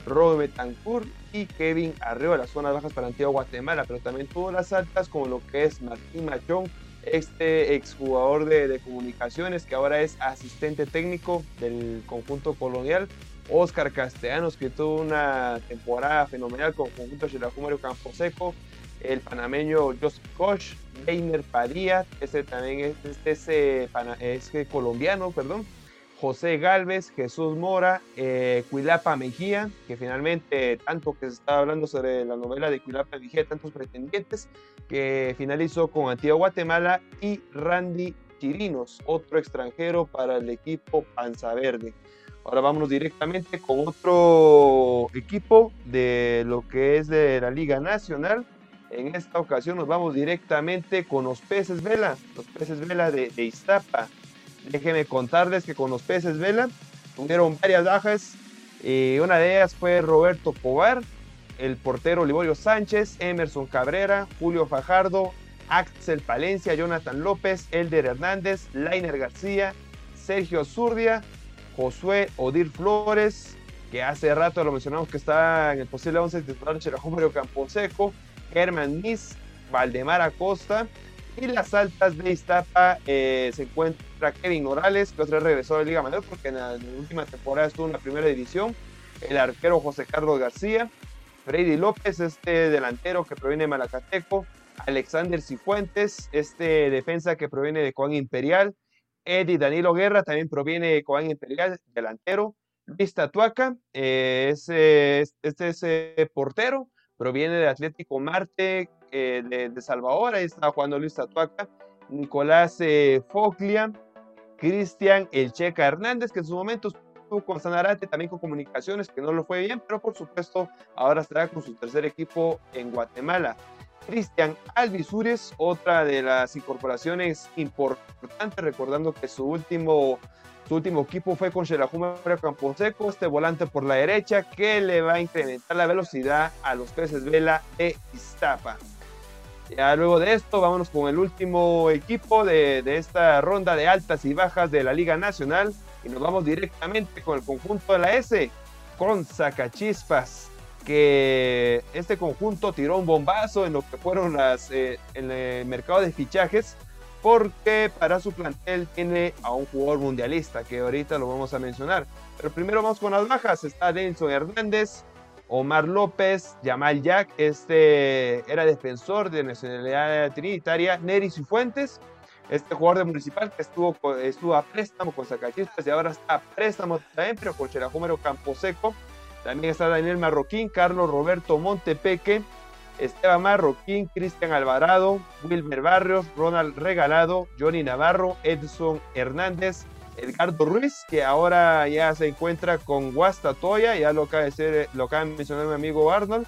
Robert Betancourt y Kevin Arreo, las zonas bajas para Antigua Guatemala, pero también tuvo las altas como lo que es Martín Machón, este exjugador de, de comunicaciones que ahora es asistente técnico del conjunto colonial. Oscar Castellanos, que tuvo una temporada fenomenal con el conjunto Campo Camposeco, el panameño Joseph Koch, Reiner Padilla, ese también es, ese, es colombiano, perdón, José Galvez, Jesús Mora, eh, Cuilapa Mejía, que finalmente, tanto que se estaba hablando sobre la novela de Cuilapa Mejía, tantos pretendientes, que finalizó con Antigua Guatemala, y Randy Chirinos, otro extranjero para el equipo Panza Verde. Ahora vámonos directamente con otro equipo de lo que es de la Liga Nacional. En esta ocasión nos vamos directamente con los peces vela, los peces vela de, de Iztapa. Déjenme contarles que con los peces vela tuvieron varias bajas. y una de ellas fue Roberto Pobar, el portero Liborio Sánchez, Emerson Cabrera, Julio Fajardo, Axel Palencia, Jonathan López, Elder Hernández, Lainer García, Sergio Zurdia, Josué Odir Flores, que hace rato lo mencionamos que está en el posible 11 titular Campo Camposeco, Germán Nis, Valdemar Acosta, y las altas de Iztapa eh, se encuentra Kevin Morales, que otra vez regresó la Liga Mayor porque en la, última temporada estuvo en la primera división. El arquero José Carlos García, Freddy López, este delantero que proviene de Malacateco, Alexander Cifuentes, este defensa que proviene de Coan Imperial, Eddie Danilo Guerra también proviene de Coan Imperial, delantero, Luis Tatuaca, eh, este es eh, portero, proviene de Atlético Marte, eh, de, Salvador, ahí está jugando Luis Tatuaca, Nicolás eh, Foglia, Cristian El Checa Hernández, que en su momento estuvo con Sanarate, también con Comunicaciones, que no lo fue bien, pero por supuesto ahora estará con su tercer equipo en Guatemala. Cristian Alvisures, otra de las incorporaciones importantes, recordando que su último, su último equipo fue con Xelajuma Camposeco, este volante por la derecha que le va a incrementar la velocidad a los peces vela de Iztapa. Ya luego de esto, vámonos con el último equipo de, esta ronda de altas y bajas de la Liga Nacional. Y nos vamos directamente con el conjunto de la S, con Zacachispas, que este conjunto tiró un bombazo en lo que fueron las eh, en el mercado de fichajes, porque para su plantel tiene a un jugador mundialista, que ahorita lo vamos a mencionar. Pero primero vamos con las bajas. Está Denson Hernández, Omar López, Yamal Jack, este era defensor de nacionalidad trinitaria, Neri Cifuentes, este jugador de Municipal que estuvo, estuvo a préstamo con Zacachispas y ahora está a préstamo también, pero con Campo Camposeco. También está Daniel Marroquín, Carlos Roberto Montepeque, Esteban Marroquín, Cristian Alvarado, Wilmer Barrios, Ronald Regalado, Johnny Navarro, Edson Hernández, Edgardo Ruiz, que ahora ya se encuentra con Guastatoya, ya lo acaba de, ser, lo de mencionar mi amigo Arnold,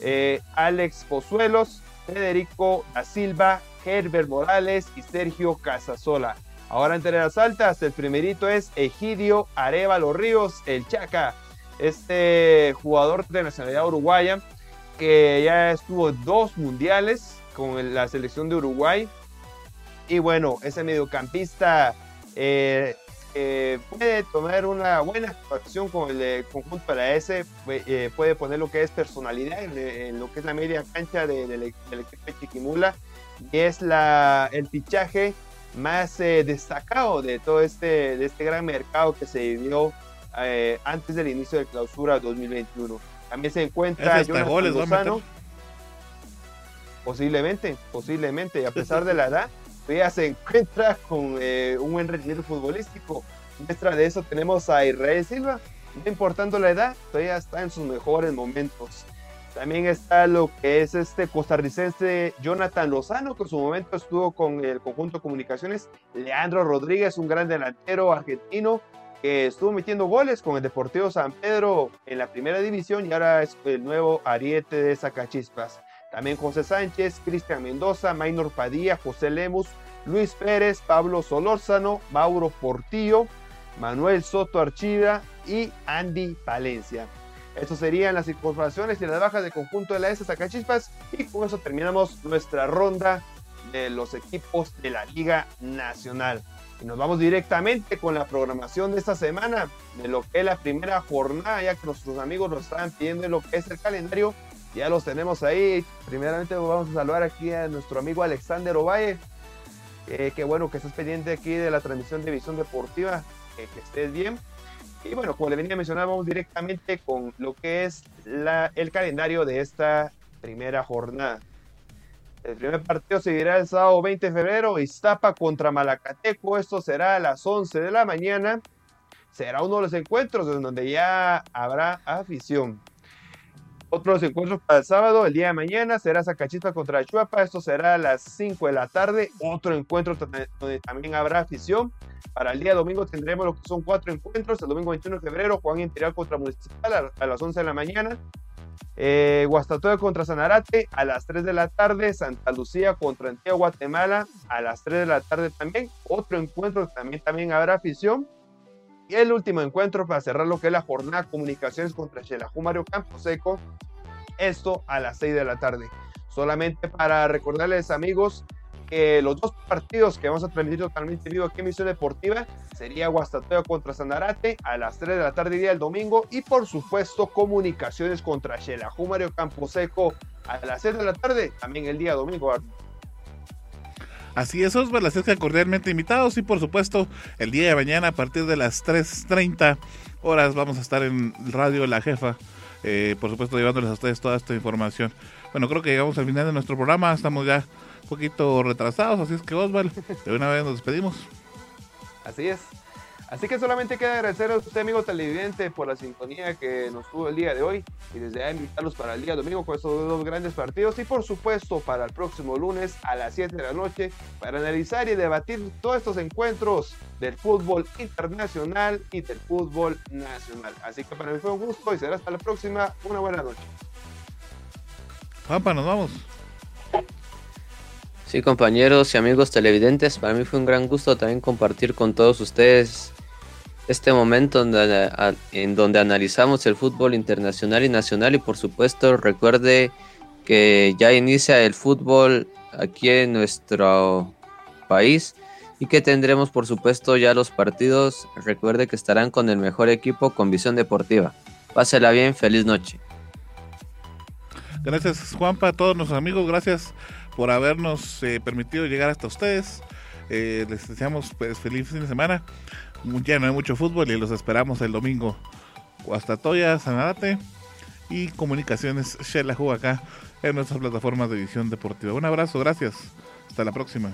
eh, Alex Pozuelos, Federico da Silva, Herbert Morales y Sergio Casasola. Ahora entre las altas, el primerito es Egidio Arevalo Ríos, el Chaca, este jugador de nacionalidad uruguaya que ya estuvo dos mundiales con la selección de Uruguay, Y bueno, ese mediocampista eh, eh, puede tomar una buena actuación con el conjunto de la S, eh, puede poner lo que es personalidad en, lo que es la media cancha del equipo de Chiquimula y es la, el fichaje más destacado de todo este, de este gran mercado que se vivió antes del inicio de clausura 2021. También se encuentra Jonathan Lozano. Posiblemente, posiblemente, a pesar de la edad, todavía se encuentra con eh, un buen rendimiento futbolístico. Muestra de eso tenemos a Israel Silva, no importando la edad, todavía está en sus mejores momentos. También está lo que es este costarricense Jonathan Lozano, que en su momento estuvo con el conjunto de comunicaciones. Leandro Rodríguez, un gran delantero argentino que estuvo metiendo goles con el Deportivo San Pedro en la primera división y ahora es el nuevo ariete de Zacachispas. También José Sánchez, Cristian Mendoza, Maynor Padilla, José Lemus, Luis Pérez, Pablo Solórzano, Mauro Portillo, Manuel Soto Archida y Andy Valencia. Estas serían las incorporaciones y las bajas de conjunto de la S Zacachispas y con eso terminamos nuestra ronda de los equipos de la Liga Nacional. Y nos vamos directamente con la programación de esta semana, de lo que es la primera jornada, ya que nuestros amigos nos estaban pidiendo lo que es el calendario ya los tenemos ahí. Primeramente vamos a saludar aquí a nuestro amigo Alexander Ovalle. Eh, que bueno que estés pendiente aquí de la transmisión de Visión Deportiva. que estés bien. Y bueno, como le venía a mencionar, vamos directamente con lo que es la, el calendario de esta primera jornada. El primer partido seguirá el sábado 20 de febrero, Iztapa contra Malacateco. Esto será a las 11 de la mañana. Será uno de los encuentros en donde ya habrá afición. Otros encuentros para el sábado, el día de mañana, será Zacachispa contra Chuapa. Esto será a las 5 de la tarde. Otro encuentro donde también habrá afición. Para el día domingo tendremos lo que son cuatro encuentros. El domingo 21 de febrero, Juan Imperial contra Municipal a, las 11 de la mañana. Eh, Guastatoya contra Sanarate a las 3 de la tarde. Santa Lucía contra Antigua Guatemala a las 3 de la tarde también. Otro encuentro también, también habrá afición. Y el último encuentro para cerrar lo que es la jornada comunicaciones contra Xelajú Mario Seco. Esto a las 6 de la tarde. Solamente para recordarles, amigos, que los dos partidos que vamos a transmitir totalmente vivo aquí en Misión Deportiva sería Guastatoya contra Sanarate a las 3 de la tarde día del domingo y por supuesto comunicaciones contra Xelajú Mario Seco a las 6 de la tarde también el día domingo. Así es, Osvaldo, es que cordialmente invitados y por supuesto el día de mañana a partir de las 3.30 horas vamos a estar en Radio La Jefa, eh, por supuesto llevándoles a ustedes toda esta información. Bueno, creo que llegamos al final de nuestro programa, estamos ya un poquito retrasados, así es que Osvaldo, de una vez nos despedimos. Así es. Así que solamente queda agradecer a usted, amigo televidente, por la sintonía que nos tuvo el día de hoy y desde ahí invitarlos para el día domingo con estos dos grandes partidos y por supuesto para el próximo lunes a las 7 de la noche para analizar y debatir todos estos encuentros del fútbol internacional y del fútbol nacional. Así que para mí fue un gusto y será hasta la próxima. Una buena noche. Pampa, nos vamos. Sí, compañeros y amigos televidentes, para mí fue un gran gusto también compartir con todos ustedes este momento en donde analizamos el fútbol internacional y nacional y por supuesto recuerde que ya inicia el fútbol aquí en nuestro país y que tendremos por supuesto ya los partidos. Recuerde que estarán con el mejor equipo con visión deportiva. Pásela bien, feliz noche. Gracias Juanpa, a todos nuestros amigos, gracias por habernos eh, permitido llegar hasta ustedes. Eh, les deseamos pues, feliz fin de semana ya no hay mucho fútbol y los esperamos el domingo. Toya, Sanarate y Comunicaciones Shelahu acá en nuestras plataformas de visión deportiva. Un abrazo, gracias. Hasta la próxima.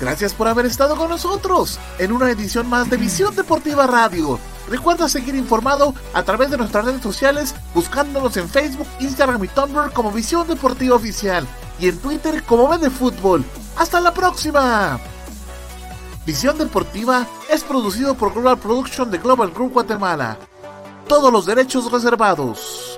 Gracias por haber estado con nosotros en una edición más de Visión Deportiva Radio. Recuerda seguir informado a través de nuestras redes sociales buscándonos en Facebook, Instagram y Tumblr como Visión Deportiva Oficial y en Twitter como Vende Fútbol. ¡Hasta la próxima! Visión Deportiva es producido por Global Production de Global Group Guatemala. Todos los derechos reservados.